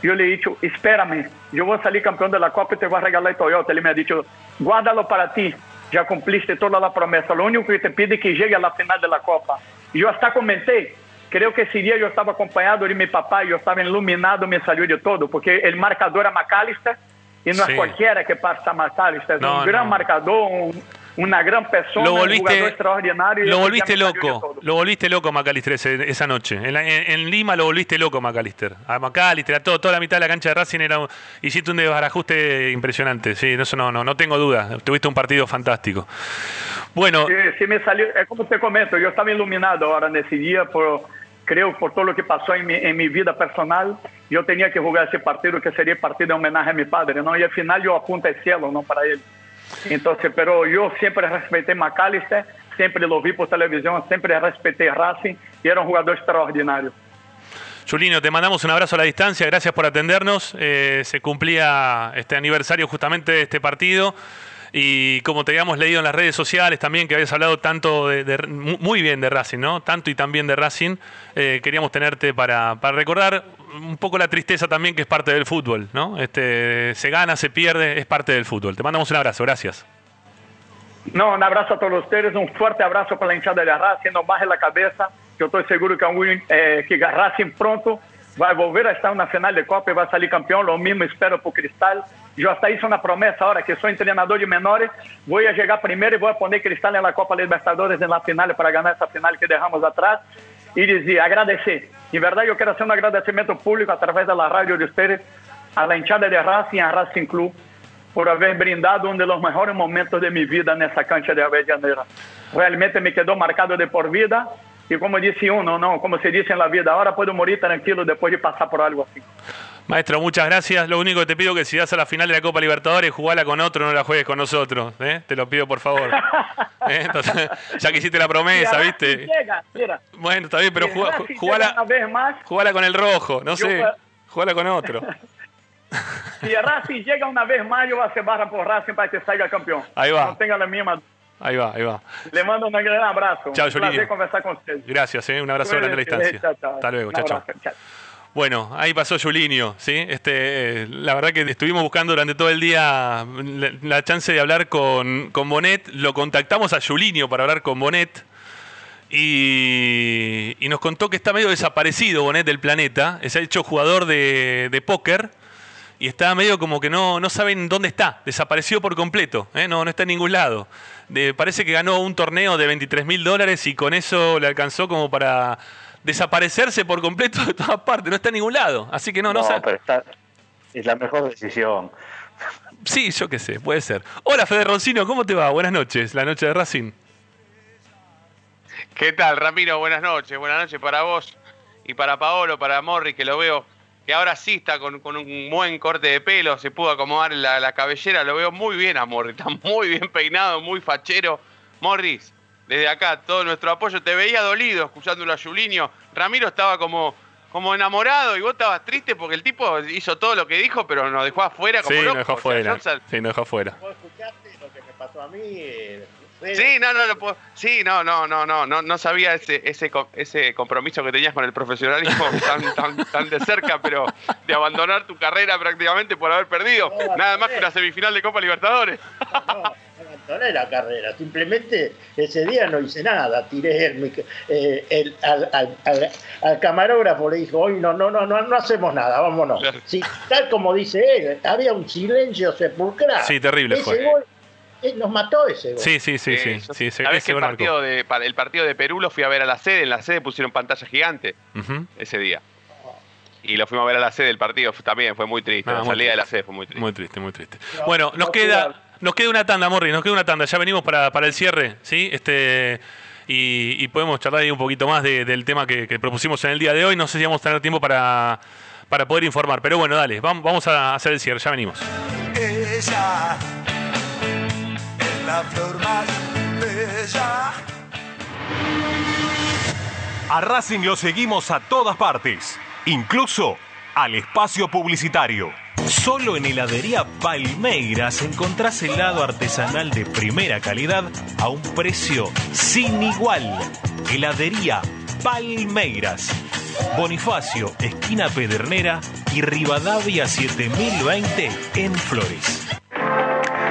S: eu lhe disse, espera-me, eu vou sair campeão da Copa e te vou regalar a Toyota. Ele me disse, guárdalo para ti, já cumpliste toda a promessa. O único que te pide é que chegue à final da Copa. E eu até comentei, creio que esse dia eu estava acompanhado de meu papai, eu estava iluminado, me saiu de todo, porque o marcador é McAllister, e não
C: Sim.
S: é qualquer que passa McAllister, é
C: Não,
S: um grande
C: não.
S: marcador, um, uma grande pessoa,
C: Lo volviste,
S: jogador extraordinário. e
C: lo volviste
S: de
C: loco, lo volviste loco Macalister ese- esa noche. En, la- en- en Lima lo volviste loco Macalister. A Macalister, a todo, toda la mitad de la cancha de Racing era un- hiciste un desbarajuste impresionante. Sí, eso no, no, no tengo duda. Tuviste un partido fantástico. Bueno,
S: Se, se me saliu, é como te comento, eu estava iluminado agora nesse dia, por, creio por todo o que passou em, mi, em minha vida personal, eu tinha que jogar esse partido, que seria partido em homenagem a meu padre, não? E afinal eu apunto ao cielo, não para ele. Então, pero eu sempre respeitei McAllister, sempre lo vi por televisão, sempre respeitei Racing, e era um jogador extraordinário.
C: Julino, te mandamos un abrazo a la distancia, gracias por atendernos. Eh, se cumplía este aniversario justamente de este partido. Y como te habíamos leído en las redes sociales también, que habías hablado tanto de, de- mu- muy bien de Racing, ¿no? Tanto y tan bien de Racing, eh, queríamos tenerte para, para recordar un poco la tristeza también que es parte del fútbol, ¿no? Este, se gana, se pierde, es parte del fútbol. Te mandamos un abrazo, gracias.
S: No, un abrazo a todos ustedes, un fuerte abrazo para la hinchada de Racing, no baje la cabeza, que eu estou seguro que, algum, eh, que Racing pronto vai volver a estar na final de Copa e vai sair campeão, lo mesmo espero o Cristal. Já está isso na promessa, ahora que sou treinador de menores, vou a chegar primeiro e vou a poner Cristal na Copa Libertadores na final para ganhar essa final que derramos atrás e dizer, agradecer. Em verdade, eu quero fazer um agradecimento público através da rádio de ustedes a la hinchada de Racing, a Racing Club, por haber brindado um dos mejores momentos de mi vida nessa cancha de Avellaneda. Realmente me quedou marcado de por vida e como disse uno, não, como se dice en la vida, ahora puedo morir tranquilo después de pasar por algo así.
C: Maestro, muchas gracias. Lo único que te pido es que si vas a la final de la Copa Libertadores, jugala con otro, no la juegues con nosotros. ¿eh? Te lo pido, por favor. ¿Eh? Entonces, ya que hiciste la promesa,
S: Mira,
C: ¿viste?
S: Llega, mira,
C: Bueno, está bien, pero jugala, con el rojo, no sé. Jugala con otro.
S: si Racing llega una vez más, yo voy a hacer barra por Racing para que salga campeón.
C: Ahí va.
S: No tenga la misma.
C: Ahí va, ahí va.
S: Le mando un gran abrazo.
C: Chao,
S: un placer conversar con ustedes.
C: Gracias, ¿eh? un abrazo grande a la
S: Cuídense,
C: distancia.
S: chao, chao.
C: Hasta luego, chao, chao. Bueno, ahí pasó Julinho, ¿sí? Este, eh, la verdad que estuvimos buscando durante todo el día la, chance de hablar con, con Bonet. Lo contactamos a Julinho para hablar con Bonet. Y, y nos contó que está medio desaparecido Bonet del planeta. Es hecho jugador de, de póker. Y está medio como que no, no saben dónde está. Desapareció por completo. ¿eh? No, no está en ningún lado. Parece que ganó un torneo de 23 mil dólares y con eso le alcanzó como para desaparecerse por completo de todas partes. No está en ningún lado. Así que no, no, sa-
G: pero está, es la mejor decisión.
C: Sí, yo qué sé, puede ser. Hola, Fede Roncino, ¿cómo te va? Buenas noches, la noche de Racing.
T: ¿Qué tal, Ramiro? Buenas noches, buenas noches para vos y para Paolo, para Morri, que lo veo que ahora sí está con, con un buen corte de pelo, se pudo acomodar la, la cabellera, lo veo muy bien a Morri, está muy bien peinado, muy fachero. Morris, desde acá, todo nuestro apoyo, te veía dolido escuchándolo a Julinho, Ramiro estaba como, como enamorado y vos estabas triste porque el tipo hizo todo lo que dijo, pero nos dejó afuera como
C: Sí,
T: loco.
C: nos dejó
T: O sea,
C: afuera.
T: Johnson-
C: Sí, nos dejó afuera.
F: ¿Vos escuchaste lo que me pasó a mí? eh?
T: Sí, no, no, lo puedo- sí, no, no, no, no, no, no sabía ese, ese, ese compromiso que tenías con el profesionalismo tan, tan, tan de cerca, pero de abandonar tu carrera prácticamente por haber perdido. Nada más que una semifinal de Copa Libertadores.
F: Abandoné la carrera, simplemente ese día no hice nada, tiré el, eh, el- al, al- al- al camarógrafo, le dijo, hoy no, no, no, no, no hacemos nada, vámonos. Sí, tal como dice él, había un silencio sepulcral.
C: Sí, terrible
F: Ese
C: fue.
F: gol, eh, nos mató ese gol.
C: Sí, sí, sí, sí.
T: Eh, yo-
C: sí,
T: que el partido, de, el partido de Perú lo fui a ver a la sede, en la sede pusieron pantalla gigante ese día. Y lo fuimos a ver a la sede del partido, también fue muy triste.
C: Ah,
T: la
C: muy
T: salida de la sede fue muy triste.
C: Muy triste, muy triste. Bueno, nos queda, nos queda una tanda, Morri, nos queda una tanda. Ya venimos para, para el cierre, ¿sí? Este, y, y podemos charlar ahí un poquito más de- del tema que, que propusimos en el día de hoy. No sé si vamos a tener tiempo para, para poder informar. Pero bueno, dale, vamos, vamos a hacer el cierre, ya venimos.
U: Ella es la flor más bella.
A: A Racing lo seguimos a todas partes, incluso al espacio publicitario. Solo en heladería Palmeiras encontrás helado artesanal de primera calidad a un precio sin igual. Heladería Palmeiras. Bonifacio, esquina Pedernera y Rivadavia 7020 en Flores.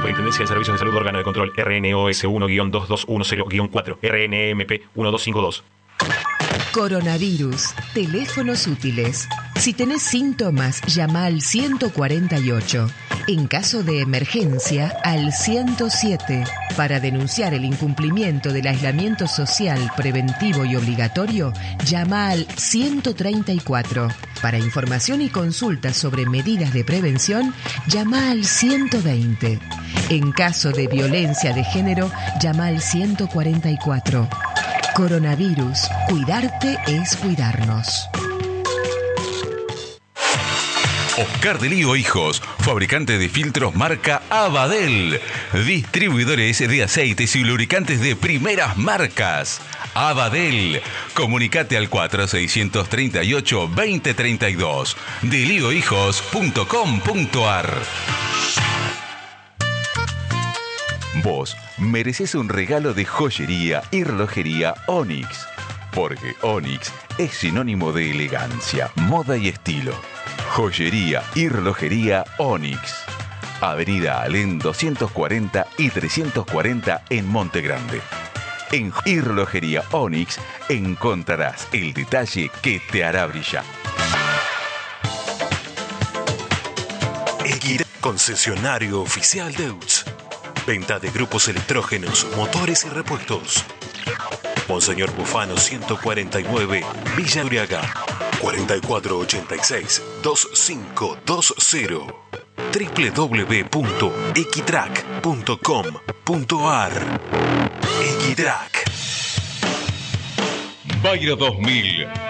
A: Superintendencia de Servicios de Salud Órgano de Control RNOS 1-2210-4 RNMP 1252
V: Coronavirus. Teléfonos útiles. Si tenés síntomas, llama al 148. En caso de emergencia, al 107. Para denunciar el incumplimiento del aislamiento social preventivo y obligatorio, llama al 134. Para información y consultas sobre medidas de prevención, llama al 120. En caso de violencia de género, llama al 144. Coronavirus. Cuidarte es cuidarnos.
D: Oscar de Lío Hijos, fabricante de filtros marca Abadel, distribuidores de aceites y lubricantes de primeras marcas. Abadel, comunicate al 4638-2032, deliohijos.com.ar. Vos mereces un regalo de joyería y relojería Onyx, porque Onyx es sinónimo de elegancia, moda y estilo. Joyería y relojería Onyx. Avenida Alén 240 y 340 en Monte Grande. En y relojería Onyx encontrarás el detalle que te hará brillar.
A: Equidad, concesionario oficial de UTS. Venta de grupos electrógenos, motores y repuestos. Monseñor Bufano 149, Villa Uriaga. 4486-2520. www.equitrack.com.ar Equitrack.
D: Bayro 2000,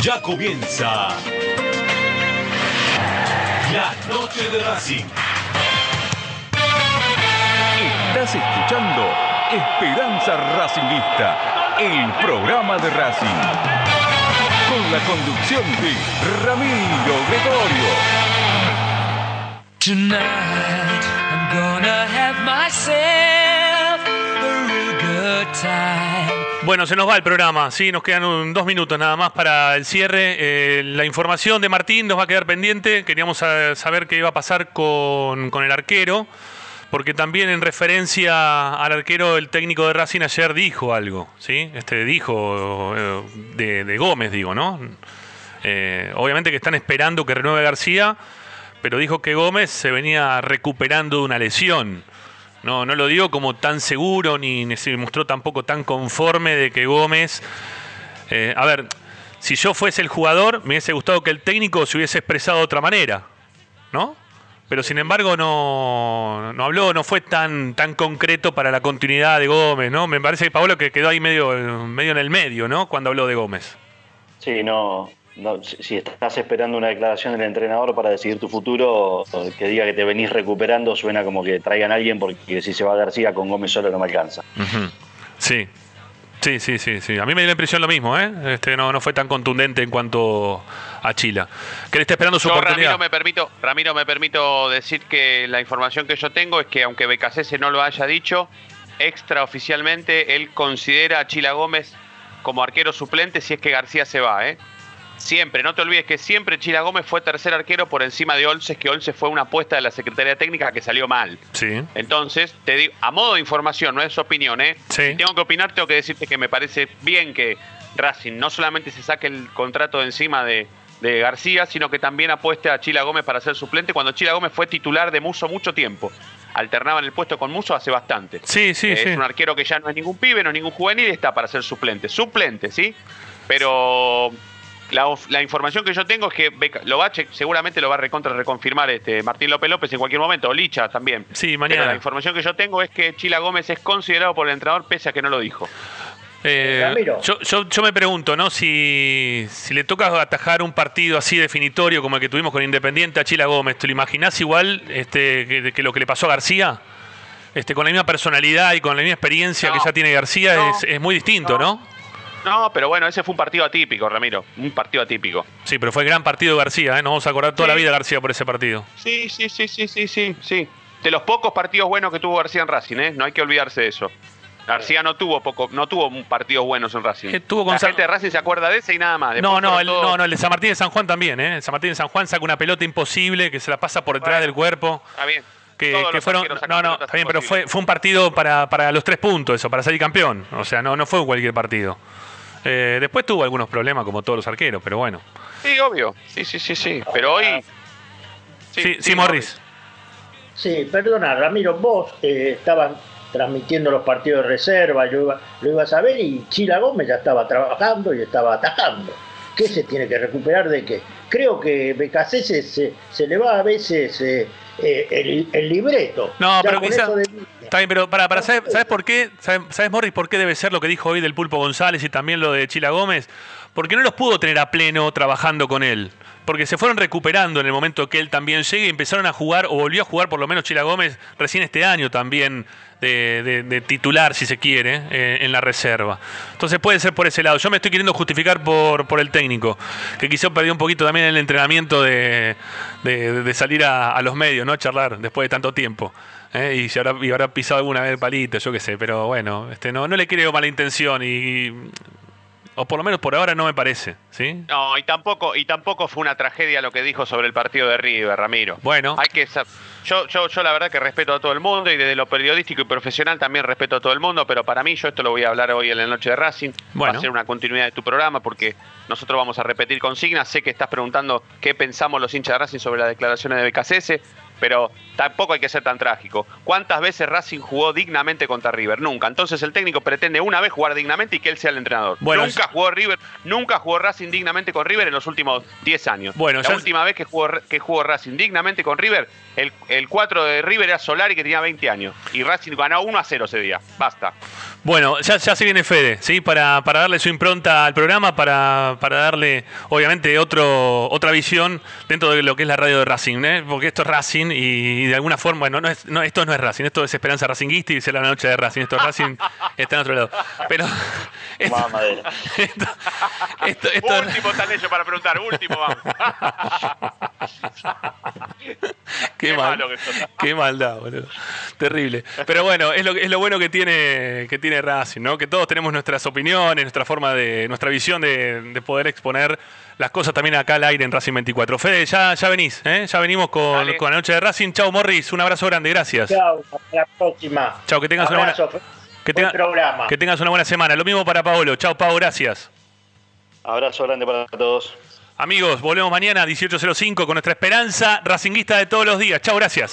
A: Ya comienza la noche de Racing.
D: Estás escuchando Esperanza Racingista, el programa de Racing. Con la conducción de Ramiro Gregorio.
B: Tonight I'm gonna have myself a real good time.
C: Bueno, se nos va el programa, sí, nos quedan dos minutos nada más para el cierre. Eh, la información de Martín nos va a quedar pendiente. Queríamos sa- saber qué iba a pasar con, con el arquero, porque también en referencia al arquero, el técnico de Racing ayer dijo algo, ¿sí? Este dijo eh, de, de Gómez, digo, ¿no? Eh, obviamente que están esperando que renueve García, pero dijo que Gómez se venía recuperando de una lesión. No, no lo digo como tan seguro, ni, se mostró tampoco tan conforme de que Gómez. eh, a ver, si yo fuese el jugador, me hubiese gustado que el técnico se hubiese expresado de otra manera, ¿no? Pero sin embargo no, no habló, no fue tan, tan concreto para la continuidad de Gómez, ¿no? Me parece que Pablo que quedó ahí medio, medio en el medio, ¿no? Cuando habló de Gómez.
G: Sí, no, no, si estás esperando una declaración del entrenador para decidir tu futuro, que diga que te venís recuperando, suena como que traigan a alguien porque si se va García con Gómez solo no me alcanza.
C: Sí. Sí, sí, sí, sí. A mí me dio la impresión lo mismo, ¿eh? Este, no, no fue tan contundente en cuanto a Chila. Que está esperando su
T: Yo,
C: oportunidad.
T: Ramiro, me permito, Ramiro, me permito decir que la información que yo tengo es que aunque Becasese no lo haya dicho, extraoficialmente él considera a Chila Gómez como arquero suplente si es que García se va, ¿eh? Siempre, no te olvides que siempre Chila Gómez fue tercer arquero por encima de Olses, que Olses fue una apuesta de la Secretaría Técnica que salió mal.
C: Sí.
T: Entonces, te digo, a modo de información, no es opinión, ¿eh?
C: Sí.
T: Si tengo que opinar, tengo que decirte que me parece bien que Racing no solamente se saque el contrato de encima de, de García, sino que también apueste a Chila Gómez para ser suplente, cuando Chila Gómez fue titular de Muso mucho tiempo. Alternaba en el puesto con Muso hace bastante.
C: Sí, sí,
T: Eh,
C: sí.
T: Es un arquero que ya no es ningún pibe, no es ningún juvenil, está para ser suplente. Suplente, ¿sí? Pero la, información que yo tengo es que Beca- lo va a che- seguramente lo va a recontra reconfirmar este Martín López López en cualquier momento, o Licha también.
C: Sí, mañana.
T: Pero la información que yo tengo es que Chila Gómez es considerado por el entrenador pese a que no lo dijo.
C: Eh,
T: Ramiro.
C: yo, yo, yo me pregunto, ¿no? Si, si le toca atajar un partido así definitorio como el que tuvimos con Independiente a Chila Gómez, ¿te lo imaginás igual este, que, que lo que le pasó a García? Este, con la misma personalidad y con la misma experiencia que ya tiene García es, es muy distinto, ¿no?
T: No, pero bueno, ese fue un partido atípico, Ramiro. Un partido atípico.
C: Sí, pero fue el gran partido de García, ¿eh? Nos vamos a acordar toda la vida de García por ese partido.
T: Sí, sí, sí, sí, sí, sí, sí. De los pocos partidos buenos que tuvo García en Racing, ¿eh? No hay que olvidarse de eso. García no tuvo poco, no tuvo partidos buenos en Racing.
C: Eh, tuvo con
T: la
C: San-
T: gente de Racing se acuerda de ese y nada más. Después
C: No, no, el, no, no, el de San Martín de San Juan también, ¿eh? El San Martín de San Juan saca una pelota imposible que se la pasa por detrás del cuerpo.
T: Está bien.
C: Que, fueron, no, no, bien, pero fue, fue un partido para, para los tres puntos, eso, para salir campeón. O sea, no, no fue cualquier partido. Eh, después tuvo algunos problemas, como todos los arqueros, pero bueno.
T: Sí, obvio. Sí, sí, sí, sí. Pero hoy.
C: Sí, sí, Morris.
F: Sí, perdona, Ramiro, vos eh, estabas transmitiendo los partidos de reserva, yo iba- lo ibas a ver y Chila Gómez ya estaba trabajando y estaba atajando. ¿Qué se tiene que recuperar de qué? Creo que BKC se, se le va a veces eh, eh, el, el libreto.
C: No, pero
F: con
C: quizá.
F: eso de-
C: Está bien, pero para, para ¿sabes, sabes por qué? ¿Sabes, sabes, Morris, por qué debe ser lo que dijo hoy del Pulpo González y también lo de Chila Gómez? Porque no los pudo tener a pleno trabajando con él. Porque se fueron recuperando en el momento que él también llegue y empezaron a jugar, o volvió a jugar por lo menos Chila Gómez recién este año también de, titular, si se quiere, eh, en la reserva. Entonces puede ser por ese lado. Yo me estoy queriendo justificar por, por el técnico, que quizá perdió un poquito también el entrenamiento de, de- salir a, los medios, ¿no? Charlar después de tanto tiempo. ¿eh? Y, habrá, y habrá pisado alguna vez el palito, yo qué sé, pero bueno, este no, no le creo mala intención y, o por lo menos por ahora no me parece, ¿sí?
T: No, y tampoco, y tampoco fue una tragedia lo que dijo sobre el partido de River, Ramiro.
C: Bueno.
T: Hay que yo, yo, yo la verdad que respeto a todo el mundo y desde lo periodístico y profesional también respeto a todo el mundo, pero para mí, yo esto lo voy a hablar hoy en la noche de Racing. Va
C: Bueno.
T: a ser una continuidad de tu programa porque nosotros vamos a repetir consignas. Sé que estás preguntando qué pensamos los hinchas de Racing sobre las declaraciones de BKCS, pero tampoco hay que ser tan trágico. ¿Cuántas veces Racing jugó dignamente contra River? Nunca. Entonces el técnico pretende una vez jugar dignamente y que él sea el entrenador.
C: Bueno,
T: nunca jugó River, nunca jugó Racing dignamente con River en los últimos 10 años.
C: Bueno,
T: la
C: ya-
T: última vez que jugó, que jugó Racing dignamente con River, el, el 4 de River era Solari que tenía 20 años. Y Racing ganó 1 a 0 ese día. Basta.
C: Bueno, ya, ya se viene Fede, ¿sí? Para, para darle su impronta al programa, para, para darle, obviamente, otro, otra visión dentro de lo que es la radio de Racing, ¿eh? Porque esto es Racing y, de alguna forma, bueno, no es, no, esto no es Racing, esto es Esperanza Racinguista y dice la noche de Racing, esto es Racing, está en otro lado. Pero esto, esto-
T: Último tal hecho para preguntar, último vamos.
C: qué, mal,
T: malo que sos.
C: qué maldad, boludo. Terrible. Pero bueno, es lo, es lo bueno que tiene, que tiene Racing, ¿no? Que todos tenemos nuestras opiniones, nuestra forma de, nuestra visión de, de poder exponer las cosas también acá al aire en Racing 24. Fede, ya, ya venís, ¿eh? Ya venimos con,
F: Dale.
C: con la noche de Racing. Chau, Morris, un abrazo grande, gracias.
F: Chao, hasta la próxima.
C: Chau, que tengas una buena,
F: Abrazo,
C: que,
F: buen
C: tenga-
F: programa.
C: que tengas una buena semana. Lo mismo para Paolo. Chau, Pau, gracias.
G: Abrazo grande para todos.
C: Amigos, volvemos mañana a 18.05 con nuestra esperanza racinguista de todos los días. Chau, gracias.